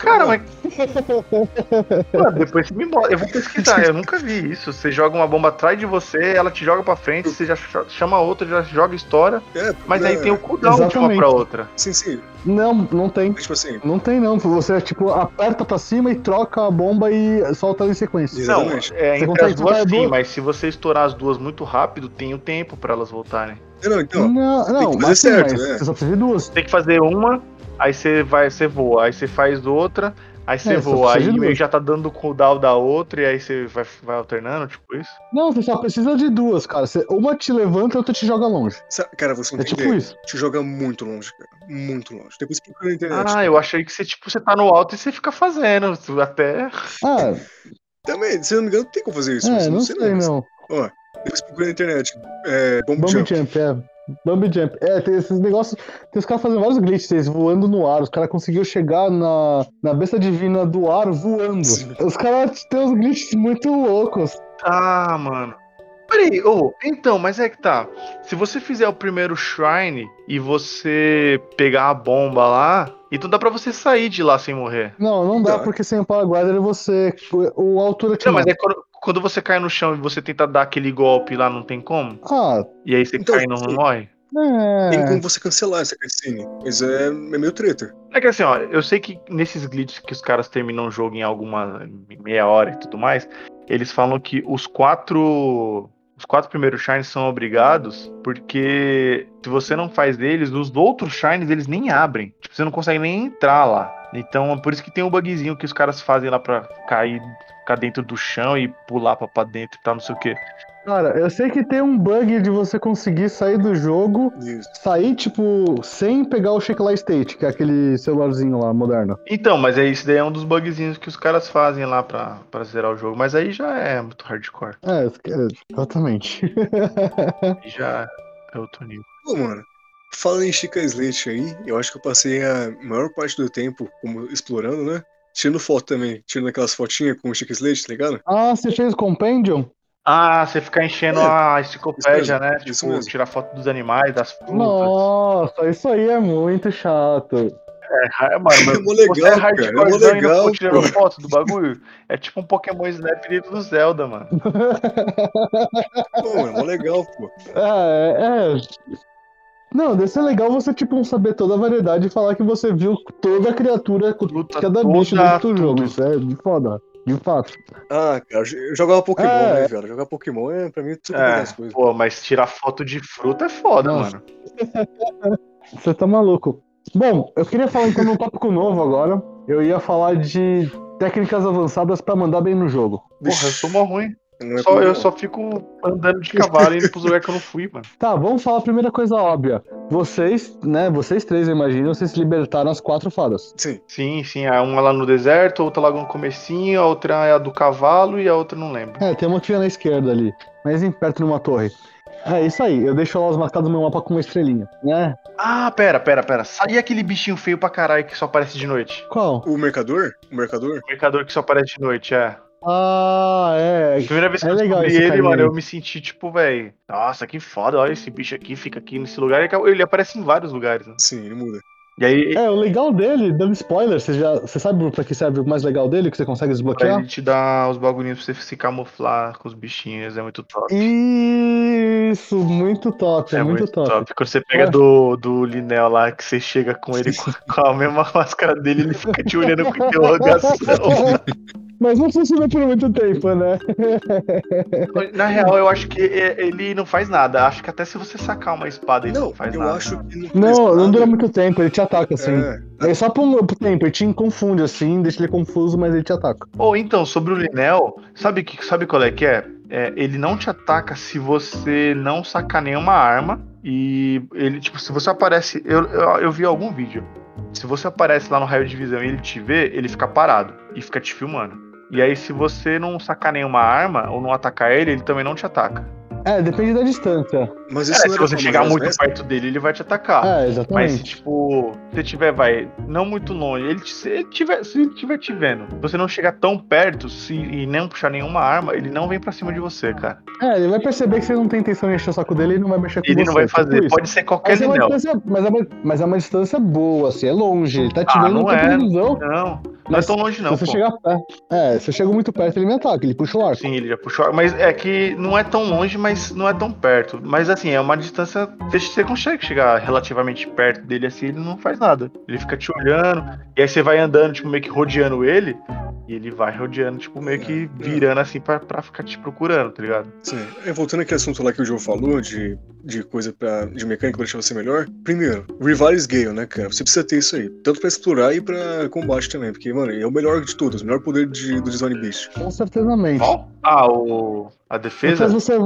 Cara, mas. (laughs) Mano, depois você me mostra. Eu vou pesquisar, eu nunca vi isso. Você joga uma bomba atrás de você, ela te joga pra frente, você já ch- chama a outra, já joga estoura. É, Mas é, aí tem o cooldown de uma Exatamente. pra outra. Sim, sim. Não, não tem. Tipo assim, Não tem não. Você tipo aperta pra cima e troca a bomba e solta ela em sequência. Não, Exatamente. é, Você entre as duas sim, duas? mas se você estourar as duas muito rápido, tem o tempo pra elas voltarem. É, não, então. Não, não, que fazer mas, sim, certo, mas né? você só precisa de duas. Tem que fazer uma, aí você vai, você voa, aí você faz outra, aí você É, voa, aí meio já tá dando o cooldown da outra, e aí você vai, vai alternando, tipo isso. Não, você só precisa de duas, cara. Você- uma te levanta e outra te joga longe. sa- Cara, você É entender, tipo isso. te joga muito longe, cara. Muito longe. Depois procura na internet. Ah, eu achei que você, tipo, você tá no alto e você fica fazendo, até... Ah, Também, se eu não me engano, tem como fazer isso. é, mas eu não sei mas- não. Ó, depois procura na internet. É, bomb, Bump jump. jump, é. Bump jump. É, tem esses negócios. Tem os caras fazendo vários glitches, eles voando no ar. Os caras conseguiram chegar na, na besta divina do ar voando. Os caras têm uns glitches muito loucos. Ah, mano. Peraí, ô, então, mas é que tá. Se você fizer o primeiro shrine e você pegar a bomba lá, então dá pra você sair de lá sem morrer. Não, não dá, Dá. porque sem o paraglider você. O, altura te Não, mas é quando, quando você cai no chão e você tenta dar aquele golpe lá, não tem como? Ah, E aí você Então, cai e não sim. morre? Tem é. como você cancelar essa cutscene. Mas é, é meio treta. É que assim, ó, eu sei que nesses glitches que os caras terminam o jogo em alguma meia hora e tudo mais, eles falam que os quatro. Os quatro primeiros shines são obrigados, porque se você não faz eles, os outros shines eles nem abrem. Tipo, você não consegue nem entrar lá. Então é por isso que tem um bugzinho que os caras fazem lá pra cair, ficar dentro do chão e pular pra, pra dentro e tal, não sei o que. Cara, eu sei que tem um bug de você conseguir sair do jogo, Isso. sair, tipo, sem pegar o Shake Light State, que é aquele celularzinho lá moderno. Então, mas é isso daí é um dos bugzinhos que os caras fazem lá pra, pra zerar o jogo. Mas aí já é muito hardcore. É, é, exatamente. (laughs) Já é outro nível. Pô, mano. Falando em Chica Slate aí, eu acho que eu passei a maior parte do tempo como explorando, né? Tirando foto também, tirando aquelas fotinhas com o Chica Slate, tá ligado? ah, você fez Compendium? Ah, você ficar enchendo É, a enciclopédia, né? Tipo, mesmo. tirar foto dos animais, das frutas. Nossa, isso aí é muito chato. É, mano, mas É mó legal, você é cara, é mó e legal, tirando foto do bagulho? É tipo um Pokémon Snap do Zelda, mano. (laughs) Pô, é mó legal, pô. É, é. Não, deve ser legal você, tipo, saber toda a variedade e falar que você viu toda a criatura, Luta cada toda, bicho dentro do tudo. jogo. Isso é de foda. De fato. Ah, cara, eu jogava Pokémon, É. né, velho? Jogar Pokémon é pra mim tudo É, as coisas. pô, mas tirar foto de fruta é foda, Nossa. mano. (laughs) Você tá maluco. Bom, eu queria falar então num tópico novo agora. Eu ia falar de técnicas avançadas pra mandar bem no jogo. Porra, eu sou mó ruim. Não é Só, eu só fico andando de cavalo e indo pros lugares que eu não fui, mano. Tá, vamos falar a primeira coisa óbvia. Vocês, né, vocês três, eu imagino, vocês libertaram as quatro fadas. Sim, Sim, sim. A uma lá no deserto, a outra lá no comecinho, a outra é a do cavalo e a outra não lembro. É, tem uma que fica na esquerda ali, mas em perto numa torre. É isso aí, eu deixo lá os marcados no meu mapa com uma estrelinha, né? Ah, pera, pera, pera. Sai aquele bichinho feio pra caralho que só aparece de noite. Qual? o mercador? O mercador? O mercador que só aparece de noite, é. Ah, é. A primeira vez que É eu descobri esse ele, carinha mano, eu me senti tipo, velho. Nossa, que foda, olha esse bicho aqui, fica aqui nesse lugar. Ele aparece em vários lugares, né? Sim, ele muda. E aí, É, o legal dele, dando spoiler, você já. Você sabe pra que serve o mais legal dele, que você consegue desbloquear? ele te dar os bagulhinhos pra você se camuflar com os bichinhos, é muito top. Isso, muito top, é, muito, top. Quando você pega do, do Linel lá, que você chega com ele (laughs) com, com a mesma máscara dele, ele fica te olhando com interrogação. (laughs) Mas não funciona por muito tempo, né? Na real, eu acho que é- ele não faz nada. Acho que até se você sacar uma espada, ele não, Não, faz eu nada. acho que não Não, não dura muito tempo, ele te ataca assim. É, É só por um tempo, ele te confunde assim, deixa ele confuso, mas ele te ataca. Ou então, sobre o Linel, sabe, que, sabe qual é que é? É, Ele não te ataca se você não sacar nenhuma arma. E ele, tipo, se você aparece. Eu, eu, eu vi algum vídeo. Se você aparece lá no raio de visão e ele te vê, ele fica parado e fica te filmando. E aí, se você não sacar nenhuma arma ou não atacar ele, ele também não te ataca. É, depende da distância. Mas É, isso não se você chegar muito perto dele, ele vai te atacar. É, Mas se, exatamente. tipo, você tiver, vai, não muito longe, ele, te- se ele tiver, se ele tiver te vendo, se você não chegar tão perto se, e não puxar nenhuma arma, ele não vem pra cima de você, cara. É, ele vai perceber que você não tem intenção de encher o saco dele e não vai mexer com Ele você. não vai tipo fazer, isso. pode ser qualquer Mas é, mas, é uma, mas é uma distância boa, assim, é longe. Ele tá te Ah, vendo não é. de visão. Não, não é tão longe não, se você pô. chegar perto. É, se eu chego muito perto, ele me ataca, ele puxa o arco. Sim, ele já puxou, mas é que não é tão longe, mas não é tão perto. Mas assim, é uma distância, você- você consegue chegar relativamente perto dele assim, ele não faz nada. Ele fica te olhando, e aí você vai andando, tipo, meio que rodeando ele, e ele vai rodeando, tipo, meio que virando assim pra, pra ficar te procurando, tá ligado? Sim. É, voltando àquele assunto lá que o Joe falou, de, de coisa pra, de mecânica pra deixar você melhor. Primeiro, Rivalis Gale, né, cara? Você precisa ter isso aí. Tanto pra explorar e pra combate também. Porque, mano, é o melhor de todos. O melhor poder de, do Divine Beast. Com certezamente. Qual? Ah, o. A defesa? Você...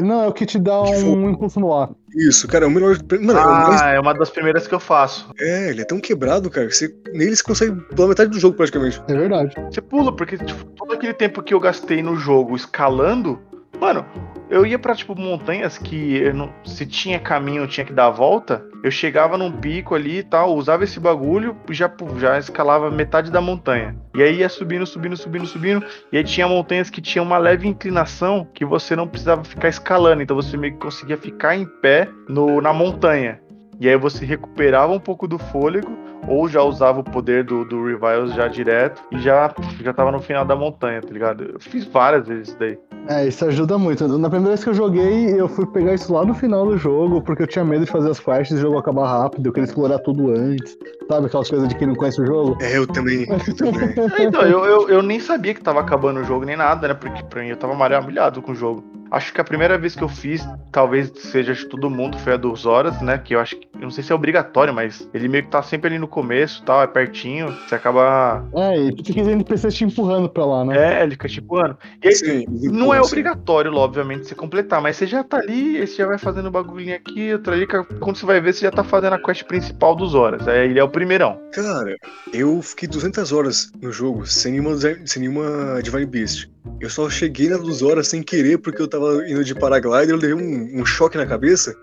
Não, é o que te dá um impulso no ar. Isso, cara, é o melhor. Mano, é o mais. Ah, é uma das primeiras que eu faço. É, ele é tão quebrado, cara, que você, nele você consegue pela metade do jogo praticamente. É verdade. Você pula, porque tipo, todo aquele tempo que eu gastei no jogo escalando, mano, eu ia pra, tipo, montanhas que não- se tinha caminho, tinha que dar a volta. Eu chegava num pico ali e tal, usava esse bagulho e já, já escalava metade da montanha. E aí ia subindo, subindo, subindo, subindo. E aí tinha montanhas que tinham uma leve inclinação que você não precisava ficar escalando. Então você meio que conseguia ficar em pé no, na montanha. E aí você recuperava um pouco do fôlego, ou já usava o poder do, do Reviles já direto, e já, já tava no final da montanha, tá ligado? Eu fiz várias vezes isso daí. É, isso ajuda muito. Na primeira vez que eu joguei, eu fui pegar isso lá no final do jogo, porque eu tinha medo de fazer as quests e o jogo acabar rápido, eu queria explorar tudo antes. Sabe aquelas coisas de quem não conhece o jogo? É, eu também. (laughs) Eu também. É, Então, eu, eu, eu nem sabia que tava acabando o jogo nem nada, né? Porque pra mim eu tava maravilhado com o jogo. Acho que a primeira vez que eu fiz, talvez seja de todo mundo, foi a dos horas, né? Que eu acho que. Eu não sei se é obrigatório, mas ele meio que tá sempre ali no começo tal, é pertinho. Você acaba. É, e fica os NPCs te empurrando pra lá, né? É, ele fica tipo, ano. E aí, Sim, Não é sim. obrigatório, obviamente, você completar, mas você já tá ali, você já vai fazendo bagulhinho aqui, outro ali, quando você vai ver, você já tá fazendo a quest principal dos horas. Aí ele é o primeirão. Cara, eu fiquei 200 horas no jogo sem nenhuma, sem nenhuma Divine Beast. Eu só cheguei nas duas horas sem querer porque eu tava indo de paraglider, eu levei um, um choque na cabeça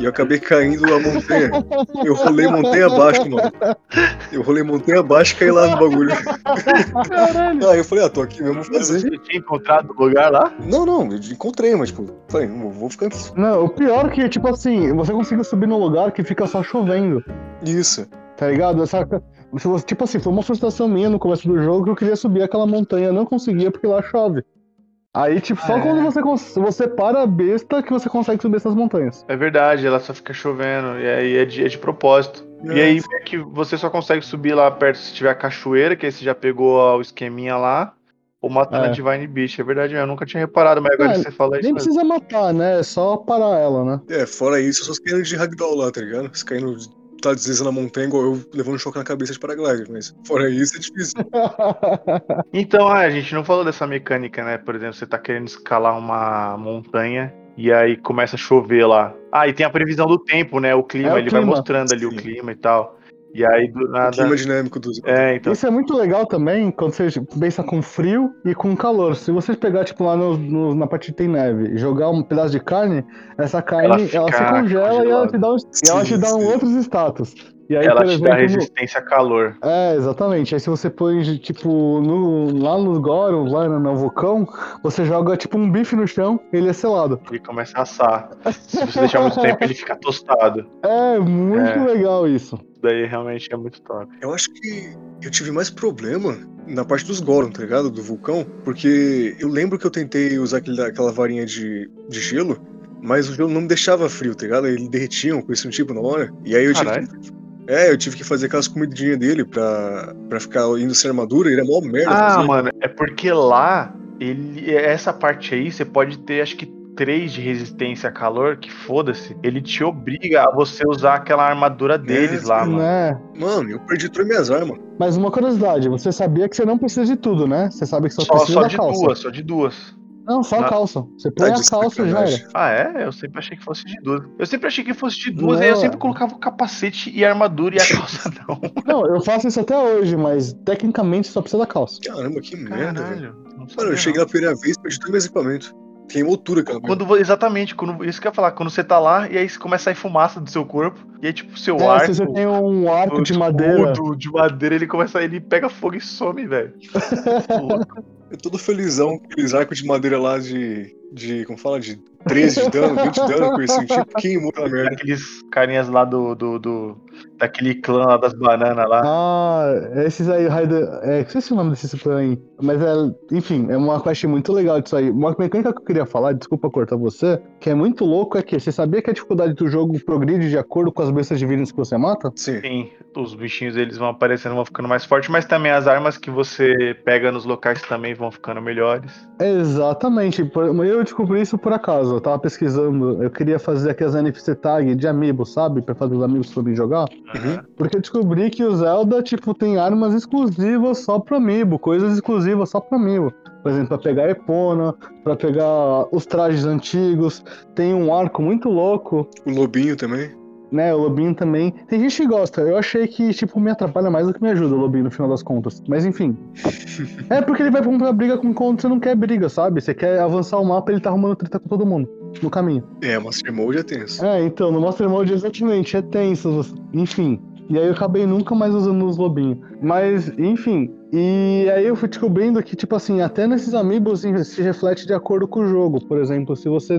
e eu acabei caindo a montanha. Eu rolei montanha abaixo, mano. Eu rolei montanha abaixo e caí lá no bagulho. Caralho. Aí eu falei, ah, tô aqui mesmo, vou fazer. Você tinha encontrado o lugar lá? Não, não, eu encontrei, mas tipo, falei, não, vou ficar aqui. Não, o pior é que, tipo assim, você conseguiu subir num lugar que fica só chovendo, Isso. tá ligado? Essa, tipo assim, foi uma frustração minha no começo do jogo que eu queria subir aquela montanha, não conseguia porque lá chove. Aí, tipo, só é? quando você, você para a besta que você consegue subir essas montanhas. É verdade, ela só fica chovendo, e aí é de, é de propósito. E É. aí meio que você só consegue subir lá perto se tiver a cachoeira, que aí você já pegou o esqueminha lá. Ou matando É. a Divine Beast, é verdade, eu nunca tinha reparado, mas agora É, que você fala isso. Nem precisa matar, né? É só parar ela, né? É, fora isso, só caindo de ragdoll lá, tá ligado? Se caindo, tá deslizando na montanha, igual eu levando um choque na cabeça de paraglider, mas fora isso é difícil. (laughs) Então, ah, a gente não falou dessa mecânica, né? Por exemplo, você tá querendo escalar uma montanha e aí começa a chover lá. Ah, e tem a previsão do tempo, né? O clima, É o ele vai clima. mostrando ali o Sim. clima e tal. E aí do O nada. clima dinâmico dos. É, então. Isso é muito legal também quando você pensa com frio e com calor. Se você pegar, tipo, lá no, no- na parte que tem neve e jogar um pedaço de carne, essa carne Ela ela, se congela e ela te dá, um, e ela te dá um Sim, sim. outros status. E aí, ela te dá exemplo, no- resistência a calor. É, exatamente. Aí se você põe, tipo, no, lá nos Goron, lá no, no vulcão, você joga tipo um bife no chão ele é selado. Ele começa a assar. Se você deixar muito tempo, ele fica tostado. É muito É. legal isso. Isso daí realmente é muito top. Eu acho que eu tive mais problema na parte dos Goron, tá ligado? Do vulcão, porque eu lembro que eu tentei usar aquele, aquela varinha de, de gelo, mas o gelo não me deixava frio, tá ligado? Ele derretia um coisa assim, tipo na hora. E aí eu tive Caralho. que, É, eu tive que fazer aquelas comidinhas dele pra, pra ficar indo sem armadura, ele é mó merda. Ah, fazer. mano, é porque lá, ele, essa parte aí, você pode ter, acho que, 3 de resistência a calor, que foda-se. Ele te obriga a você usar aquela armadura deles lá, mano. Né? Mano, eu perdi todas as minhas armas. Mas uma curiosidade, você sabia que você não precisa de tudo, né? Você sabe que só, Só, precisa só da de calça. duas, só de duas. Não, só a calça. Você põe Tá a de calça e já era. Ah, é? Eu sempre achei que fosse de duas. Eu sempre achei que fosse de duas, Não, aí eu é. sempre colocava o capacete e a armadura e a calça (laughs) não. Não, eu faço isso até hoje, mas tecnicamente só precisa da calça. Caramba, que merda, velho. Caralho. Mano, eu cheguei não. lá a primeira vez, perdi todo o meu equipamento. Queimou tudo, cara. Quando, exatamente, quando, isso que eu ia falar, quando você tá lá e aí começa a sair fumaça do seu corpo, e aí tipo, seu É, arco, se você tem um arco o de madeira. de madeira, ele começa, ele pega fogo e some, velho. Louco. (laughs) Eu todo felizão com aqueles arcos de madeira lá de. de. como fala? De 13 de dano, 20 de dano, coisa assim. Tipo, queimou aquela merda. Aqueles carinhas lá do, do, do- daquele clã lá das bananas lá. Ah, esses aí, Raider. É, esqueci o nome desses clã aí. Mas é, enfim, é uma quest muito legal disso aí. Uma mecânica que eu queria falar, desculpa cortar você, que é muito louco é que você sabia que a dificuldade do jogo progride de acordo com as bestas divinas que você mata? Sim. Sim, os bichinhos eles vão aparecendo, vão ficando mais fortes, mas também as armas que você pega nos locais também vão ficando melhores. Exatamente. Eu descobri isso por acaso. Eu tava pesquisando. Eu queria fazer aquelas NFC tag de amiibo, sabe? Pra fazer os amigos poderem jogar. Uhum. Porque eu descobri que o Zelda, tipo, tem armas exclusivas só pro amiibo, coisas exclusivas só pro amiibo. Por exemplo, pra pegar a Epona, pra pegar os trajes antigos. Tem um arco muito louco, O lobinho também. Né? O Lobinho também. Tem gente que gosta. Eu achei que, tipo, me atrapalha mais do que me ajuda o Lobinho no final das contas. Mas enfim. (laughs) é porque ele vai pra uma briga com quando você não quer briga, sabe? Você quer avançar o mapa, ele tá arrumando treta com todo mundo no caminho. É, Master Mode é tenso. É, então, no Master Mode exatamente, é tenso, enfim. E aí eu acabei nunca mais usando os lobinhos. Mas, enfim. E aí eu fui descobrindo que, tipo assim, até nesses amigos se reflete de acordo com o jogo. Por exemplo, se você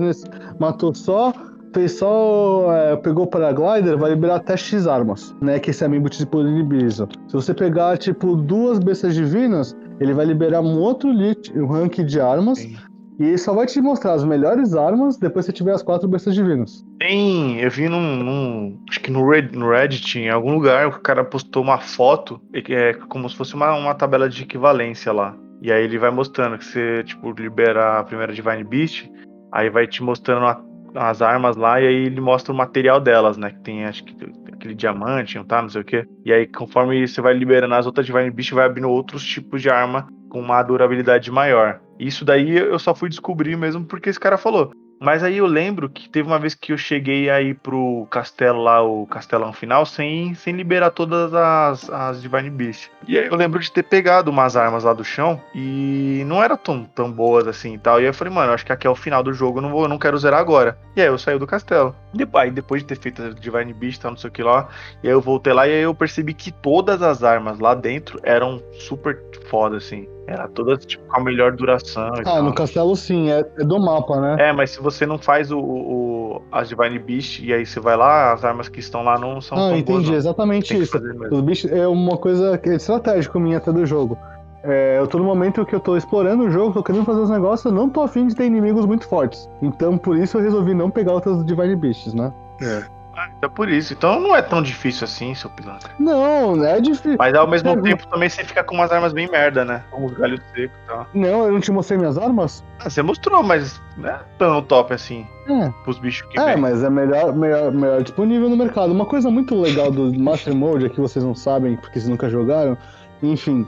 matou só, fez só. é, pegou o paraglider, vai liberar até X armas, né? Que esse amiibo te disponibiliza. Se você pegar, tipo, duas bestas divinas, ele vai liberar um outro lit, um rank de armas. Sim. E ele só vai te mostrar as melhores armas depois que você tiver as quatro bestas divinas. Tem, eu vi num, num- acho que no, Red- no Reddit, em algum lugar, o cara postou uma foto, é como se fosse uma, uma tabela de equivalência lá. E aí ele vai mostrando que você, tipo, libera a primeira Divine Beast, aí vai te mostrando a- as armas lá, e aí ele mostra o material delas, né? Que tem, acho que aquele diamante, não tá, não sei o quê. E aí, conforme você vai liberando as outras Divine Beast, vai abrindo outros tipos de arma com uma durabilidade maior. Isso daí eu só fui descobrir mesmo porque esse cara falou. Mas aí eu lembro que teve uma vez que eu cheguei aí pro castelo lá, o castelão final, sem, sem liberar todas as, as Divine Beast. E aí eu lembro de ter pegado umas armas lá do chão e não eram tão, tão boas assim e tal. E aí eu falei, mano, acho que aqui é o final do jogo, eu não, vou, eu não quero zerar agora. E aí eu saí do castelo. Depois, aí depois de ter feito a Divine Beast e tal, não sei o que lá, e aí eu voltei lá e aí eu percebi que todas as armas lá dentro eram super foda, assim. Era todas, tipo, com a melhor duração e Ah, tal. no castelo sim, é, é do mapa, né? É, mas se você não faz o, o, o- as Divine Beast e aí você vai lá, as armas que estão lá não são Ah, tão entendi, boas. Não. exatamente isso. Os bichos é uma coisa é estratégica minha até do jogo. É, eu tô no momento que eu tô explorando o jogo, tô querendo fazer os negócios, eu não tô afim de ter inimigos muito fortes. Então por isso eu resolvi não pegar outras Divine Beasts, né? É. Ah, então é por isso. Então não é tão difícil assim, seu pilantra. Não, é difícil. Mas ao mesmo É, tempo também você fica com umas armas bem merda, né? Com os galhos secos e tal. Não, eu não te mostrei minhas armas? Ah, você mostrou, mas não é tão top assim É. pros bichos que É, vem. mas é melhor, melhor, melhor disponível no mercado. Uma coisa muito legal do Master Mode é que vocês não sabem, porque vocês nunca jogaram. Enfim.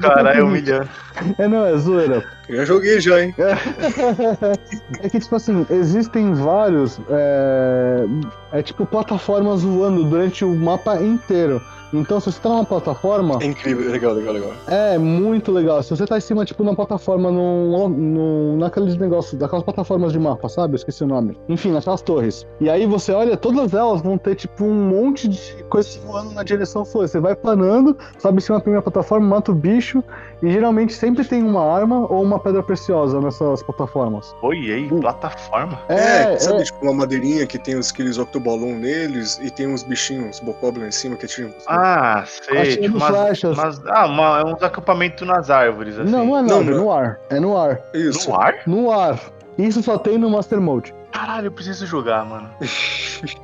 Caralho, é humilhando. É, não, é zoeira. Eu já joguei já, hein? É que, tipo assim, existem vários. É, é tipo plataformas voando durante o mapa inteiro. Então, se você tá numa plataforma, É incrível, legal, legal, legal. é muito legal. Se você tá em cima, tipo, numa plataforma, num, num, naqueles negócios, daquelas plataformas de mapa, sabe? Eu esqueci o nome. Enfim, naquelas torres. E aí você olha, todas elas vão ter, tipo, um monte de coisas voando na direção sua. Você vai planando, sobe em cima da primeira plataforma, mata o bicho. E geralmente sempre tem uma arma ou uma pedra preciosa nessas plataformas. Oi, e aí, plataforma? É, É, sabe, é, tipo, uma madeirinha que tem os, aqueles octoballoon neles e tem uns bichinhos, bokoblin em cima que atiram. Ah, sei. Atirando Tipo, umas, flechas. umas- ah, uma, é uns acampamentos nas árvores, assim. Não, não é Não, nada, é não. no ar. É no ar. Isso. No ar? No ar. Isso só tem no Master Mode. Caralho, eu preciso jogar, mano.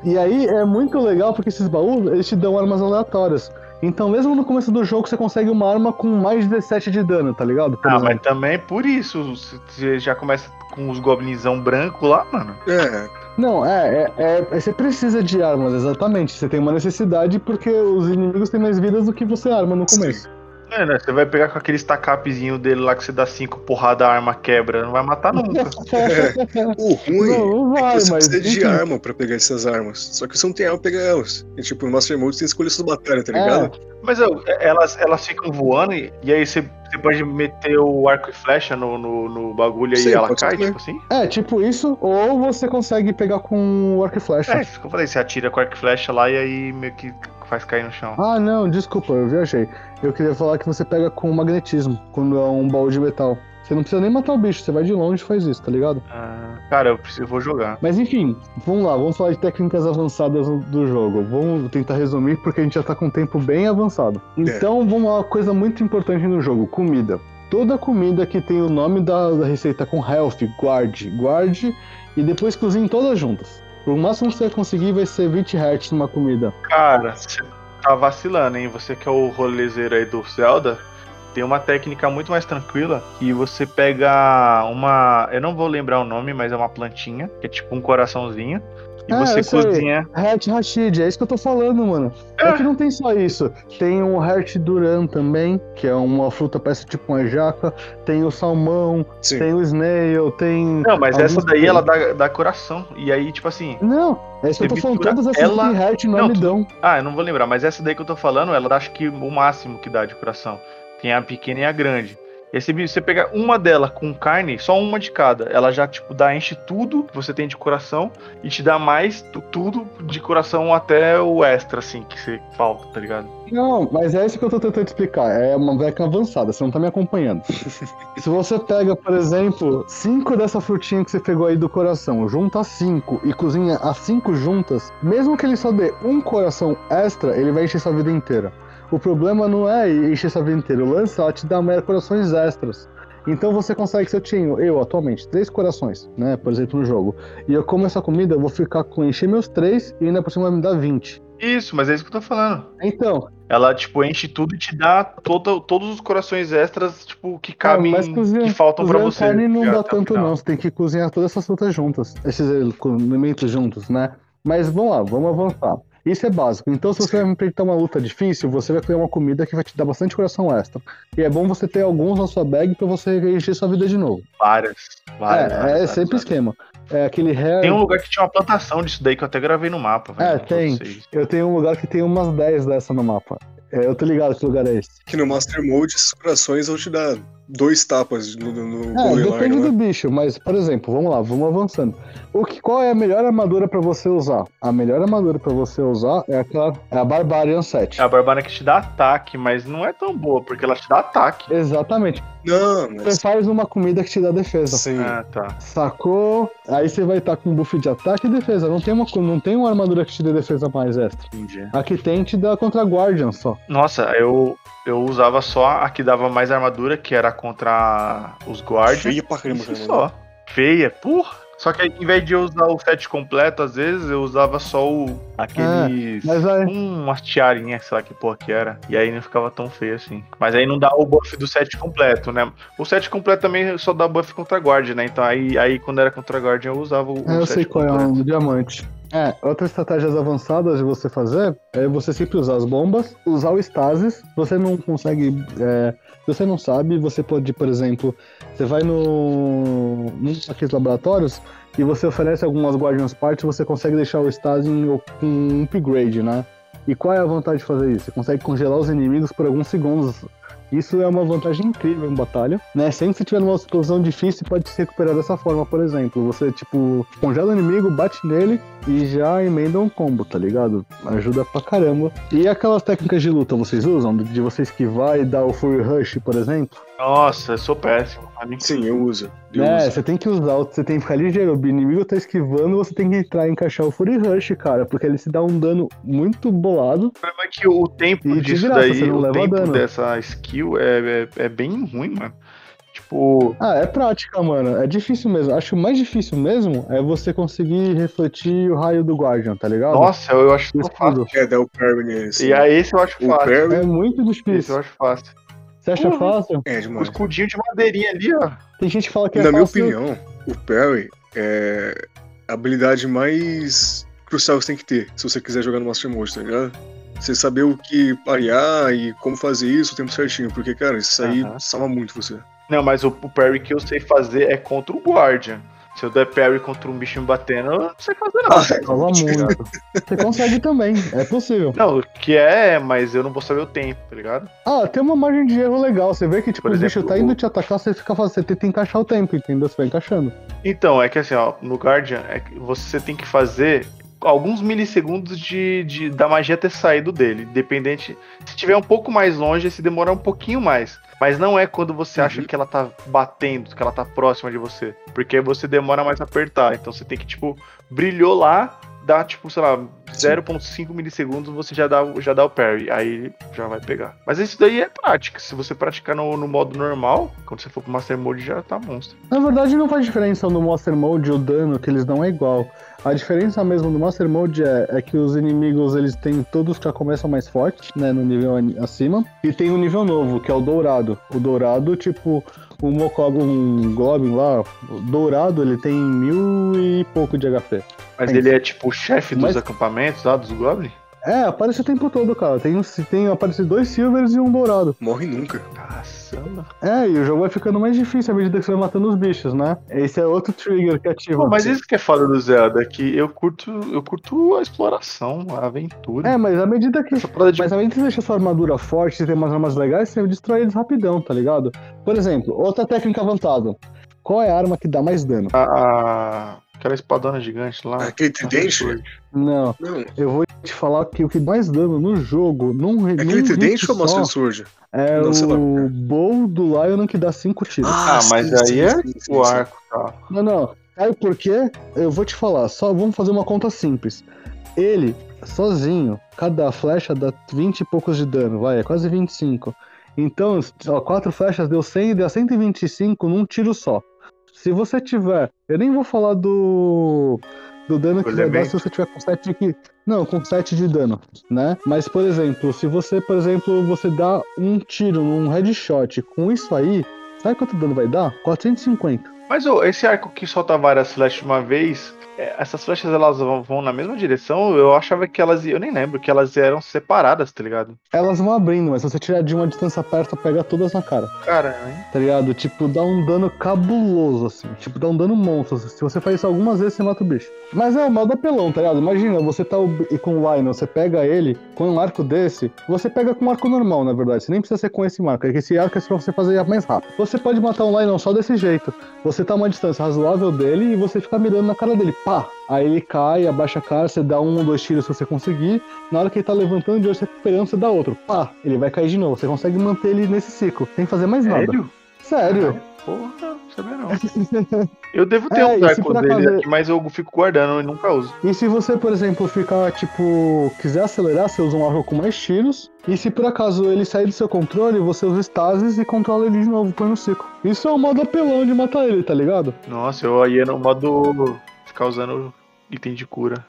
E aí é muito legal porque esses baús, eles te dão armas aleatórias. Então, mesmo no começo do jogo, você consegue uma arma com mais de 17 de dano, tá ligado? Por Ah, exemplo. mas também por isso. Você já começa com os goblinzão branco lá, mano. É, Não, é, é, é- Você precisa de armas, exatamente. Você tem uma necessidade porque os inimigos têm mais vidas do que você arma no começo. É, né? Você vai pegar com aquele stacapezinho dele lá que você dá cinco porrada, a arma quebra. Não vai matar nunca. (laughs) o ruim Não, não é vai, que você mas. precisa de arma pra pegar essas armas. Só que você não tem arma pra pegar elas. E tipo, no Master Mode você escolhe suas batalhas, tá ligado? Mas ó, elas, elas ficam voando e, e aí você, você pode meter o arco e flecha no, no, no bagulho e Sim, ela pode ser cai, também. tipo assim? É, tipo isso, ou você consegue pegar com o arco e flecha. É, isso que eu falei. Você atira com arco e flecha lá e aí meio que faz cair no chão. Ah, não, desculpa, eu viajei. Eu queria falar que você pega com magnetismo, quando é um baú de metal. Você não precisa nem matar o bicho, você vai de longe e faz isso, tá ligado? Ah, cara, eu preciso, eu vou jogar. Mas enfim, vamos lá, vamos falar de técnicas avançadas do- jogo. Vamos tentar resumir porque a gente já tá com um tempo bem avançado. Então, vamos lá, uma coisa muito importante no jogo: comida. Toda comida que tem o nome da, da receita com health, guarde, guarde e depois cozinhe todas juntas. O máximo que você vai conseguir vai ser 20 hertz numa comida. Cara, você tá vacilando, hein? Você que é o rolezeiro aí do Zelda, tem uma técnica muito mais tranquila que você pega uma. Eu não vou lembrar o nome, mas é uma plantinha, que é tipo um coraçãozinho. E Ah, você cozinha. Heart Rashid, é isso que eu tô falando, mano. É. É. que não tem só isso. Tem o Heart Duran também, que é uma fruta, parece tipo uma jaca. Tem o salmão, Sim. tem o snail, tem. Não, mas essa daí ela dá, dá coração. E aí, tipo assim. Não, é isso que eu tô falando. Todas essas ela- que tem Heart Não, tu- dão. Ah, eu não vou lembrar, mas essa daí que eu tô falando, ela dá acho que o máximo que dá de coração. Tem a pequena e a grande. E aí você, você pegar uma dela com carne, só uma de cada, ela já, tipo, dá, enche tudo que você tem de coração e te dá mais tu- tudo de coração até o extra, assim, que você falta, tá ligado? Não, mas é isso que eu tô tentando explicar. É uma beca avançada, você não tá me acompanhando. (laughs) Se você pega, por exemplo, cinco dessa frutinha que você pegou aí do coração, junta cinco e cozinha as cinco juntas, mesmo que ele só dê um coração extra, ele vai encher sua vida inteira. O problema não é encher sua vida inteira, o lance é ela te dá mais corações extras. Então você consegue, se eu tenho, eu atualmente, três corações, né, por exemplo, no jogo, e eu como essa comida, eu vou ficar com encher meus três e ainda por cima vai me dar 20. Isso, mas é isso que eu tô falando. Então, Ela, tipo, enche tudo e te dá todo, todos os corações extras, tipo, que cabem, mas cozinha- que faltam pra cozinhar você. carne não dá tanto final. não, você tem que cozinhar todas essas frutas juntas, esses alimentos juntos, né? Mas vamos lá, vamos avançar. Isso é básico. Então, se você vai enfrentar uma luta difícil, você vai criar uma comida que vai te dar bastante coração extra. E é bom você ter alguns na sua bag pra você encher sua vida de novo. Várias, várias. é, várias, é várias, sempre várias. esquema. É aquele hair. Tem um lugar que tinha uma plantação disso daí que eu até gravei no mapa. É, velho, pra tem. Eu tenho um lugar que tem umas 10 dessa no mapa. É, eu tô ligado que lugar é esse. Que no Master Mode, esses corações vão te dar dois tapas no, no, no É, depende né? do bicho, mas, por exemplo, vamos lá, vamos avançando. O que, qual é a melhor armadura pra você usar? A melhor armadura pra você usar é aquela. É a Barbarian 7. É a Barbana que te dá ataque, mas não é tão boa, porque ela te dá ataque. Exatamente. Não, Você mas. faz uma comida que te dá defesa. Sim. Ah, tá. Sacou? Aí você vai estar com um buff de ataque e defesa. Não tem, uma, não tem uma armadura que te dê defesa mais extra. Entendi. A que tem te dá contra Guardian só. Nossa, eu, eu usava só a que dava mais armadura, que era contra os guardians. Feia pra caramba, cara. só. Feia, porra. Só que aí, em vez de eu usar o set completo, às vezes eu usava só o. aqueles. mas aí- Um, umas tiarinhas, sei lá que porra que era. E aí não ficava tão feio assim. Mas aí não dá o buff do set completo, né? O set completo também só dá buff contra guard, né? Então aí, aí quando era contra guard eu usava o, o É, eu set sei qual é completo. o diamante. É, outras estratégias avançadas de você fazer é você sempre usar as bombas, usar o stasis. Você não consegue. é, você não sabe, você pode, por exemplo, você vai no. num daqueles laboratórios e você oferece algumas Guardians Parts, você consegue deixar o stasis com um upgrade, né? E qual é a vantagem de fazer isso? Você consegue congelar os inimigos por alguns segundos. Isso é uma vantagem incrível em batalha, né? Sempre que você tiver numa situação difícil, pode se recuperar dessa forma, por exemplo. Você, tipo, congela o inimigo, bate nele e já emenda um combo, tá ligado? Ajuda pra caramba. E aquelas técnicas de luta vocês usam? De você esquivar e dar o Fury Rush, por exemplo? Nossa, eu sou péssimo. Sim, eu uso. Eu É, uso. você tem que usar, você tem que ficar ligeiro. O inimigo tá esquivando, você tem que entrar e encaixar o Fury Rush, cara, porque ele se dá um dano muito bolado. O problema é que o tempo E de disso graça, daí, o tempo dano. dessa skill é, é, é bem ruim, mano. Tipo, Ah, é prática, mano. É difícil mesmo. Acho que o mais difícil mesmo é você conseguir refletir o raio do Guardian, tá ligado? nossa, eu acho tão fácil. É, dá o parry nesse. E aí esse eu acho o fácil. É muito Esse eu difícil. acho fácil. Você acha Porra. fácil? é O demais. escudinho de madeirinha ali, ó. Tem gente que fala que é Na minha fácil. opinião, o parry é a habilidade mais crucial que você tem que ter se você quiser jogar no Master Mode, tá ligado? Você saber o que parear e como fazer isso o tempo certinho, porque, cara, isso aí salva muito você. Não, mas o, o parry que eu sei fazer é contra o Guardian. Se eu der parry contra um bichinho batendo, eu não sei fazer não. Salva muito. Você consegue também, é possível. Não, que é, mas eu não vou saber o tempo, tá ligado? Ah, tem uma margem de erro legal. Você vê que tipo, Por o bicho tá o- indo te atacar, você fica fazendo, você tenta encaixar o tempo, entendeu? Você vai encaixando. Então, é que assim, ó, no Guardian, é que você tem que fazer alguns milissegundos de, de da magia ter saído dele. Dependente. Se estiver um pouco mais longe, se demorar um pouquinho mais. Mas não é quando você acha Uhum. que ela tá batendo, que ela tá próxima de você. Porque você demora mais a apertar. Então você tem que, tipo, brilhou lá, dá, tipo, sei lá, 0.5 milissegundos, você já dá, já dá o parry. Aí ele já vai pegar. Mas isso daí é prática. Se você praticar no, no modo normal, quando você for pro Master Mode, já tá monstro. Na verdade, não faz diferença no Master Mode o dano que eles dão é igual. A diferença mesmo no Master Mode é, é que os inimigos eles têm todos já começam mais fortes, né, no nível acima, e tem um nível novo que é o dourado. O dourado, tipo, o Mokob, um Goblin lá, o dourado ele tem mil e pouco de HP. Mas Tem. ele é tipo o chefe dos Mas- acampamentos lá dos Goblin? É, aparece o tempo todo, cara. Tem, tem aparece dois silvers e um dourado. Morre nunca. É, e o jogo vai ficando mais difícil à medida que você vai matando os bichos, né? Esse é outro trigger que ativa. Pô, mas isso que é foda do Zelda, que eu curto, eu curto a exploração, a aventura. É, mas à medida que de Mas além de você deixar sua armadura forte e ter umas armas legais, você destrói eles rapidão, tá ligado? Por exemplo, outra técnica avançada. Qual é a arma que dá mais dano? a, a- aquela espadona gigante lá. Aquele tridente? Não, Não. eu vou te falar que o que mais dano no jogo, num, É aquele tridente ou só, Master Sword? é Não, o bow do Lion que dá 5 tiros. Ah, mas aí é o arco, tá? Não, não. Sabe por quê? Eu vou te falar, só vamos fazer uma conta simples. Ele, sozinho, cada flecha dá 20 e poucos de dano, vai, é quase 25. Então, ó, quatro flechas deu 100 e dá 125 num tiro só. Se você tiver, eu nem vou falar do do dano que vai dar se você tiver com 7 de não, com 7 de dano, né? Mas por exemplo, se você, por exemplo, você dá um tiro num headshot com isso aí, sabe quanto dano vai dar? 450. Mas ô, esse arco que solta várias de uma vez, essas flechas elas vão, na mesma direção? Eu achava que elas. Eu nem lembro que elas eram separadas, tá ligado? Elas vão abrindo, mas se você tirar de uma distância perto, pega todas na cara, Cara, hein? tá ligado? Tipo, dá um dano cabuloso, assim. Tipo, dá um dano monstro. Se você faz isso algumas vezes, você mata o bicho. Mas é o mal do apelão, tá ligado? Imagina, você tá com o Lionel, você pega ele com um arco desse, você pega com um arco normal, na verdade. Você nem precisa ser com esse arco, é que esse arco é pra você fazer mais rápido. Você pode matar um Lionel só desse jeito. Você tá a uma distância razoável dele e você fica mirando na cara dele. Pá! Aí ele cai, abaixa a cara, você dá um ou dois tiros se você conseguir. Na hora que ele tá levantando de onde você tá recuperando, você dá outro. Pá! Ele vai cair de novo. Você consegue manter ele nesse ciclo, sem fazer mais nada. Sério? Sério. Porra, não sabia não. (laughs) Eu devo ter É, um por dele aqui, mas eu fico guardando e nunca uso. E se você, por exemplo, ficar, tipo, quiser acelerar, você usa um arco com mais tiros. E se por acaso ele sair do seu controle, você usa stasis e controla ele de novo, põe no ciclo. Isso é um modo apelão de matar ele, tá ligado? Nossa, eu ia no modo ficar usando item de cura.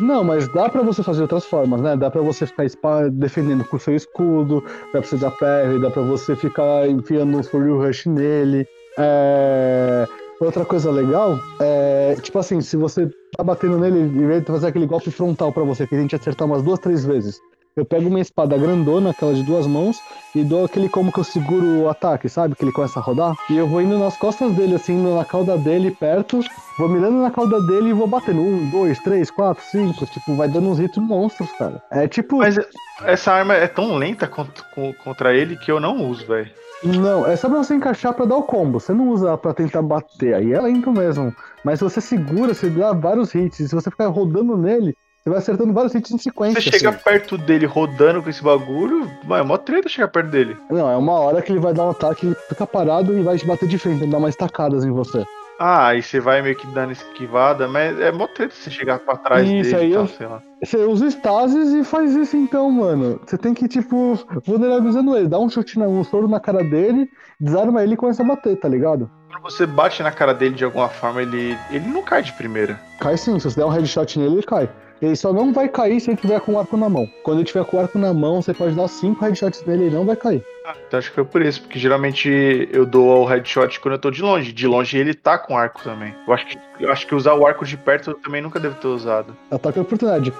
Não, mas dá pra você fazer outras formas, né? Dá pra você ficar defendendo com seu escudo, dá pra você dar parry, dá pra você ficar enfiando um Fury Rush nele. É... Outra coisa legal é, tipo assim, se você tá batendo nele, em vez fazer aquele golpe frontal pra você, que a gente acertar umas duas, três vezes, eu pego minha espada grandona, aquela de duas mãos, e dou aquele como que eu seguro o ataque, sabe? Que ele começa a rodar. E eu vou indo nas costas dele, assim, indo na cauda dele, perto, vou mirando na cauda dele e vou batendo. Um, dois, três, quatro, cinco. Tipo, vai dando uns hits monstros, cara. É tipo. Mas essa arma é tão lenta contra, co- contra ele que eu não uso, velho. Não, é só pra você encaixar pra dar o combo. Você não usa pra tentar bater. Aí é lento mesmo. Mas se você segura, você dá vários hits. E se você ficar rodando nele, você vai acertando vários hits em sequência. Você chega assim. perto dele rodando com esse bagulho, mano, é mó treta chegar perto dele. Não, é uma hora que ele vai dar um ataque, ele fica parado e vai te bater de frente, dar umas tacadas em você. Ah, aí você vai meio que dando esquivada, mas é mó treta você chegar pra trás Isso, dele aí e tal, eu- sei lá. Você usa stasis e faz isso então, mano. Você tem que, tipo, vulnerabilizando ele. Dá um chute, na, um soro na cara dele, desarma ele e começa a bater, tá ligado? Quando você bate na cara dele de alguma forma, ele, ele não cai de primeira. Cai sim, se você der um headshot nele, ele cai. Ele só não vai cair se ele tiver com o arco na mão. Quando ele tiver com o arco na mão, você pode dar cinco headshots nele e ele não vai cair. Ah, então acho que foi por isso, porque geralmente eu dou o headshot quando eu tô de longe. De longe ele tá com arco também. Eu acho que, eu acho que usar o arco de perto eu também nunca devo ter usado. Ataque de oportunidade.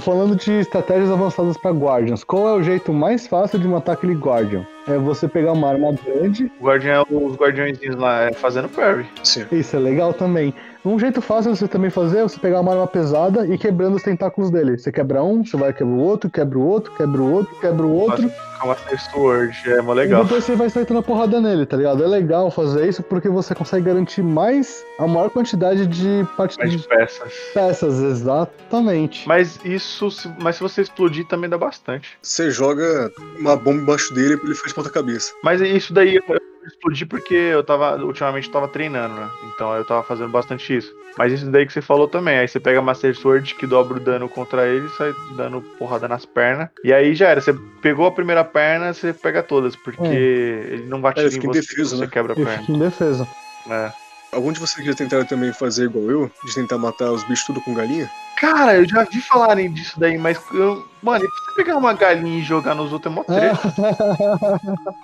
Falando de estratégias avançadas pra Guardians, qual é o jeito mais fácil de matar aquele Guardian? É você pegar uma arma grande. O guardião, os guardiõezinhos lá é fazendo parry. Sim. Isso é legal também. Um jeito fácil de você também fazer é você pegar uma arma pesada e quebrando os tentáculos dele. Você quebra um, você vai quebra o outro, quebra o outro, quebra o outro, quebra o outro. Com a Master Sword, é mó E legal. depois você vai acertando a porrada nele, tá ligado? É legal fazer isso porque você consegue garantir mais, a maior quantidade de, part... Mais de peças. peças, exatamente. Mas isso, se- mas se você explodir também dá bastante. Você joga uma bomba embaixo dele pra ele de ponta cabeça. Mas isso daí eu explodi porque eu tava, ultimamente eu tava treinando, né? Então eu tava fazendo bastante isso. Mas isso daí que você falou também, aí você pega a Master Sword que dobra o dano contra ele, sai dando porrada nas pernas. E aí já era, você pegou a primeira perna, você pega todas, porque ele não bate É, em você, indefeso, você né? quebra a perna. defesa. É. Algum de vocês que já tentaram também fazer igual eu? De tentar matar os bichos tudo com galinha? Cara, eu já vi falarem disso daí, mas eu. Mano, e você pegar uma galinha e jogar nos outros é mó treta.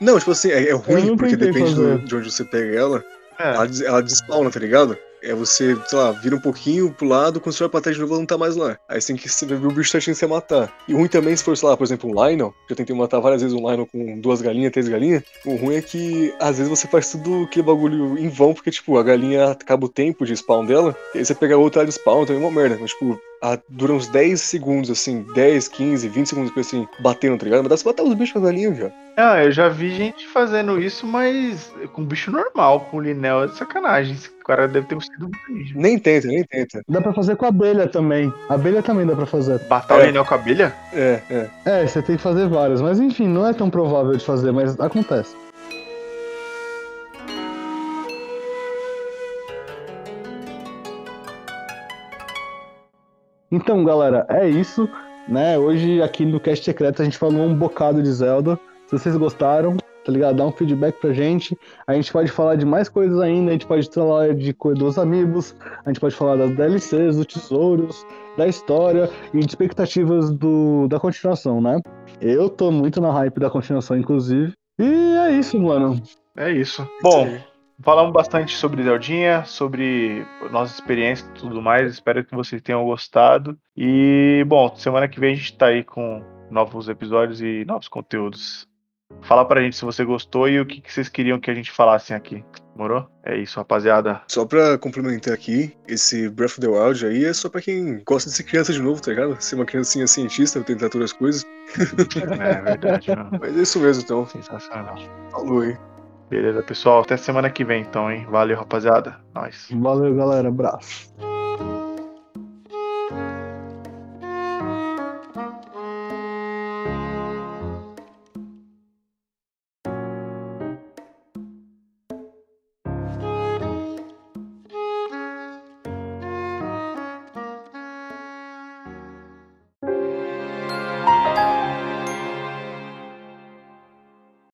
Não, tipo assim, é, é ruim, não porque depende do- de onde você pega ela. É. Ela, ela despawna, tá ligado? É você, sei lá, vira um pouquinho pro lado, quando você vai pra trás de novo, ela não tá mais lá. Aí você tem que ver o bicho certinho você matar. E ruim também, se for, sei lá, por exemplo, um Lionel, já tentei matar várias vezes um Lionel com duas galinhas, três galinhas. O ruim é que, às vezes, você faz tudo aquele bagulho em vão, porque, tipo, a galinha acaba o tempo de spawn dela, e aí você pega outra, ela spawn, então é uma merda. Mas, tipo, a- dura uns 10 segundos, assim, 10, 15, 20 segundos, assim, batendo, tá ligado? Mas dá pra matar os bichos com a galinha, já. Ah, eu já vi gente fazendo isso, mas com bicho normal, com linel é de sacanagem. Esse cara deve ter sido muito ninja. Nem tenta, nem tenta. Dá pra fazer com a abelha também. Abelha também dá pra fazer. Batar o É. linel com a abelha? É, é. É, você tem que fazer várias, mas enfim, não é tão provável de fazer, mas acontece. Então, galera, é isso, né? Hoje aqui no Cast Secreto a gente falou um bocado de Zelda. Se vocês gostaram, tá ligado? Dá um feedback pra gente. A gente pode falar de mais coisas ainda, a gente pode falar de coisa dos amigos, a gente pode falar das DLCs, dos tesouros, da história e de expectativas do, da continuação, né? Eu tô muito na hype da continuação, inclusive. E é isso, mano. É isso. Bom, aí. Falamos bastante sobre Zeldinha, sobre nossa experiência e tudo mais. Espero que vocês tenham gostado. E, bom, semana que vem a gente tá aí com novos episódios e novos conteúdos. Fala pra gente se você gostou e o que, que vocês queriam que a gente falasse aqui. Demorou? É isso, rapaziada. Só pra complementar aqui, esse Breath of the Wild aí é só pra quem gosta de ser criança de novo, tá ligado? Ser uma criancinha cientista, tentar todas as coisas. É verdade, mano. (laughs) Mas é isso mesmo, então. Sensacional. Falou aí. Beleza, pessoal. Até semana que vem, então, hein? Valeu, rapaziada. Nós. Valeu, galera. Abraço.